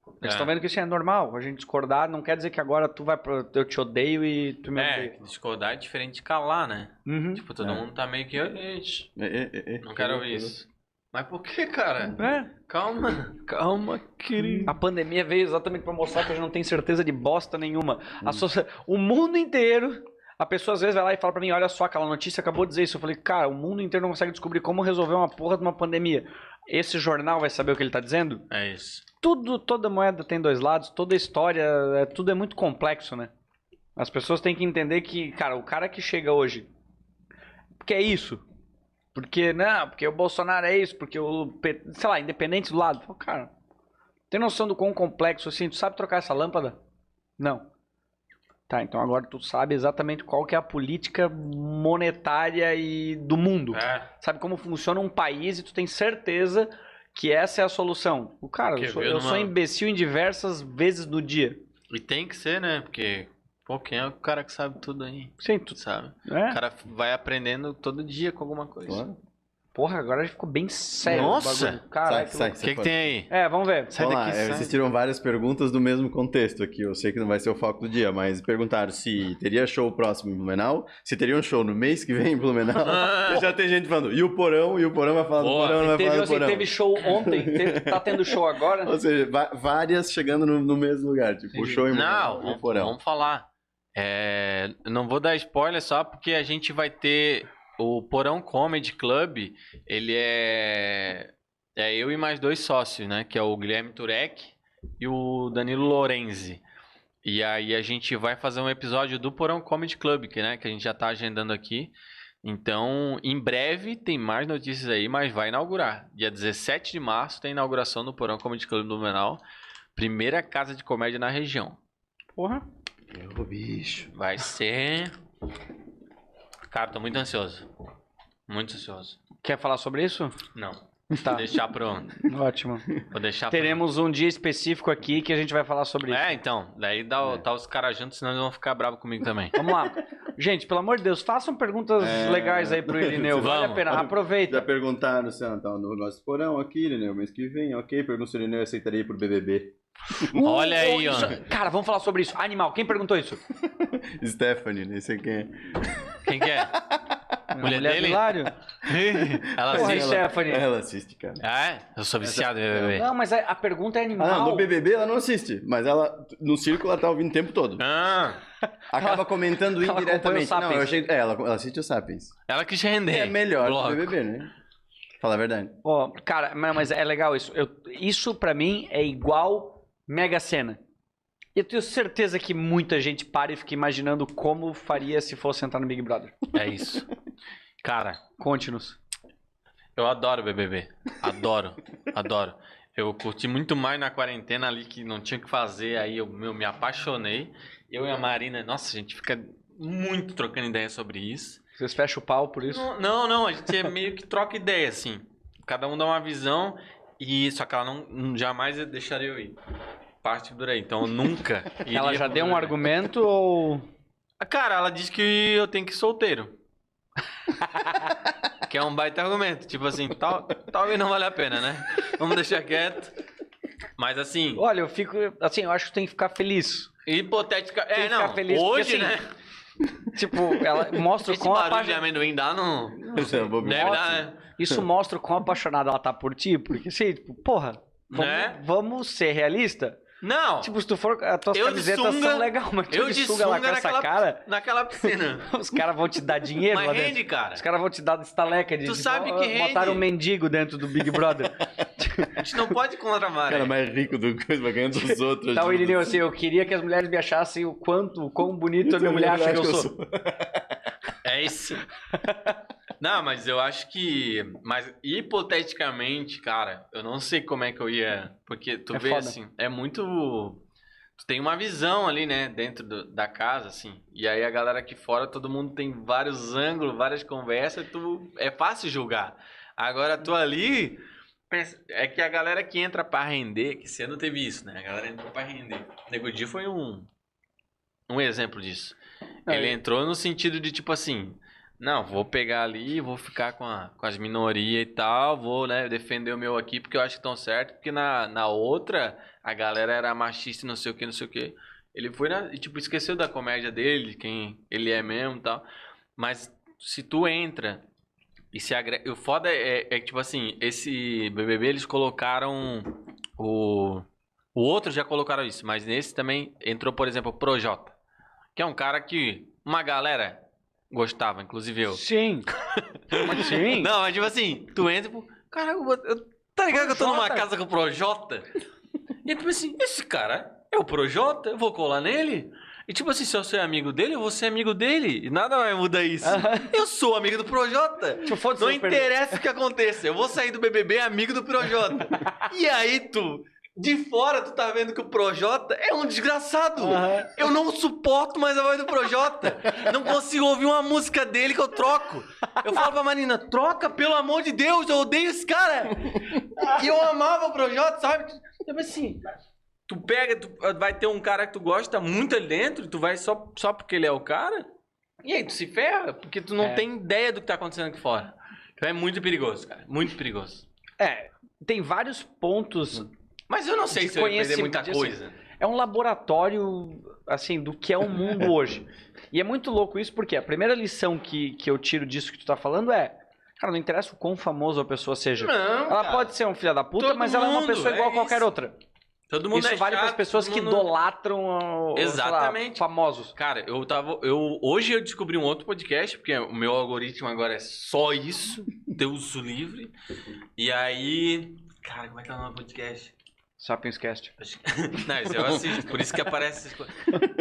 Eles É. estão vendo que isso é normal, a gente discordar não quer dizer que agora tu vai pro, eu te odeio e tu me É, odeia. discordar é diferente de calar, né? Uhum. Tipo, todo É. mundo tá meio que. "Ixi, é, é, é, é. Não quero ouvir isso. Mas por que, cara? É. Calma. Calma, querido. A pandemia veio exatamente pra mostrar que a gente não tem certeza de bosta nenhuma. A socia- O mundo inteiro. A pessoa às vezes vai lá e fala pra mim: olha só, aquela notícia acabou de dizer isso. Eu falei, cara, o mundo inteiro não consegue descobrir como resolver uma porra de uma pandemia. Esse jornal vai saber o que ele tá dizendo? É isso. Tudo, toda moeda tem dois lados, toda história, é, tudo é muito complexo, né? As pessoas têm que entender que, cara, o cara que chega hoje, que é isso. Porque, não, porque o Bolsonaro é isso, porque o, sei lá, independente do lado. Fala, Cara, tem noção do quão complexo assim? Tu sabe trocar essa lâmpada? Não. Tá, então agora tu sabe exatamente qual que é a política monetária e do mundo. É. Sabe como funciona um país e tu tem certeza que essa é a solução. O cara, Que eu sou, eu sou numa- imbecil em diversas vezes do dia. E tem que ser, né? Porque, pô, quem é o cara que sabe tudo aí? Sim, tu, Sabe? é? O cara vai aprendendo todo dia com alguma coisa. Claro. Porra, agora já ficou bem sério. Nossa! Caralho, Sai, que sai. O que, que tem aí? É, vamos ver. Sai Vamos lá, daqui, é, sai. existiram várias perguntas do mesmo contexto aqui. Eu sei que não vai ser o foco do dia, mas perguntaram se teria show próximo em Blumenau, se teria um show no mês que vem em Blumenau. Já tem gente falando, e o Porão? E o Porão vai falar do Boa, Porão, não vai Teve, falar do assim, Porão. teve show ontem, teve- tá tendo show agora. Ou seja, várias chegando no, no mesmo lugar. Tipo, o show em Não, Blumenau e o Porão. vamos falar. É, não vou dar spoiler só porque a gente vai ter o Porão Comedy Club, ele é. É eu e mais dois sócios, né? Que é o Guilherme Turek e o Danilo Lorenzi. E aí a gente vai fazer um episódio do Porão Comedy Club, que, né, que a gente já tá agendando aqui. Então, em breve tem mais notícias aí, mas vai inaugurar. Dia 17 de março tem inauguração do Porão Comedy Club do Blumenau. Primeira casa de comédia na região. Porra. Ô, bicho. Vai ser. Cara, tô muito ansioso. Muito ansioso. Quer falar sobre isso? Não. Tá. Vou deixar pro. Ótimo. Vou deixar pro- Teremos um dia específico aqui que a gente vai falar sobre isso. É, então. Daí dá, o- tá os caras juntos, senão eles vão ficar bravos comigo também. Vamos lá. Gente, pelo amor de Deus, façam perguntas É. legais aí pro Irineu. Vale a pena. Já Aproveita. perguntaram se tá no nosso porão aqui, Irineu, mês que vem, ok? Pergunta se o Irineu aceitaria ir pro BBB. Olha aí, ó. isso- Cara, vamos falar sobre isso. Animal, quem perguntou isso? Stephanie, nem sei quem é. Quem que é? Mulher do dele? Hilário? Ela Porra, assiste. Stephanie. Ela assiste, cara. Ah, é? Eu sou viciado em BBB. Não, mas a, a pergunta é Ah, animal. não, no BBB ela não assiste, mas ela, no círculo, ela tá ouvindo o tempo todo. Ah, Acaba comentando ela indiretamente. Não, eu achei... É, ela, ela assiste o Sapiens. ela quis render. É melhor do. BBB, né? Fala a verdade. Ó, cara, mas mas é legal isso. Eu- isso pra mim é igual Mega Sena. Eu tenho certeza que muita gente para e fica imaginando como faria se fosse entrar no Big Brother. É isso. Cara, Conte-nos. eu adoro BBB. Adoro. Adoro. Eu curti muito mais na quarentena ali que não tinha o que fazer. Aí eu meu, me apaixonei. Eu e a Marina, nossa, a gente fica muito trocando ideia sobre isso. Vocês fecham o pau por isso? Não, não, não, a gente é meio que troca ideia, assim. Cada um dá uma visão e só que ela não, não- jamais deixaria eu ir. Parte por aí. Então eu nunca. Ela já deu um argumento ou. Cara, ela disse que eu tenho que ir solteiro. que é um baita argumento. Tipo assim, tal, talvez não vale a pena, né? Vamos deixar quieto. Mas assim, Olha, eu fico. Assim, eu acho que tem que ficar feliz. hipotética. Tem É, que ficar não. feliz, porque, hoje, assim, né? Tipo, ela mostra o Esse quão barulho de apaixonada. amendoim dá no. Eu vou- Deve dar, né? Isso mostra o quão apaixonada ela tá por ti, porque assim, tipo, porra, vamos, Né? vamos ser realista. Não. Tipo, se tu for. As tuas Eu de camisetas sunga- são legais, mas tu eu de de sunga lá com essa cara, naquela piscina. os caras vão te dar dinheiro Mas dentro. rende, cara. Os caras vão te dar estaleca de Tu tipo, sabe que rende. botaram um mendigo dentro do Big Brother. A gente não pode contra a O maré. cara mais rico do coisa, vai ganhando dos outros. Tá o ajuda. Irineu assim, eu queria que as mulheres me achassem o quanto, o quão bonito a minha mulher acha que eu sou. É isso. Não, mas eu acho que. Mas hipoteticamente, cara, eu não sei como é que eu ia. Porque tu É vê foda. assim, é muito. Tu tem uma visão ali, né, dentro do- da casa, assim. E aí a galera aqui fora, todo mundo tem vários ângulos, várias conversas, tu. É fácil julgar. Agora tu ali. É que a galera que entra pra render, que você não teve isso, né? A galera entrou pra render. Nego Di foi um. Um exemplo disso. É, Ele entrou no sentido de tipo assim, não, vou pegar ali, vou ficar com, a- com as minorias e tal, vou, né, defender o meu aqui porque eu acho que estão certo, porque na, na outra a galera era machista e não sei o que, não sei o que. Ele foi na, e tipo, esqueceu da comédia dele, quem ele é mesmo e tal. Mas se tu entra e se agrega, o foda é, é que tipo assim, esse BBB eles colocaram o o outro já colocaram isso, mas nesse também entrou, por exemplo, o Projota, que é um cara que uma galera gostava, inclusive eu. Sim. Mas sim. Não, mas tipo assim, tu entra e pô, cara, eu, tá ligado que eu tô numa casa com o Projota? E tipo assim, esse cara é o Projota, eu vou colar nele? E tipo assim, se eu sou amigo dele, eu vou ser amigo dele. E nada vai mudar isso. Eu sou amigo do Projota. Tipo, Não interessa o que aconteça. Eu vou sair do BBB amigo do Projota. e aí tu, de fora, tu tá vendo que o Projota é um desgraçado. Aham. Eu não suporto mais a voz do Projota. Não consigo ouvir uma música dele que eu troco. Eu falo pra Marina, troca, pelo amor de Deus, eu odeio esse cara. E eu amava o Projota, sabe? Tipo assim, tu pega, tu vai ter um cara que tu gosta muito ali dentro, tu vai só, só porque ele é o cara, e aí tu se ferra, porque tu não É. tem ideia do que tá acontecendo aqui fora. Então é muito perigoso, cara. Muito perigoso. É, tem vários pontos. Mas eu não sei se eu ia perder muita Desconhecimento, coisa. É um laboratório, assim, do que é o mundo hoje. E é muito louco isso, porque a primeira lição que, que eu tiro disso que tu tá falando é. Cara, não interessa o quão famoso a pessoa seja. Não, ela cara. pode ser um filho da puta, Todo mas ela é uma mundo, pessoa é igual a qualquer isso. outra. Todo mundo Isso é vale para as pessoas todo que mundo- idolatram ó, sei lá, Exatamente. famosos. Cara, eu tava. Eu, hoje eu descobri um outro podcast, porque o meu algoritmo agora é só isso. Deus o livre. E aí. Cara, como é que é o nome do podcast? Sapiens Cast. Não, eu assisto, por isso que aparece essas coisas.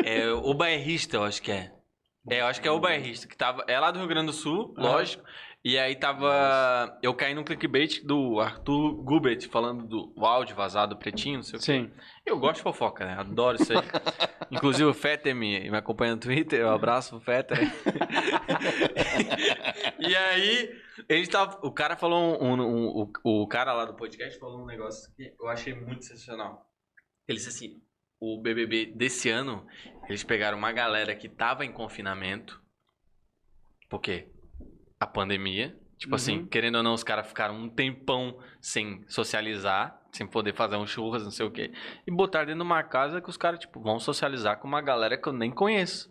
É o Bairrista, eu acho que é. É, eu acho que é o Bairrista, que tava. É lá do Rio Grande do Sul, Aham. lógico. E aí tava. Eu caí no clickbait do Arthur Gubert falando do áudio vazado pretinho, não sei o quê. Sim. Eu gosto de fofoca, né? Adoro isso aí. Inclusive o Fetter me, me acompanha no Twitter. Um abraço pro Fetter. e aí, ele tava, o cara falou um, um- um- o, o cara lá do podcast falou um negócio que eu achei muito sensacional. Ele disse assim: o BBB desse ano, eles pegaram uma galera que tava em confinamento. Por quê? A pandemia. Tipo Uhum. assim, querendo ou não, os caras ficaram um tempão sem socializar, sem poder fazer um churras, não sei o quê. E botaram dentro de uma casa que os caras, tipo, vão socializar com uma galera que eu nem conheço.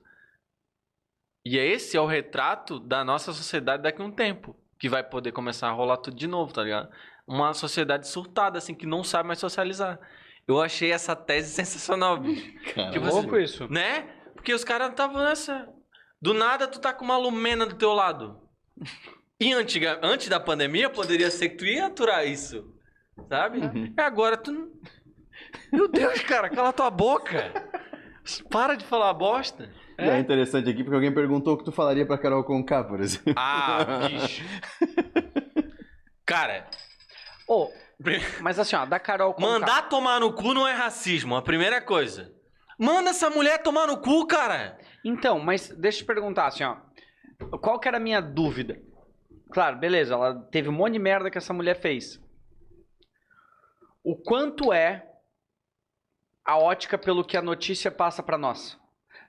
E esse é o retrato da nossa sociedade daqui a um tempo. Que vai poder começar a rolar tudo de novo, tá ligado? Uma sociedade surtada, assim, que não sabe mais socializar. Eu achei essa tese sensacional, bicho. Cara, Tipo Louco isso. Né? Porque os caras estavam nessa. Do nada tu tá com uma lumena do teu lado. E antiga, antes da pandemia poderia ser que tu ia aturar isso. Sabe? E agora tu. não- Meu Deus, cara, cala tua boca. Para de falar bosta. É. interessante aqui porque alguém perguntou o que tu falaria pra Carol Conká, por exemplo. Ah, bicho. Cara, Ô, mas assim, ó, da Carol Conká- mandar tomar no cu não é racismo, a primeira coisa. Manda essa mulher tomar no cu, cara. Então, mas deixa eu te perguntar assim, ó. Qual que era a minha dúvida? Claro, beleza, ela teve um monte de merda que essa mulher fez. O quanto é a ótica pelo que a notícia passa pra nós?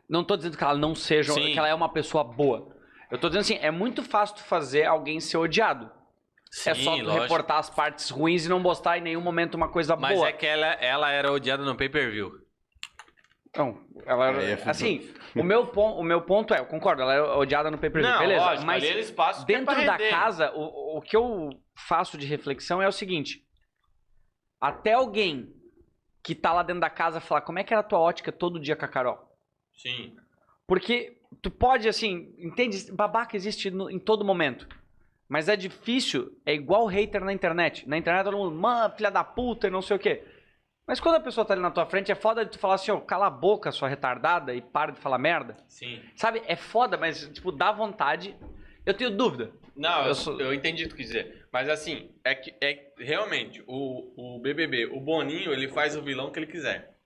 Não tô dizendo que ela não seja, Sim. que ela é uma pessoa boa. Eu tô dizendo assim, é muito fácil tu fazer alguém ser odiado. é só tu lógico. reportar as partes ruins e não mostrar em nenhum momento uma coisa Mas boa. é que ela, ela era odiada no pay-per-view. Não, ela Aí é assim, o meu, pon- o meu ponto é, eu concordo, ela é odiada no pay-per-view, beleza, mas passam é dentro da casa, o, o que eu faço de reflexão é o seguinte, até alguém que tá lá dentro da casa falar, como é que era a tua ótica todo dia com a Carol? Sim. Porque tu pode, assim, entende? Babaca existe no- em todo momento. Mas é difícil, é igual hater na internet. Na internet todo mundo, mano, filha da puta e não sei o quê. Mas quando a pessoa tá ali na tua frente, é foda de tu falar assim, ó, cala a boca, sua retardada, e para de falar merda. Sim. Sabe, é foda, mas, tipo, dá vontade. Eu tenho dúvida. Não, eu, Eu sou- eu entendi o que tu quis dizer. Mas assim, é que é realmente o, o BBB, o Boninho, ele faz o vilão que ele quiser.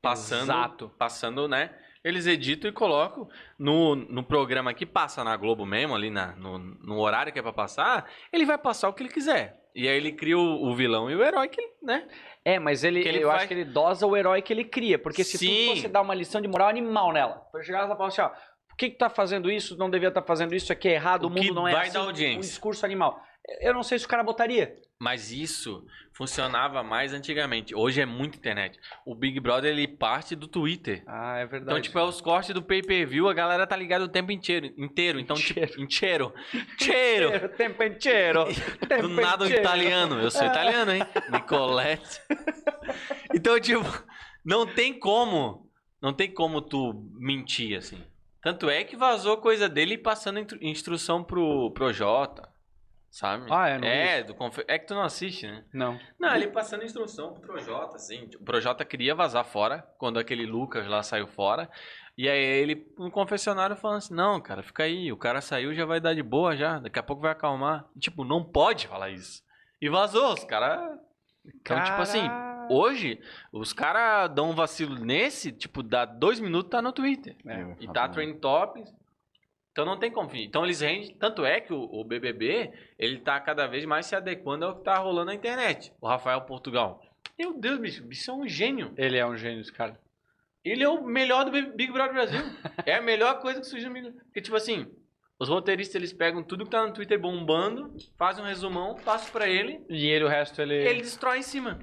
Passando, Exato. passando, né? Eles editam e colocam no, no programa que passa na Globo mesmo, ali na, no, no horário que é pra passar, ele vai passar o que ele quiser. E aí ele cria o, o vilão e o herói que ele, né? É, mas ele, ele eu acho que ele dosa o herói que ele cria. Porque se Sim. tu fosse dar uma lição de moral animal nela, pra chegar lá e falar assim, ó, por que que tá fazendo isso? Não devia estar fazendo isso, aqui é errado, o, O mundo não é vai assim, dar audiência. um discurso animal. Eu não sei se o cara botaria. Mas isso funcionava mais antigamente. Hoje é muito internet. O Big Brother, ele parte do Twitter. Ah, é verdade. Então, tipo, é os cortes do pay-per-view, a galera tá ligada o tempo inteiro. inteiro. Então, tipo, inteiro. Inteiro. Tempo inteiro. Do nada inteiro. italiano. Eu sou italiano, hein? Nicolette. Então, tipo, não tem como. Não tem como tu mentir, assim. Tanto é que vazou coisa dele passando instrução pro, pro Jota. Sabe? Ah, é? Não é, do confe- é que tu não assiste, né? Não. Não, ele passando instrução pro Projota, assim. O Projota queria vazar fora, quando aquele Lucas lá saiu fora. E aí ele no confessionário falando assim, não, cara, fica aí, o cara saiu, já vai dar de boa já, daqui a pouco vai acalmar. Tipo, não pode falar isso. E vazou, os caras... Então, tipo assim, hoje, os caras dão um vacilo nesse, tipo, dá dois minutos, tá no Twitter. É. E tá trending topics. Então não tem como fingir. Então eles rendem. Tanto é que o, o BBB, ele tá cada vez mais se adequando ao que tá rolando na internet. O Rafael Portugal. Meu Deus, bicho, o bicho é um gênio. Ele é um gênio, esse cara. Ele é o melhor do Big Brother Brasil. é a melhor coisa que surgiu no Big Porque, tipo assim, os roteiristas eles pegam tudo que tá no Twitter bombando, fazem um resumão, passam pra ele, E ele, o resto, ele... ele destrói em cima.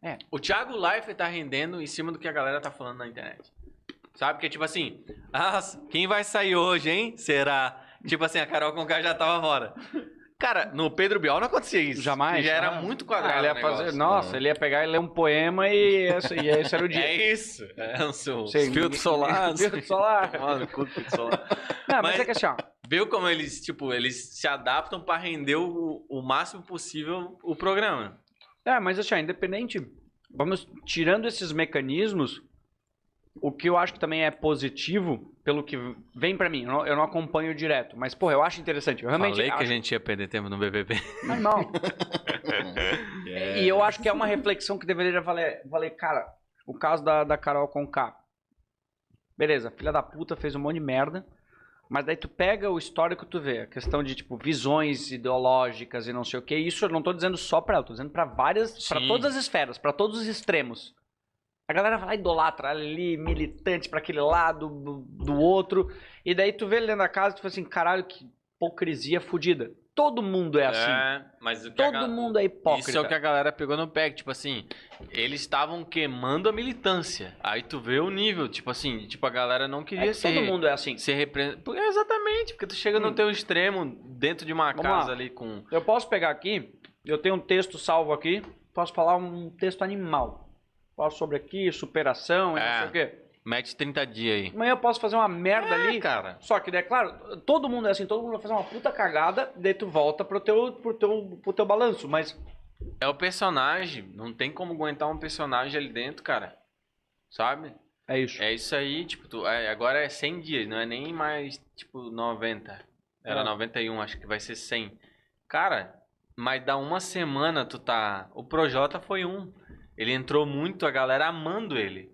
É. O Thiago Leifert tá rendendo em cima do que a galera tá falando na internet. Sabe? Porque, tipo assim, ah, quem vai sair hoje, hein? Será? Tipo assim, a Carol Conká já tava fora. Cara, no Pedro Bial não acontecia isso. Jamais. Já era Ah. muito Ah, quadrado. ele ia fazer, nossa, ele ia pegar e ler um poema e esse, e esse era o dia. É isso. É o seu Sim. filtro solar. Filtro solar. Mano, filtro solar. Não, mas, Mas- é que assim, ó. Viu como eles, tipo, eles se adaptam pra render o, o máximo possível o programa. É, mas assim, ó, independente. Vamos tirando esses mecanismos. O que eu acho que também é positivo, pelo que vem pra mim, eu não, eu não acompanho direto, mas, porra, eu acho interessante. Eu realmente Falei que acho... a gente ia perder tempo no BBB. Mas não. É. E eu acho que é uma reflexão que deveria valer, valer cara, o caso da, da Carol com K. Beleza, filha da puta fez um monte de merda, mas daí tu pega o histórico tu vê, a questão de tipo visões ideológicas e não sei o que, isso eu não tô dizendo só pra ela, tô dizendo pra várias, pra Sim. todas as esferas, pra todos os extremos. A galera vai lá idolatra ali, militante pra aquele lado, do, do outro, e daí tu vê ele dentro da casa e tu fala assim, caralho, que hipocrisia fodida. Todo mundo é assim. É, mas o que a Todo ga- mundo é hipócrita. Isso é o que a galera pegou no pé, tipo assim, eles estavam queimando a militância. Aí tu vê o nível, tipo assim, tipo a galera não É queria que ser todo mundo é assim. ser representado. Exatamente, porque tu chega no Hum. teu extremo dentro de uma Vamos casa lá. ali com Eu posso pegar aqui, eu tenho um texto salvo aqui, posso falar um texto animal. Posso sobre aqui, superação e É. não sei o quê. mete 30 dias aí. Amanhã eu posso fazer uma merda ali. cara. Só que, daí, claro, todo mundo é assim, todo mundo vai fazer uma puta cagada, daí tu volta pro teu, pro teu, pro teu balanço. Mas É o personagem, não tem como aguentar um personagem ali dentro, cara. Sabe? é isso. É isso aí, tipo, tu, é, agora é 100 dias, não é nem mais, tipo, 90. Era É. 91, acho que vai ser 100. Cara, mas dá uma semana tu tá... O Projota foi um. Ele entrou muito, a galera amando ele.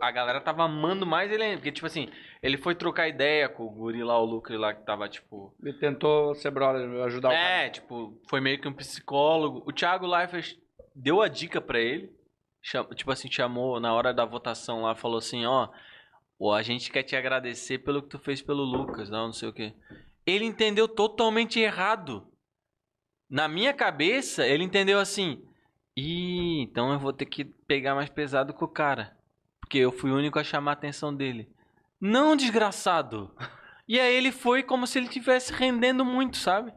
A galera tava amando mais ele ainda, porque, tipo assim, ele foi trocar ideia com o guri lá, o Lucre lá, que tava, tipo... Ele tentou ser brother, ajudar o cara. É, tipo, foi meio que um psicólogo. O Thiago Leifert deu a dica pra ele. tipo assim, chamou na hora da votação lá, falou assim, ó, ó, a gente quer te agradecer pelo que tu fez pelo Lucas, não, não sei o quê. Ele entendeu totalmente errado. Na minha cabeça, ele entendeu assim, Ih, então eu vou ter que pegar mais pesado com o cara. Porque eu fui o único a chamar a atenção dele. Não, desgraçado! E aí ele foi como se ele estivesse rendendo muito, sabe?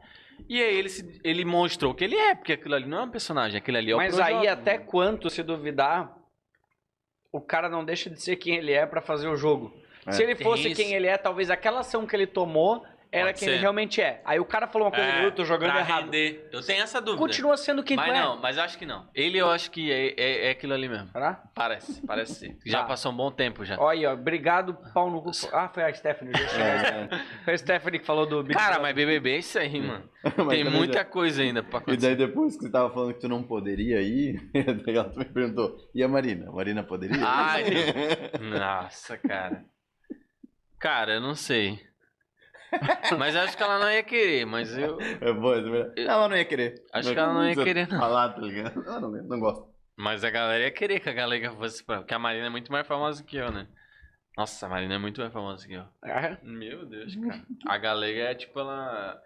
E aí ele, se- ele mostrou que ele é, porque aquilo ali não é um personagem, aquilo ali é o Mas aí até quanto, se duvidar, o cara não deixa de ser quem ele é pra fazer o jogo. É. Se ele Tem fosse isso. quem ele é, talvez aquela ação que ele tomou era Pode quem ser. ele realmente é. Aí o cara falou uma coisa, É, eu tô jogando pra errado. render. Eu tenho essa dúvida. Continua sendo quem mas tu é. não, mas acho que não. Ele eu acho que é, é, é aquilo ali mesmo. Será? Parece, parece ser. Já Tá. passou um bom tempo já. Olha aí, ó. Obrigado, pau no cu. Ah, foi a Stephanie. sei. É, Foi a Stephanie que falou do Big Cara, mas BBB é isso aí, mano. Mas Tem muita já- coisa ainda pra E acontecer. daí depois que você tava falando que tu não poderia ir, ela também perguntou, e a Marina? A Marina poderia? Ai, Nossa, cara. Cara, eu não sei. Mas acho que ela não ia querer, mas eu. É boa, é. Ela não ia querer. Acho que ela não ia querer, não. Falar, tá ligado? Não, não gosta. Mas a galera ia querer que a Galega fosse pra. Porque a Marina é muito mais famosa que eu, né? Nossa, a Marina é muito mais famosa que eu. É. Meu Deus, cara. A Galega é tipo, ela.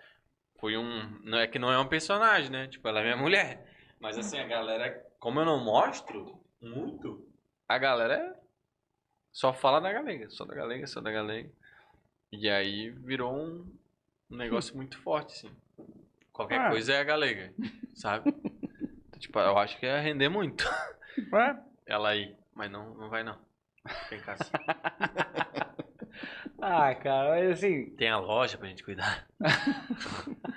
Foi um. Não é que não é um personagem, né? Tipo, ela é minha mulher. Mas assim, a galera. Como eu não mostro muito, a galera só fala da Galega. Só da Galega, só da Galega. E aí virou um, negócio muito forte, assim. Qualquer Ah. coisa é a Galega, sabe? Então, tipo, eu acho que ia render muito É. ela aí. Mas não, não vai não. Vem cá. assim. Ah, cara, mas assim. Tem a loja pra gente cuidar.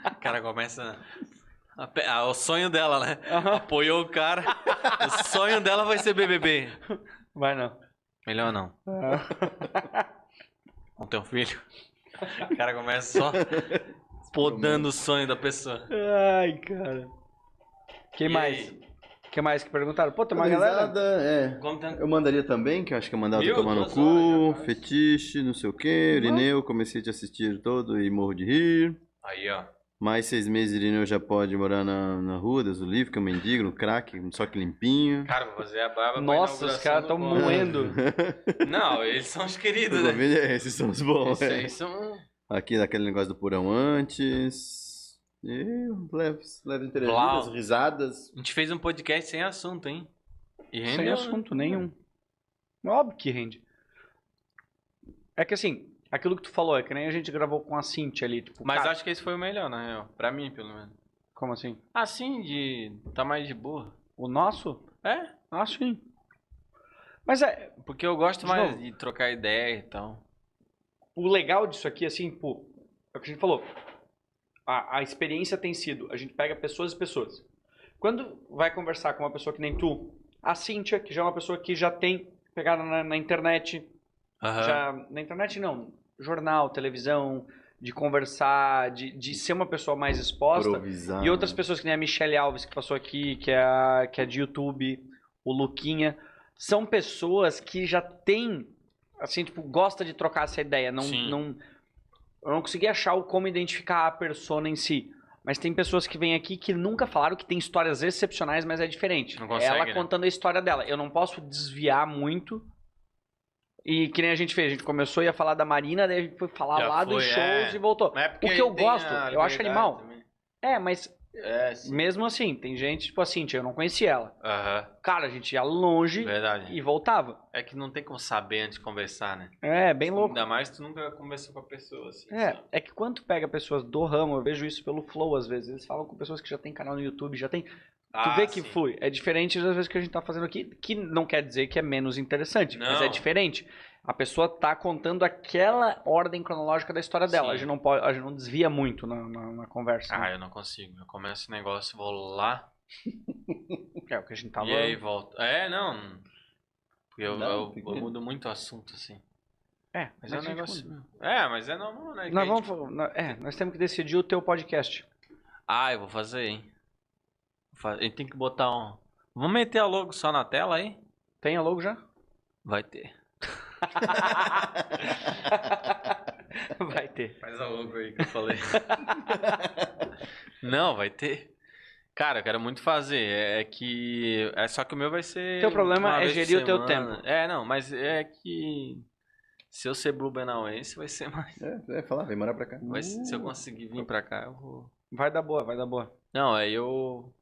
o cara começa. a pe- ah, o sonho dela, né? Apoiou o cara. O sonho dela vai ser BBB. Vai não. Melhor não. Ah. Não tem um filho. O cara começa só podando o sonho da pessoa. Ai, cara. Quem E mais? aí? Quem mais que perguntaram? Pô, tem uma galera. risada, é. Como tem- Eu mandaria também, que eu acho que eu mandava Viu? tomar no Duas cu, horas já, quase. fetiche, não sei o que, Irineu, comecei a te assistir todo e morro de rir. Aí, ó. Mais seis meses Irineu já pode morar na, na rua, Deus o livre, que é um mendigo, no crack, só que limpinho. Cara, vou fazer a barba pra Nossa, os caras do tão Conde. moendo. Não, eles são os queridos, Os né? é, esses são os bons. Esses é. são... Aqui daquele negócio do porão antes. E leves, leves Blau. risadas. A gente fez um podcast sem assunto, hein? E Sem rendeu, né? assunto nenhum. Óbvio que rende. É que assim, aquilo que tu falou, é que nem a gente gravou com a Cintia ali. Tipo, Mas cara, acho que esse foi o melhor, na real. Pra mim, pelo menos. Como assim? Assim, de. Tá mais de boa. O nosso? É? Ah, sim. Mas é, Porque eu gosto De mais novo. de trocar ideia e tal. o legal disso aqui, assim, pô, é o que a gente falou. A, a experiência tem sido, a gente pega pessoas e pessoas. Quando vai conversar com uma pessoa que nem tu, a Cíntia, que já é uma pessoa que já tem pegada na, na internet, Aham. já na internet não, jornal, televisão, de conversar, de, de ser uma pessoa mais exposta. Improvisar. E outras pessoas que nem a Michelle Alves, que passou aqui, que é, a, que é de YouTube, o Luquinha, são pessoas que já têm, assim, tipo, gosta de trocar essa ideia. Não, Sim. não, eu não consegui achar o como identificar a persona em si. Mas tem pessoas que vêm aqui que nunca falaram que tem histórias excepcionais, mas é diferente. Não consegue, Ela né? contando a história dela. Eu não posso desviar muito. E que nem a gente fez, a gente começou ia falar da Marina, daí a gente foi falar Já lá dos foi, shows é. e voltou. É O que eu gosto, eu acho animal. também. É, mas É, mesmo assim, tem gente, tipo assim, eu não conhecia ela. Aham. Cara, a gente ia longe Verdade. e voltava. É que não tem como saber antes de conversar, né? É, bem louco. Ainda mais tu nunca conversou com a pessoa, assim. É, sabe? é que quando tu pega pessoas do ramo, eu vejo isso pelo Flow às vezes. Eles falam com pessoas que já tem canal no YouTube, já tem. Tu Ah, vê que sim. flui. É diferente das vezes que a gente tá fazendo aqui, que não quer dizer que é menos interessante, mas Não. é diferente. A pessoa tá contando aquela ordem cronológica da história dela. Sim. A gente não pode, a gente não desvia muito na, na, na conversa. Ah, né? eu não consigo. Eu começo o negócio, vou lá É o que a gente tava. e aí volto. É, não. Porque eu, Não, eu- eu mudo muito o assunto, assim. É, Mas é um negócio. muda. É, mas é normal, né? Nós vamos, gente- é, nós temos que decidir o teu podcast. Ah, eu vou fazer, hein? A gente tem que botar um. Vamos meter a logo só na tela aí? Tem a logo já? Vai ter. Vai ter. Faz a logo aí que eu falei. Não, vai ter. Cara, eu quero muito fazer. É é que. É só que o meu vai ser. Teu problema é gerir o teu tempo. É, não, mas é que. Se eu ser Blue Benauense, vai ser mais. É, é, falar, vem morar pra cá. vai ser- se eu conseguir vir pra cá, eu vou. Vai dar boa, vai dar boa. Não, aí eu.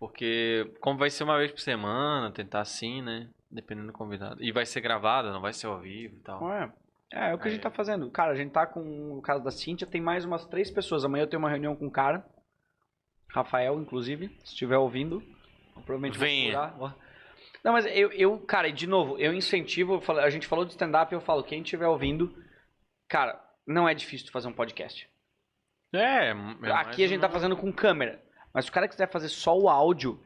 Porque, como vai ser uma vez por semana, tentar assim, né? Dependendo do convidado. E vai ser gravado, não vai ser ao vivo e tal. É? É, é o que a gente tá fazendo. Cara, a gente tá com o caso da Cintia, tem mais umas três pessoas. Amanhã eu tenho uma reunião com o cara. Rafael, inclusive, se estiver ouvindo. Provavelmente vou Venha. procurar. Não, mas eu, eu, cara, de novo, eu incentivo, a gente falou de stand-up, eu falo, quem estiver ouvindo, cara, não é difícil fazer um podcast. É, é Aqui a gente tá uma- fazendo com câmera. Mas se o cara quiser fazer só o áudio,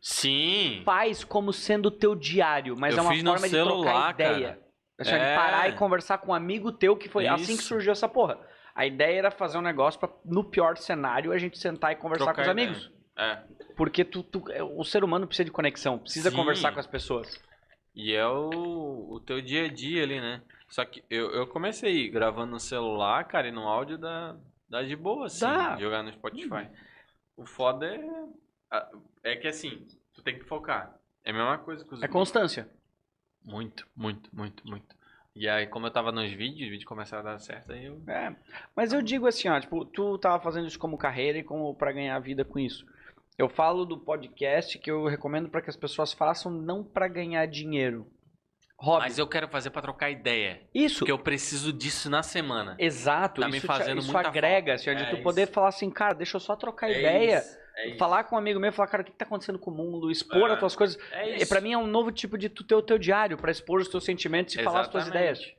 Sim. faz como sendo o teu diário, mas Eu é uma forma de celular, trocar ideia. cara. Assim, de É. parar e conversar com um amigo teu que foi assim que Isso. surgiu essa porra. A ideia era fazer um negócio pra, no pior cenário, a gente sentar e conversar Trocar com os amigos. É. Porque tu, tu- é, o ser humano precisa de conexão, precisa Sim. conversar com as pessoas. E é o, o teu dia a dia ali, né? Só que eu, eu comecei gravando no celular, cara, e no áudio dá, dá de boa, assim, Dá. jogar no Spotify. O foda é. É que assim, tu tem que focar. É a mesma coisa que os É constância. Muito, muito, muito, muito. E aí, como eu tava nos vídeos, os vídeos começaram a dar certo, aí eu. É. Mas eu digo assim, ó, tipo, tu tava fazendo isso como carreira e como para ganhar vida com isso. Eu falo do podcast que eu recomendo para que as pessoas façam não para ganhar dinheiro. Hobby. Mas eu quero fazer pra trocar ideia. Isso. Porque eu preciso disso na semana. Exato, Tá me isso, fazendo te, isso muita agrega, falta. assim, de É tu isso. poder falar assim, cara, deixa eu só trocar É ideia, isso, é falar com um amigo meu, falar, cara, o que, tá acontecendo com o mundo, expor É, as tuas coisas. É E isso. pra mim é um novo tipo de tu ter o teu diário, pra expor os teus sentimentos e falar as tuas Exatamente. ideias.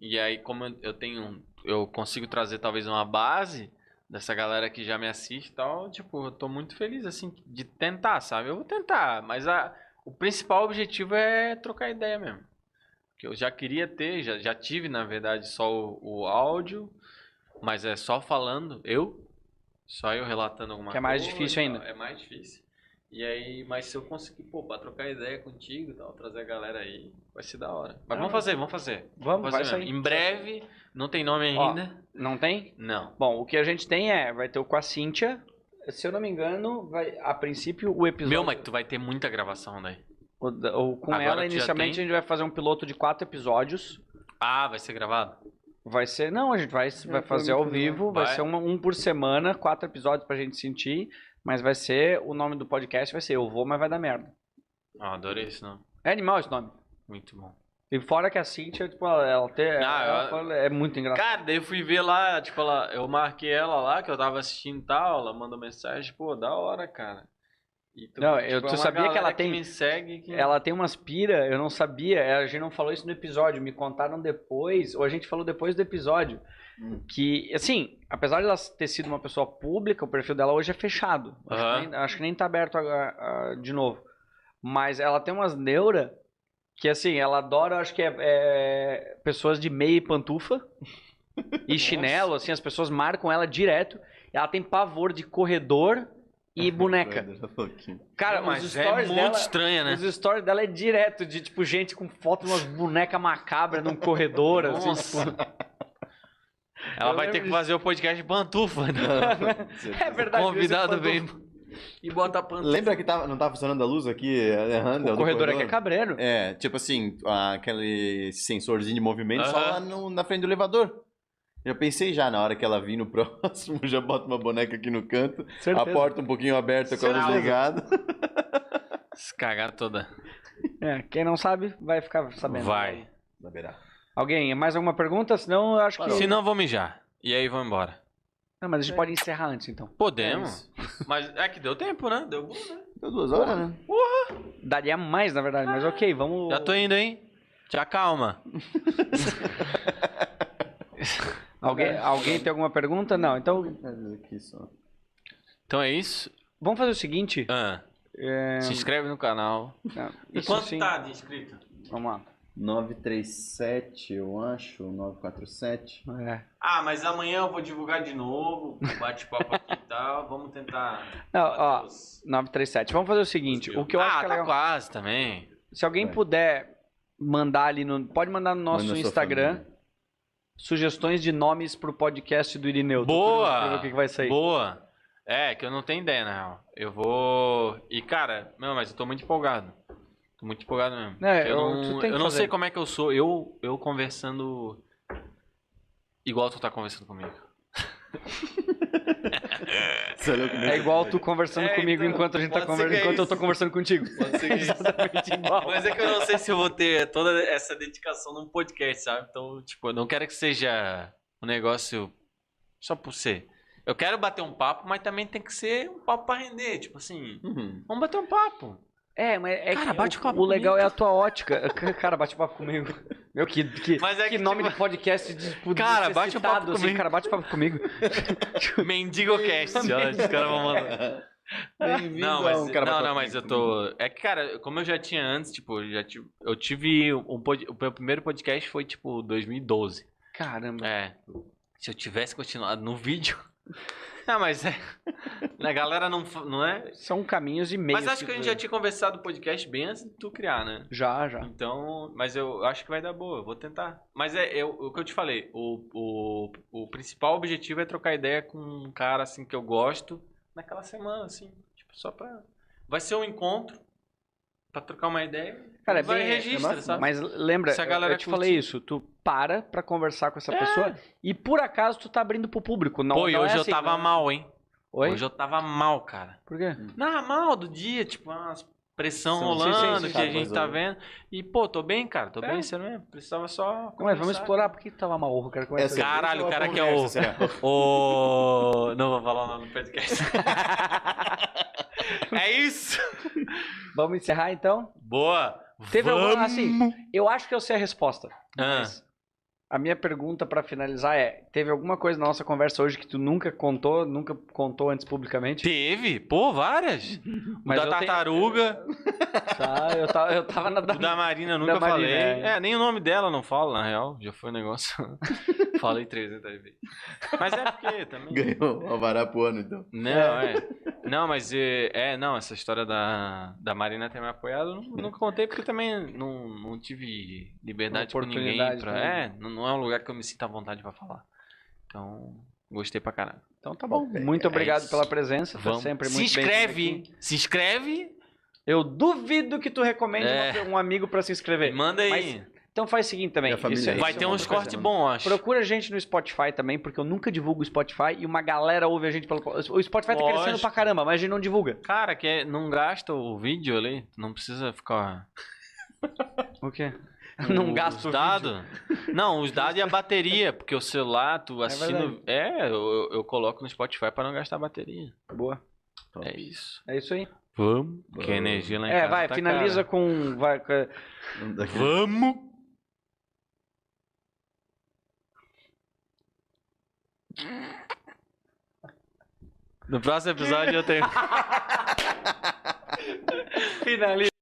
E aí, como eu- eu tenho. Eu consigo trazer talvez uma base dessa galera que já me assiste e tal, tipo, eu tô muito feliz, assim, de tentar, sabe? Eu vou tentar, mas a, o principal objetivo é trocar ideia mesmo. Que eu já queria ter, já, já tive, na verdade, só o, o áudio, mas é só falando, eu, só eu relatando alguma coisa. Que é mais difícil e tal, ainda. É mais difícil. E aí, mas se eu conseguir, pô, pra trocar ideia contigo e tal, trazer a galera aí, vai ser da hora. Mas Ah, vamos fazer, vamos fazer. Vamos, vai fazer. Em breve, não tem nome Ó, ainda. Não tem? Não. Bom, o que a gente tem é, vai ter o com a Cíntia, se eu não me engano, vai, a princípio o episódio... Meu, mas tu vai ter muita gravação daí. O o- com Agora ela, inicialmente, tem? a gente vai fazer um piloto de quatro episódios. Ah, vai ser gravado? Vai ser. Não, a gente vai, vai foi fazer ao vivo, vai, Vai. ser uma- um por semana, quatro episódios pra gente sentir. Mas vai ser. O nome do podcast vai ser Eu Vou, mas vai dar merda. Ah, adorei esse nome. É animal esse nome. Muito bom. E fora que a Cintia, tipo, ela, ela, tem, ela eu- fala- é muito engraçado. Cara, daí eu fui ver lá, tipo, ela, eu marquei ela lá, que eu tava assistindo e tal, ela mandou mensagem, pô, da hora, cara. Tipo, Não, eu- é tu uma sabia que ela tem- me segue que... Ela tem umas pira, eu não sabia, a gente não falou isso no episódio, me contaram depois, ou a gente falou depois do episódio, Hum. que, assim, apesar de ela ter sido uma pessoa pública, o perfil dela hoje é fechado. Acho, Aham. que, nem, acho que nem tá aberto de novo. Mas ela tem umas neura que, assim, ela adora, acho que é, é pessoas de meia e pantufa e chinelo, assim, as pessoas marcam ela direto. Ela tem pavor de corredor e boneca. Cara, mas os é stories muito dela... estranha, né? Os stories dela é direto, de tipo, gente com foto de umas bonecas macabras num corredor, assim, Nossa. tipo. Ela Eu vai ter que fazer o podcast de pantufa, né? É verdade. Convidado vem e bota a pantufa. Lembra que tava, não tava funcionando a luz aqui, errando? O corredor aqui é cabreiro. É, tipo assim, aquele sensorzinho de movimento só lá no- na frente do elevador. Já pensei já, na hora que ela vir no próximo, já bota uma boneca aqui no canto, Certeza. a porta um pouquinho aberta com a luz ligada. Se cagar toda. É, quem não sabe, vai ficar sabendo. Vai. Saberá. Alguém, mais alguma pergunta? Senão eu acho que. Se não, vou mijar. E aí, vamos embora. Não, mas a gente pode encerrar antes, então. Podemos. Mas é que deu tempo, né? Deu bom, né? Deu duas horas, né? Daria mais, na verdade, mas ok, vamos. Já tô indo, hein? Te acalma. Alguém, alguém tem alguma pergunta? Não, então só. Então é isso. vamos fazer o seguinte. Ah, É... Se inscreve no canal. não, E isso quanto sim. tá de inscrito? Vamos lá. 937, eu acho, 947. É. Ah, mas amanhã eu vou divulgar de novo. Bate-papo aqui e tal. Vamos tentar. Não, ó, bater os- 937. Vamos fazer o seguinte. O que eu ah, acho que é tá legal. quase também. Se alguém Vai. puder mandar ali no. Pode mandar no nosso Manda sua Instagram família. Sugestões de nomes pro podcast do Irineu. Boa! O que, que vai sair? Boa! É, que eu não tenho ideia, na real. Eu vou. E, cara, não, mas eu tô muito empolgado. Tô muito empolgado mesmo. É, eu eu- não, eu não fazer. sei como é que eu sou. Eu, eu conversando. Igual tu tá conversando comigo. É igual tu conversando É, comigo então, enquanto a gente tá conversando, é enquanto eu tô conversando contigo. Pode ser. Exatamente igual. Mas é que eu não sei se eu vou ter toda essa dedicação num podcast, sabe? Então, tipo, eu não quero que seja um negócio só por ser. Eu quero bater um papo, mas também tem que ser um papo pra render. Tipo assim, Uhum. vamos bater um papo. É, mas é Cara, que bate o, papo o legal comigo. é a tua ótica. Cara, bate papo comigo. Meu, que, que, Mas é que que, nome tipo- de podcast de, tipo, Cara, bate papo assim, comigo. Cara, bate papo comigo. Mendigocast, ó. Os caras vão mandar. Não, mas, um cara não, não, mas eu tô. É que, cara, como eu já tinha antes, tipo, eu já tive. Eu tive. Um, pod- o meu primeiro podcast foi, tipo, 2012. Caramba. É. Se eu tivesse continuado no vídeo. Ah, mas é. A galera não, não é. São caminhos e meios. Mas acho que a gente já tinha conversado o podcast bem antes de tu criar, né? Já, já. Então, mas eu acho que vai dar boa, eu vou tentar. Mas é, eu- o que eu te falei, o, o, o principal objetivo é trocar ideia com um cara assim que eu gosto naquela semana, assim, tipo, só pra. Vai ser um encontro pra trocar uma ideia. Cara, é vai bem- e registra, é sabe? Mas lembra, Se a eu- galera eu te curtir. falei isso, tu para pra conversar com essa É. pessoa e por acaso tu tá abrindo pro público. Não, Pô, e não hoje é eu assim, tava não- mal, hein? Oi? Hoje eu tava mal, cara. Por quê? Não, mal do dia, tipo, umas pressão Sim, rolando sim, sim, sim, que a gente tá eu- vendo. E, pô, tô bem, cara, tô É. bem, sério mesmo. Precisava só. Não, mas vamos explorar por que tu tava mal, cara. É? Caralho, o cara que é o- será? O. Não vou falar o nome do podcast. é isso! Vamos encerrar então? Boa! Teve Vamos! alguma, assim, eu acho que eu sei a resposta. Ah, Mas a minha pergunta pra finalizar é: teve alguma coisa na nossa conversa hoje que tu nunca contou, nunca contou antes publicamente? teve? Pô, várias! O Mas da eu tenho- tartaruga, Tá, eu tava, eu tava na. o da Marina nunca Da Marina, falei. é. É. nem o nome dela não falo, na real. Já foi um negócio. falei 300 vezes. Mas é porque também. Ganhou o alvará pro ano, então. Não, é. Não, mas é, é, não, essa história da, da Marina ter me apoiado, eu nu- nunca contei porque também não, não tive liberdade com ninguém pra. também. É, não, não é um lugar que eu me sinta à vontade pra falar. Então, gostei pra caralho. Então tá bom. Muito é obrigado isso. pela presença. Foi Vamos. sempre se muito inscreve! aqui. Se inscreve! Eu duvido que tu recomende É. um amigo pra se inscrever. Manda aí. Mas- Então faz o seguinte também. A isso é- aí? Vai isso é ter uma uns outra coisa. cortes bons, acho. Procura a gente no Spotify também, porque eu nunca divulgo o Spotify e uma galera ouve a gente pelo. O Spotify tá Lógico. crescendo pra caramba, mas a gente não divulga. Cara, que é- não gasta o vídeo ali, tu não precisa ficar. O quê? Não os gasta o dados. Não, os dados e a bateria, porque o celular, tu assistindo. verdade. É, eu, eu- coloco no Spotify pra não gastar bateria. Boa. Top. É isso. É isso aí. Vamos. Que a energia lá em É, casa vai, tá finaliza cara. com. Vai, com- Vamos! No próximo episódio eu tenho. Finaliza.